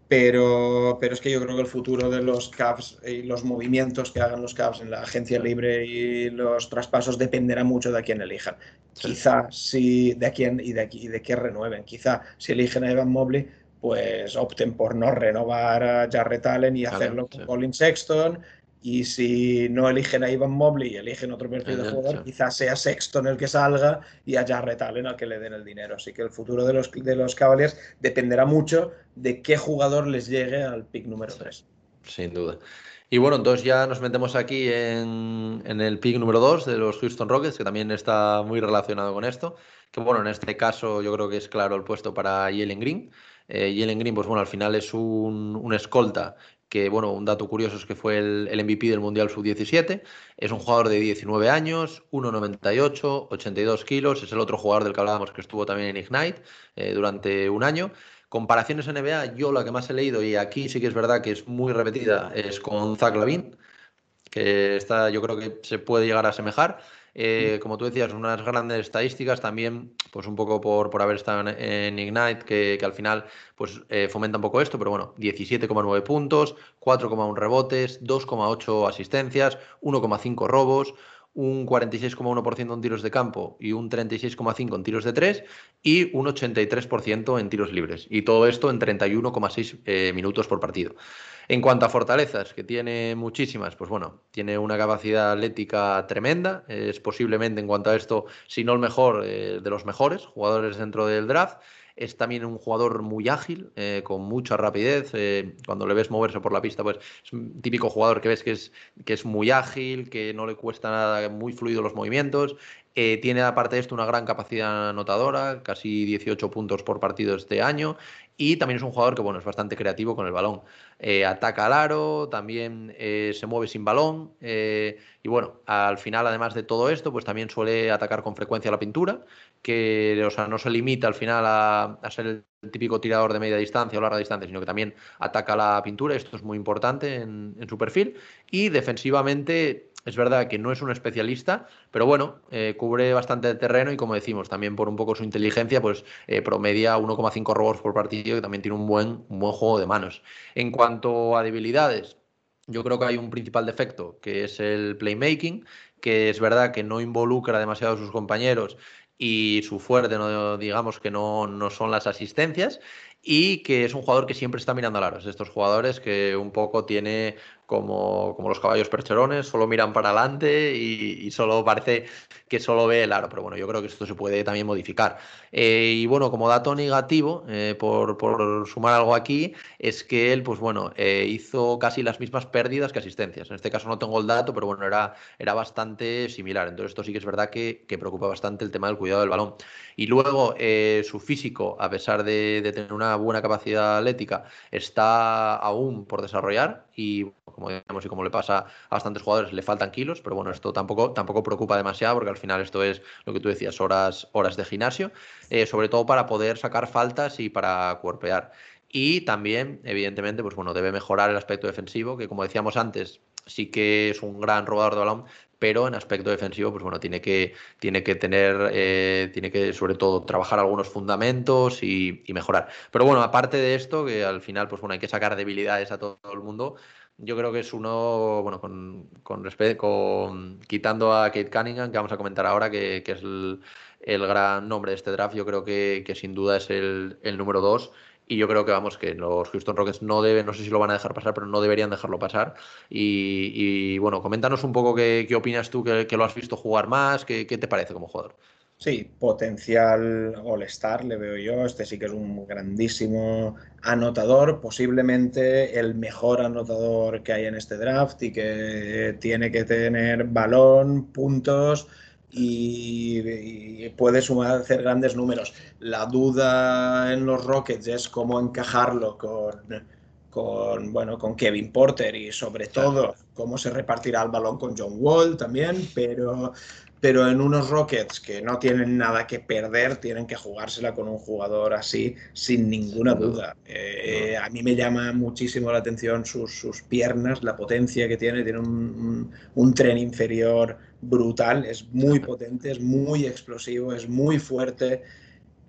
Pero, pero es que yo creo que el futuro de los Cavs y los movimientos que hagan los Cavs en la agencia libre y los traspasos dependerá mucho de a quién elijan. Sí. Quizá si de quién y de, y de qué renueven. Quizá si eligen a Evan Mobley, pues opten por no renovar a Jarrett Allen y hacerlo con sí. Colin Sexton y si no eligen a Ivan Mobley y eligen otro perfil de jugador, quizás sea Sexton el que salga y a Jarrett Allen al que le den el dinero. Así que el futuro de los, de los Cavaliers dependerá mucho de qué jugador les llegue al pick número 3. Sin duda. Y bueno, entonces ya nos metemos aquí en, en, el pick número 2 de los Houston Rockets, que también está muy relacionado con esto. Que bueno, en este caso yo creo que es claro el puesto para Jalen Green. Eh, Jalen Green, pues bueno, al final es un, un escolta que bueno, un dato curioso es que fue el, el MVP del Mundial Sub-17, es un jugador de 19 años, 1,98, 82 kilos, es el otro jugador del que hablábamos que estuvo también en Ignite eh, durante un año. Comparaciones NBA, yo la que más he leído, y aquí sí que es verdad que es muy repetida, es con Zach Lavin, que está, yo creo que se puede llegar a asemejar. Eh, como tú decías, unas grandes estadísticas también, pues un poco por, por haber estado en, Ignite, que, que, al final pues eh, fomenta un poco esto, pero bueno, 17,9 puntos, 4,1 rebotes, 2,8 asistencias, 1,5 robos, un 46,1% en tiros de campo y un 36,5% en tiros de 3 y un 83% en tiros libres. Y todo esto en 31,6 eh, minutos por partido. En cuanto a fortalezas, que tiene muchísimas, pues bueno, tiene una capacidad atlética tremenda, es posiblemente en cuanto a esto, si no el mejor, eh, de los mejores jugadores dentro del draft. Es también un jugador muy ágil, eh, con mucha rapidez. Eh, cuando le ves moverse por la pista, pues es un típico jugador que ves que es, que es muy ágil, que no le cuesta nada, muy fluido los movimientos. Eh, tiene aparte de esto una gran capacidad anotadora, casi 18 puntos por partido este año. Y también es un jugador que bueno, es bastante creativo con el balón. Eh, ataca al aro, también eh, se mueve sin balón. Eh, y bueno, al final, además de todo esto, pues también suele atacar con frecuencia la pintura, que o sea, no se limita al final a, ser el típico tirador de media distancia o larga distancia, sino que también ataca la pintura. Esto es muy importante en su perfil. Y defensivamente es verdad que no es un especialista, pero bueno, eh, cubre bastante terreno y como decimos, también por un poco su inteligencia, pues eh, promedia 1,5 robos por partido y también tiene un buen, buen juego de manos. En cuanto a debilidades, yo creo que hay un principal defecto, que es el playmaking, que es verdad que no involucra demasiado a sus compañeros y su fuerte, no, digamos que no, no son las asistencias y que es un jugador que siempre está mirando al aro. Es estos jugadores que un poco tiene como, como los caballos percherones, solo miran para adelante y, solo parece que solo ve el aro. Pero bueno, yo creo que esto se puede también modificar. Eh, y bueno, como dato negativo, eh, por, por, sumar algo aquí, es que él, pues bueno, eh, hizo casi las mismas pérdidas que asistencias. En este caso no tengo el dato, pero bueno, era, era bastante similar. Entonces esto sí que es verdad que, que preocupa bastante el tema del cuidado del balón. Y luego su físico, a pesar de, de tener una buena capacidad atlética, está aún por desarrollar y como digamos y como le pasa a bastantes jugadores, le faltan kilos, pero bueno, esto tampoco, tampoco preocupa demasiado porque al final esto es lo que tú decías, horas, horas de gimnasio, eh, sobre todo para poder sacar faltas y para cuerpear. Y también, evidentemente, pues bueno, debe mejorar el aspecto defensivo, que como decíamos antes, sí que es un gran robador de balón, pero en aspecto defensivo, pues bueno, tiene que, tiene que tener, eh, tiene que sobre todo trabajar algunos fundamentos y, mejorar. Pero bueno, aparte de esto, que al final, pues bueno, hay que sacar debilidades a todo, el mundo. Yo creo que es uno, bueno, con, con, con quitando a Kate Cunningham, que vamos a comentar ahora, que, es el, gran nombre de este draft, yo creo que, que sin duda es el, el número dos y yo creo que vamos, que los Houston Rockets no deben, no sé si lo van a dejar pasar, pero no deberían dejarlo pasar. Y, bueno, coméntanos un poco qué, qué opinas tú, que, lo has visto jugar más, qué, qué te parece como jugador. Sí, potencial All-Star le veo yo. Este sí que es un grandísimo anotador, posiblemente el mejor anotador que hay en este draft y que tiene que tener balón, puntos y, puede sumar, hacer grandes números. La duda en los Rockets es cómo encajarlo con, con, bueno, con Kevin Porter y sobre todo cómo se repartirá el balón con John Wall también, pero pero en unos Rockets que no tienen nada que perder, tienen que jugársela con un jugador así sin ninguna duda. Eh, a mí me llama muchísimo la atención sus, piernas, la potencia que tiene, tiene un, tren inferior brutal, es muy potente, es muy explosivo, es muy fuerte,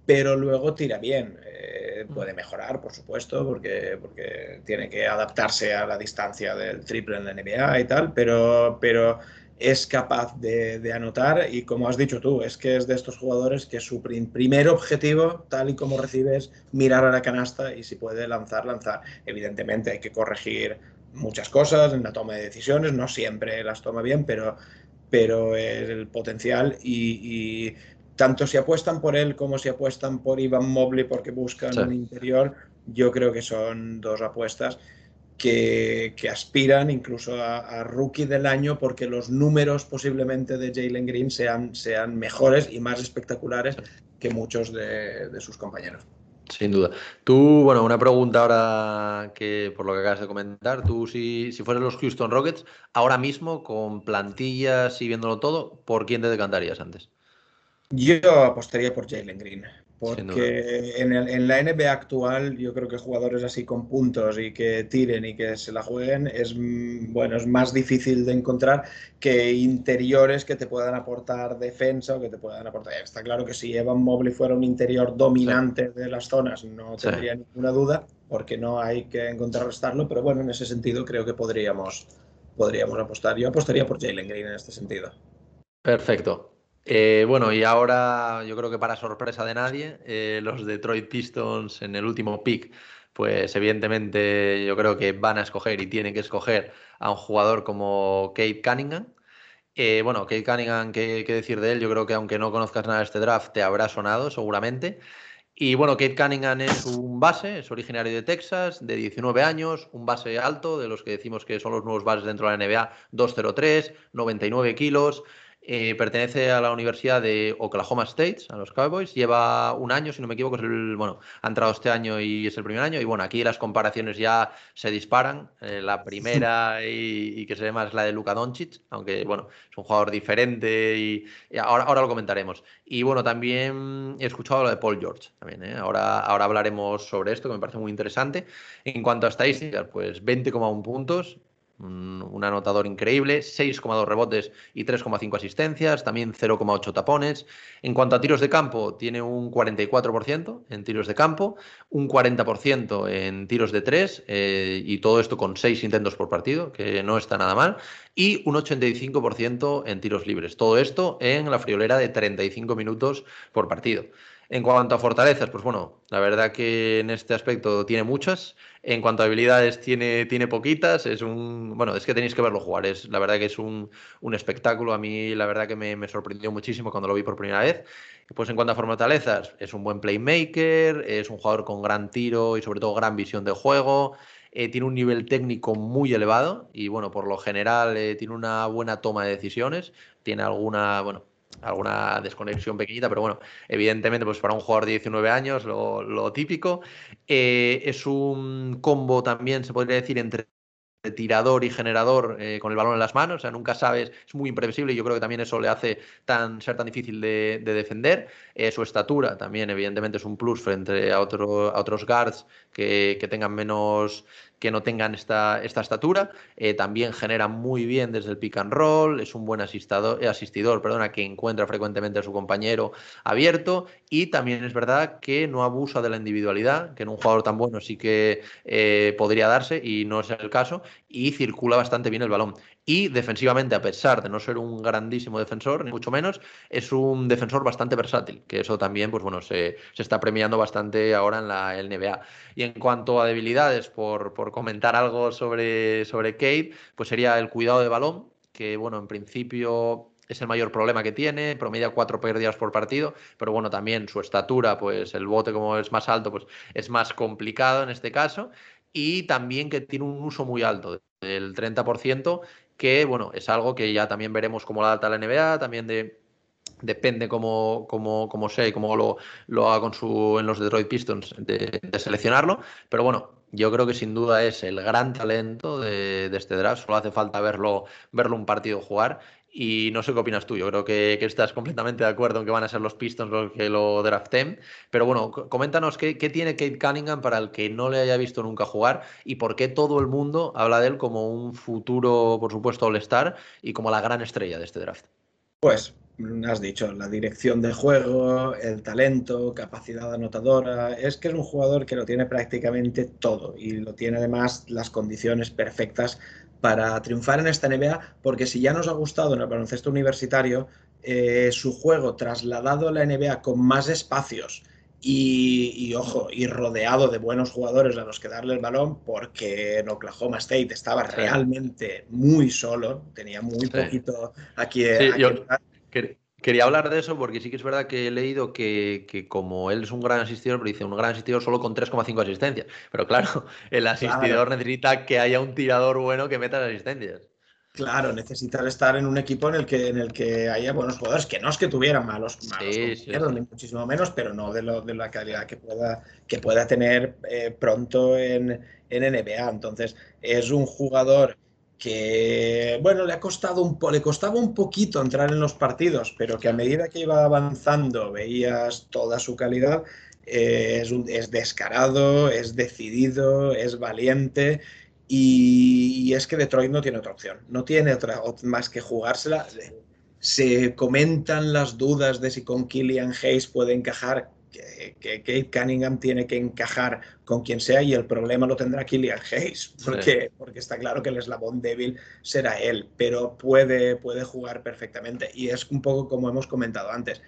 pero luego tira bien. Eh, puede mejorar, por supuesto, porque, porque tiene que adaptarse a la distancia del triple en la NBA y tal, pero... pero es capaz de, anotar y como has dicho tú, es que es de estos jugadores que su primer objetivo, tal y como recibes, mirar a la canasta y si puede lanzar, lanzar. Evidentemente hay que corregir muchas cosas en la toma de decisiones, no siempre las toma bien, pero, pero el potencial y, tanto si apuestan por él como si apuestan por Ivan Mobley porque buscan un interior, yo creo que son dos apuestas que, aspiran incluso a, rookie del año porque los números posiblemente de Jalen Green sean, sean mejores y más espectaculares que muchos de, sus compañeros. Sin duda. Tú, bueno, una pregunta ahora que por lo que acabas de comentar, tú si, si fueras los Houston Rockets, ahora mismo con plantillas y viéndolo todo, ¿por quién te decantarías antes? Yo apostaría por Jalen Green. Porque en, el, en, la NBA actual yo creo que jugadores así con puntos y que tiren y que se la jueguen es, mm, bueno, es más difícil de encontrar que interiores que te puedan aportar defensa o que te puedan aportar. Está claro que si Evan Mobley fuera un interior dominante de las zonas no tendría ninguna duda porque no hay que contrarrestarlo, pero bueno, en ese sentido creo que podríamos, podríamos apostar. Yo apostaría por Jalen Green en este sentido. Perfecto. Eh, bueno, y ahora yo creo que para sorpresa de nadie, eh, los Detroit Pistons en el último pick, pues evidentemente yo creo que van a escoger y tienen que escoger a un jugador como Kate Cunningham. Eh, bueno, Kate Cunningham, ¿qué, decir de él? Yo creo que aunque no conozcas nada de este draft, te habrá sonado seguramente. Y bueno, Kate Cunningham es un base, es originario de Texas, de 19 años, un base alto, de los que decimos que son los nuevos bases dentro de la NBA, 203, 99 kilos. Eh, pertenece a la Universidad de Oklahoma State, a los Cowboys. Lleva un año, si no me equivoco, es el, bueno, ha entrado este año y es el primer año. Y bueno, aquí las comparaciones ya se disparan. Eh, la primera y, que se ve más la de Luka Doncic, aunque bueno, es un jugador diferente y, ahora, ahora lo comentaremos. Y bueno, también he escuchado lo de Paul George. También, ¿eh? ahora, ahora hablaremos sobre esto, que me parece muy interesante. En cuanto a estadísticas, pues 20,1 puntos, un, anotador increíble, 6,2 rebotes y 3,5 asistencias, también 0,8 tapones. En cuanto a tiros de campo, tiene un 44% en tiros de campo, un 40% en tiros de 3 eh, y todo esto con 6 intentos por partido, que no está nada mal, y un 85% en tiros libres. Todo esto en la friolera de 35 minutos por partido. En cuanto a fortalezas, pues bueno, la verdad que en este aspecto tiene muchas. En cuanto a habilidades, tiene, tiene poquitas. Es un. Bueno, es que tenéis que verlo jugar. Es, la verdad que es un, espectáculo. A mí, la verdad que me, sorprendió muchísimo cuando lo vi por primera vez. Pues en cuanto a fortalezas, es un buen playmaker, es un jugador con gran tiro y sobre todo gran visión de juego. Eh, tiene un nivel técnico muy elevado y, bueno, por lo general eh, tiene una buena toma de decisiones. Tiene alguna, bueno, alguna desconexión pequeñita, pero bueno, evidentemente, pues para un jugador de 19 años, lo, típico. Eh, es un combo también, se podría decir, entre tirador y generador eh, con el balón en las manos, o sea, nunca sabes, es muy imprevisible y yo creo que también eso le hace tan, ser tan difícil de, defender. Eh, su estatura también, evidentemente, es un plus frente a, otro, a otros guards que, que tengan menos, que no tengan esta, esta estatura. Eh, también genera muy bien desde el pick and roll, es un buen asistidor, eh, asistidor perdona, que encuentra frecuentemente a su compañero abierto y también es verdad que no abusa de la individualidad, que en un jugador tan bueno sí que eh, podría darse y no es el caso, y circula bastante bien el balón. Y defensivamente, a pesar de no ser un grandísimo defensor, ni mucho menos, es un defensor bastante versátil, que eso también, pues bueno, se, está premiando bastante ahora en la NBA. Y en cuanto a debilidades, por, comentar algo sobre, sobre Kate, pues sería el cuidado de balón, que bueno, en principio es el mayor problema que tiene, promedia cuatro pérdidas por partido, pero bueno, también su estatura, pues el bote como es más alto, pues es más complicado en este caso, y también que tiene un uso muy alto, del 30%, que bueno, es algo que ya también veremos cómo la data la NBA, también de depende cómo, cómo, sea y cómo lo, lo haga con su, en los Detroit Pistons de, seleccionarlo. Pero bueno, yo creo que sin duda es el gran talento de, de, este draft. Solo hace falta verlo, verlo un partido jugar. Y no sé qué opinas tú. Yo creo que, estás completamente de acuerdo en que van a ser los Pistons los que lo draften. Pero bueno, coméntanos qué, tiene Kate Cunningham para el que no le haya visto nunca jugar y por qué todo el mundo habla de él como un futuro, por supuesto, All-Star y como la gran estrella de este draft. Pues has dicho, la dirección de juego, el talento, capacidad anotadora. Es que es un jugador que lo tiene prácticamente todo y lo tiene además las condiciones perfectas para triunfar en esta NBA, porque si ya nos ha gustado en el baloncesto universitario eh, su juego trasladado a la NBA con más espacios y, ojo, y rodeado de buenos jugadores a los que darle el balón, porque en Oklahoma State estaba realmente muy solo, tenía muy poquito aquí. Quería hablar de eso porque sí que es verdad que he leído que, como él es un gran asistidor, pero dice un gran asistidor solo con 3,5 asistencias. Pero claro, el asistidor necesita que haya un tirador bueno que meta las asistencias. Claro, necesita estar en un equipo en el que, en el que haya buenos jugadores, que no es que tuvieran malos, malos ni muchísimo menos, pero no de, lo, de la calidad que pueda, que pueda tener eh, pronto en, en NBA. Entonces, es un jugador que bueno, le ha costado un le costaba un poquito entrar en los partidos, pero que a medida que iba avanzando veías toda su calidad. Eh, es, es, descarado, es decidido, es valiente y, es que Detroit no tiene otra opción, no tiene otra más que jugársela. Se comentan las dudas de si con Killian Hayes puede encajar que, Kate Cunningham tiene que encajar con quien sea y el problema lo tendrá Killian Hayes, porque, porque está claro que el eslabón débil será él, pero puede, puede jugar perfectamente. Y es un poco como hemos comentado antes,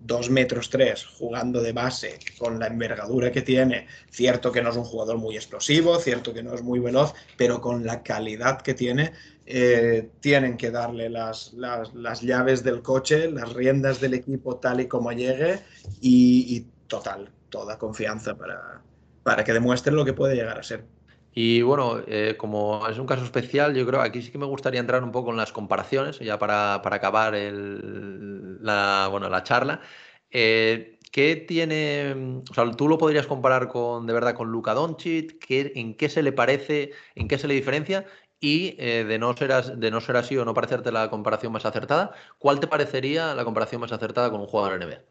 dos metros tres jugando de base con la envergadura que tiene, cierto que no es un jugador muy explosivo, cierto que no es muy veloz, pero con la calidad que tiene, eh, tienen que darle las, las, llaves del coche, las riendas del equipo tal y como llegue y, total, toda confianza para, para que demuestre lo que puede llegar a ser. Y bueno, eh, como es un caso especial, yo creo aquí sí que me gustaría entrar un poco en las comparaciones, ya para, acabar la, bueno, la charla. Eh, ¿Qué tiene, o sea, tú lo podrías comparar con, de verdad, con Luka Doncic? ¿En qué se le parece, en qué se le diferencia? Y eh, de, no ser de no ser así o no parecerte la comparación más acertada, ¿cuál te parecería la comparación más acertada con un jugador NBA?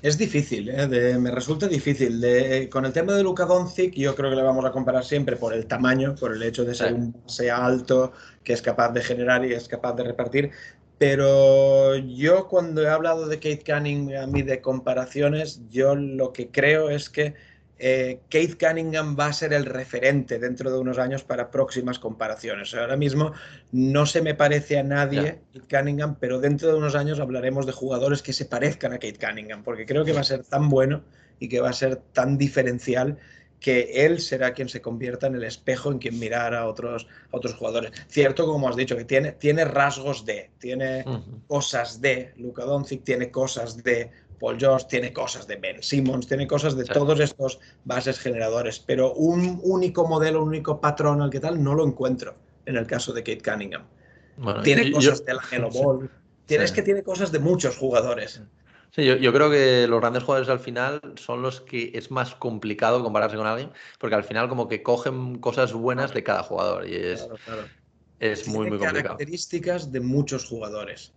Es difícil, ¿eh? me resulta difícil. De, con el tema de Luka Doncic, yo creo que le vamos a comparar siempre por el tamaño, por el hecho de ser un sea alto, que es capaz de generar y es capaz de repartir. Pero yo cuando he hablado de Kate Canning a mí de comparaciones, yo lo que creo es que eh, Keith Cunningham va a ser el referente dentro de unos años para próximas comparaciones. Ahora mismo no se me parece a nadie Kate Cunningham, pero dentro de unos años hablaremos de jugadores que se parezcan a Kate Cunningham, porque creo que va a ser tan bueno y que va a ser tan diferencial que él será quien se convierta en el espejo en quien mirar a otros, otros jugadores. Cierto, como has dicho, que tiene, tiene rasgos de, tiene cosas de, Luka Doncic tiene cosas de, Paul George tiene cosas de Ben Simmons, tiene cosas de todos estos bases generadores, pero un único modelo, un único patrón al que tal no lo encuentro en el caso de Kate Cunningham. tiene cosas de la Hello Ball, tienes que tiene cosas de muchos jugadores. Sí, yo, creo que los grandes jugadores al final son los que es más complicado compararse con alguien, porque al final como que cogen cosas buenas de cada jugador y es, es muy, muy complicado. características de muchos jugadores.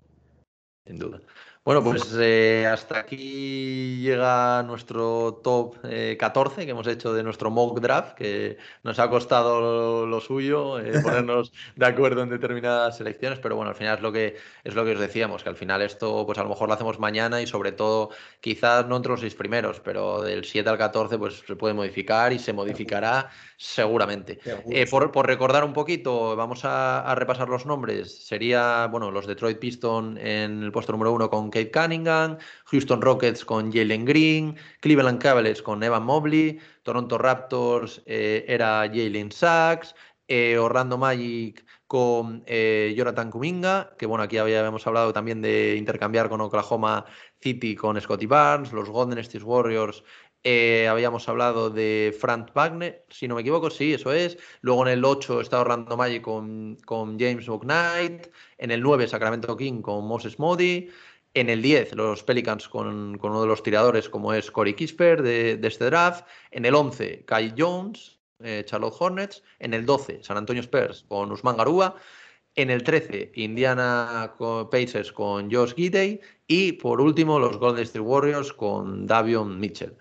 Sin duda. Bueno, pues eh, hasta aquí llega nuestro top 14 eh, que hemos hecho de nuestro mock draft, que nos ha costado lo, suyo eh, ponernos de acuerdo en determinadas selecciones, pero bueno, al final es lo que es lo que os decíamos, que al final esto pues a lo mejor lo hacemos mañana y sobre todo quizás no entre los seis primeros, pero del 7 al 14 pues se puede modificar y se modificará seguramente. por, recordar un poquito, vamos a, a, repasar los nombres. Sería, bueno, los Detroit Pistons en el puesto número uno con Kate Cunningham, Houston Rockets con Jalen Green, Cleveland Cavaliers con Evan Mobley, Toronto Raptors eh, era Jalen Sachs, eh, Orlando Magic con eh, Jonathan Kuminga, que bueno, aquí habíamos hablado también de intercambiar con Oklahoma City con Scotty Barnes, los Golden State Warriors habíamos hablado de Frank Wagner, si no me equivoco, sí, eso es. Luego en el 8 está Orlando Magic con, con James Knight. En el 9 Sacramento King con Moses Modi. En el 10, los Pelicans con, uno de los tiradores como es Corey Kisper de, este draft. En el 11, Kyle Jones, eh, Charlotte Hornets. En el 12, San Antonio Spurs con Usman Garúa. En el 13, Indiana Pacers con Josh Gidey. Y por último, los Golden State Warriors con Davion Mitchell.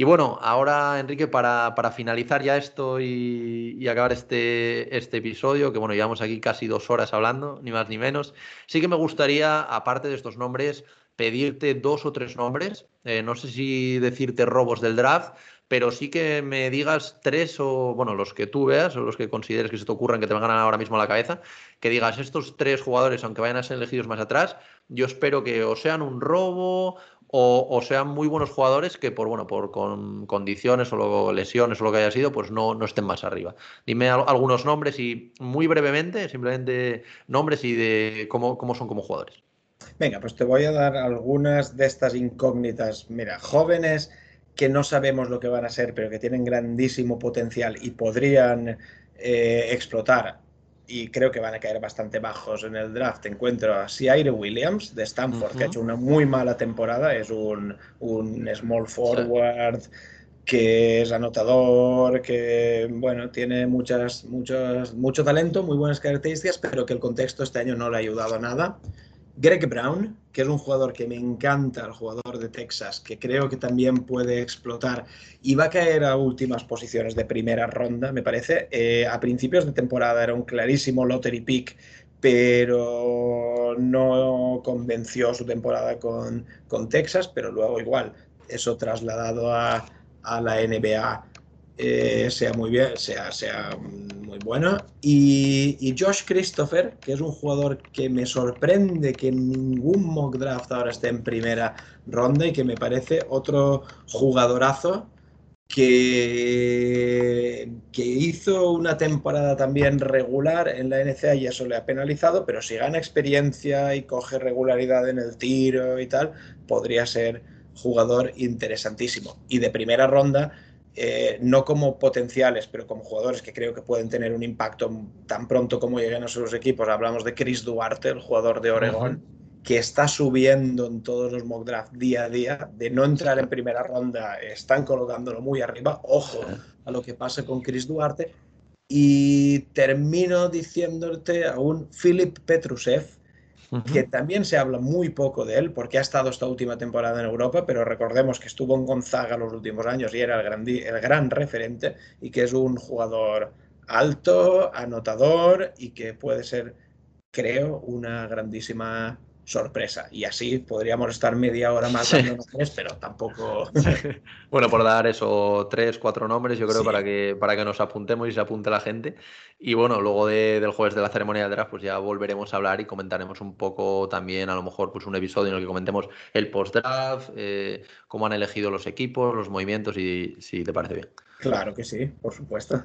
Y bueno, ahora, Enrique, para, finalizar ya esto y, acabar este, este, episodio, que bueno, llevamos aquí casi dos horas hablando, ni más ni menos, sí que me gustaría, aparte de estos nombres, pedirte dos o tres nombres. Eh, no sé si decirte robos del draft, pero sí que me digas tres o, bueno, los que tú veas o los que consideres que se te ocurran que te vengan ahora mismo a la cabeza, que digas estos tres jugadores, aunque vayan a ser elegidos más atrás, yo espero que o sean un robo o, sean muy buenos jugadores que por bueno por con condiciones o lesiones o lo que haya sido pues no, no estén más arriba. Dime algunos nombres y muy brevemente simplemente nombres y de cómo, cómo son como jugadores. Venga pues te voy a dar algunas de estas incógnitas mira jóvenes que no sabemos lo que van a ser pero que tienen grandísimo potencial y podrían eh, explotar y creo que van a caer bastante bajos en el draft. Encuentro a Ciaire Williams de Stanford, que ha hecho una muy mala temporada, es un, small forward. que es anotador, que bueno, tiene muchas, muchas, mucho talento, muy buenas características, pero que el contexto este año no le ha ayudado a nada. Greg Brown, que es un jugador que me encanta, el jugador de Texas, que creo que también puede explotar y va a caer a últimas posiciones de primera ronda, me parece. Eh, a principios de temporada era un clarísimo lottery pick, pero no convenció su temporada con, con Texas, pero luego igual eso trasladado a, a la NBA eh, sea muy bien, sea, sea muy buena. Y, Josh Christopher, que es un jugador que me sorprende que ningún mock draft ahora esté en primera ronda y que me parece otro jugadorazo que, que hizo una temporada también regular en la NCA y eso le ha penalizado, pero si gana experiencia y coge regularidad en el tiro y tal, podría ser jugador interesantísimo. Y de primera ronda eh, no como potenciales, pero como jugadores que creo que pueden tener un impacto tan pronto como lleguen a sus equipos. Hablamos de Chris Duarte, el jugador de Oregón, que está subiendo en todos los mock draft día a día. De no entrar en primera ronda, están colocándolo muy arriba. Ojo a lo que pasa con Chris Duarte. Y termino diciéndote a un Philip Petrusev, que también se habla muy poco de él porque ha estado esta última temporada en Europa, pero recordemos que estuvo en Gonzaga los últimos años y era el gran, el gran referente y que es un jugador alto, anotador y que puede ser, creo, una grandísima sorpresa. Y así podríamos estar media hora más dando nombres, pero tampoco. bueno, por dar eso, tres, cuatro nombres, yo creo, para, que, para que nos apuntemos y se apunte la gente. Y bueno, luego del jueves de la ceremonia de draft, pues ya volveremos a hablar y comentaremos un poco también, a lo mejor, pues un episodio en el que comentemos el post-draft, eh, cómo han elegido los equipos, los movimientos y si te parece bien. Claro que sí, por supuesto.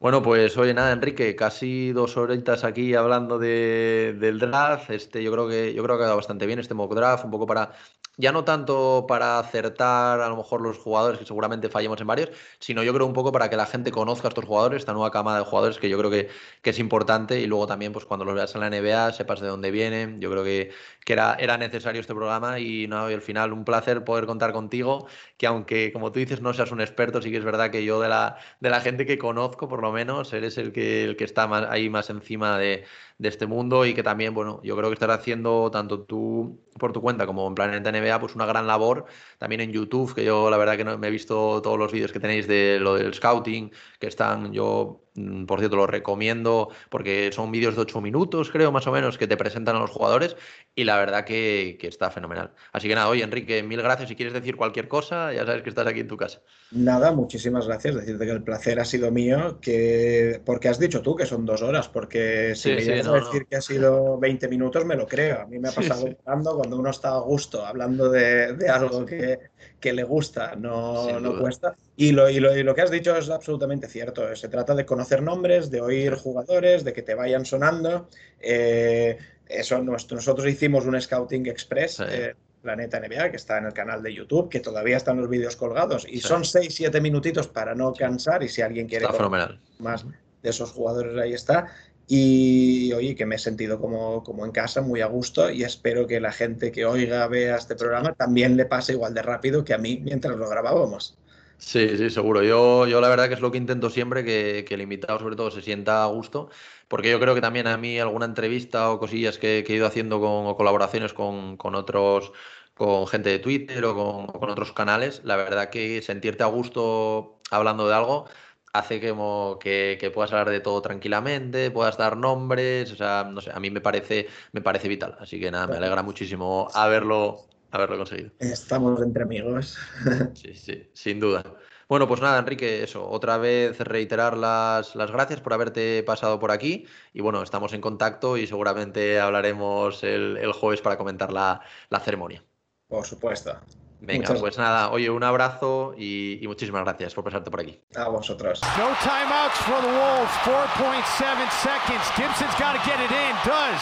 Bueno, pues oye, nada, Enrique, casi dos horitas aquí hablando de, del draft. Este, yo creo que yo creo que ha quedado bastante bien este mock draft, un poco para ya no tanto para acertar a lo mejor los jugadores, que seguramente fallemos en varios, sino yo creo un poco para que la gente conozca a estos jugadores, esta nueva camada de jugadores que yo creo que, que es importante y luego también pues cuando los veas en la NBA sepas de dónde vienen. Yo creo que, que era, era necesario este programa y, no, y al final un placer poder contar contigo, que aunque como tú dices no seas un experto, sí que es verdad que yo de la, de la gente que conozco por lo menos, eres el que, el que está más, ahí más encima de de este mundo y que también, bueno, yo creo que estará haciendo tanto tú por tu cuenta como en Planeta NBA, pues una gran labor. También en YouTube, que yo la verdad que no, me he visto todos los vídeos que tenéis de lo del scouting, que están, yo por cierto los recomiendo porque son vídeos de 8 minutos, creo más o menos, que te presentan a los jugadores y la verdad que, que está fenomenal. Así que nada, oye Enrique, mil gracias. Si quieres decir cualquier cosa, ya sabes que estás aquí en tu casa. Nada, muchísimas gracias. Decirte que el placer ha sido mío, que porque has dicho tú que son dos horas, porque si me sí, decir que ha sido 20 minutos, me lo creo. A mí me ha pasado cuando uno está a gusto, hablando de, de algo que, que, le gusta, no, no cuesta. Y lo, y, lo, y lo, que has dicho es absolutamente cierto. Se trata de conocer nombres, de oír jugadores, de que te vayan sonando. Eh, eso, nosotros hicimos un Scouting Express. Eh, Planeta NBA, que está en el canal de YouTube, que todavía están los vídeos colgados y son 6-7 minutitos para no cansar y si alguien quiere más de esos jugadores ahí está. Y oye, que me he sentido como, como en casa, muy a gusto y espero que la gente que oiga, vea este programa también le pase igual de rápido que a mí mientras lo grabábamos. Sí, sí, seguro. Yo, yo la verdad que es lo que intento siempre, que, el invitado sobre todo se sienta a gusto, porque yo creo que también a mí alguna entrevista o cosillas que, que he ido haciendo con, o colaboraciones con, con, otros, con gente de Twitter o con, con, otros canales, la verdad que sentirte a gusto hablando de algo hace que, que, que, puedas hablar de todo tranquilamente, puedas dar nombres, o sea, no sé, a mí me parece, me parece vital. Así que nada, me alegra muchísimo haberlo, haberlo conseguido. Estamos entre amigos. Sí, sí, sin duda. Bueno, pues nada, Enrique, eso, otra vez reiterar las, las gracias por haberte pasado por aquí y bueno, estamos en contacto y seguramente hablaremos el, el jueves para comentar la, la ceremonia. Por supuesto. Venga, Muchas pues nada, oye, un abrazo y, y, muchísimas gracias por pasarte por aquí. A vosotros. No timeouts for the Wolves, 4.7 seconds. Gibson's got to get it in, does.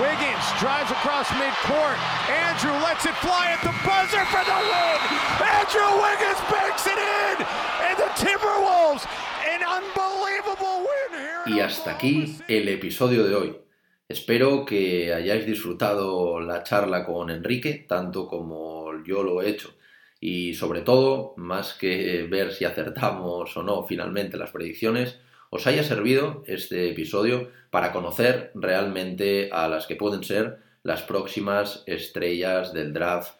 Wiggins drives across midcourt. Andrew lets it fly at the buzzer for the win. Andrew Wiggins banks it in. And the Timberwolves, an unbelievable win here. Y hasta aquí el episodio de hoy. Espero que hayáis disfrutado la charla con Enrique, tanto como yo lo he hecho. Y sobre todo, más que ver si acertamos o no finalmente las predicciones, os haya servido este episodio para conocer realmente a las que pueden ser las próximas estrellas del draft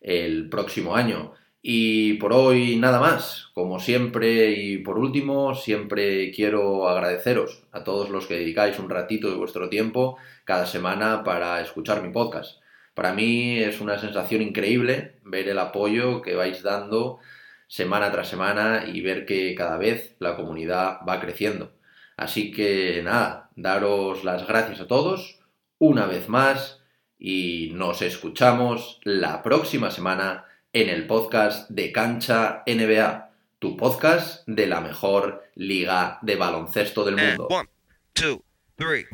el próximo año. Y por hoy nada más. Como siempre y por último, siempre quiero agradeceros a todos los que dedicáis un ratito de vuestro tiempo cada semana para escuchar mi podcast. Para mí es una sensación increíble ver el apoyo que vais dando semana tras semana y ver que cada vez la comunidad va creciendo. Así que nada, daros las gracias a todos una vez más y nos escuchamos la próxima semana en el podcast de Cancha NBA, tu podcast de la mejor liga de baloncesto del mundo. One, two, three.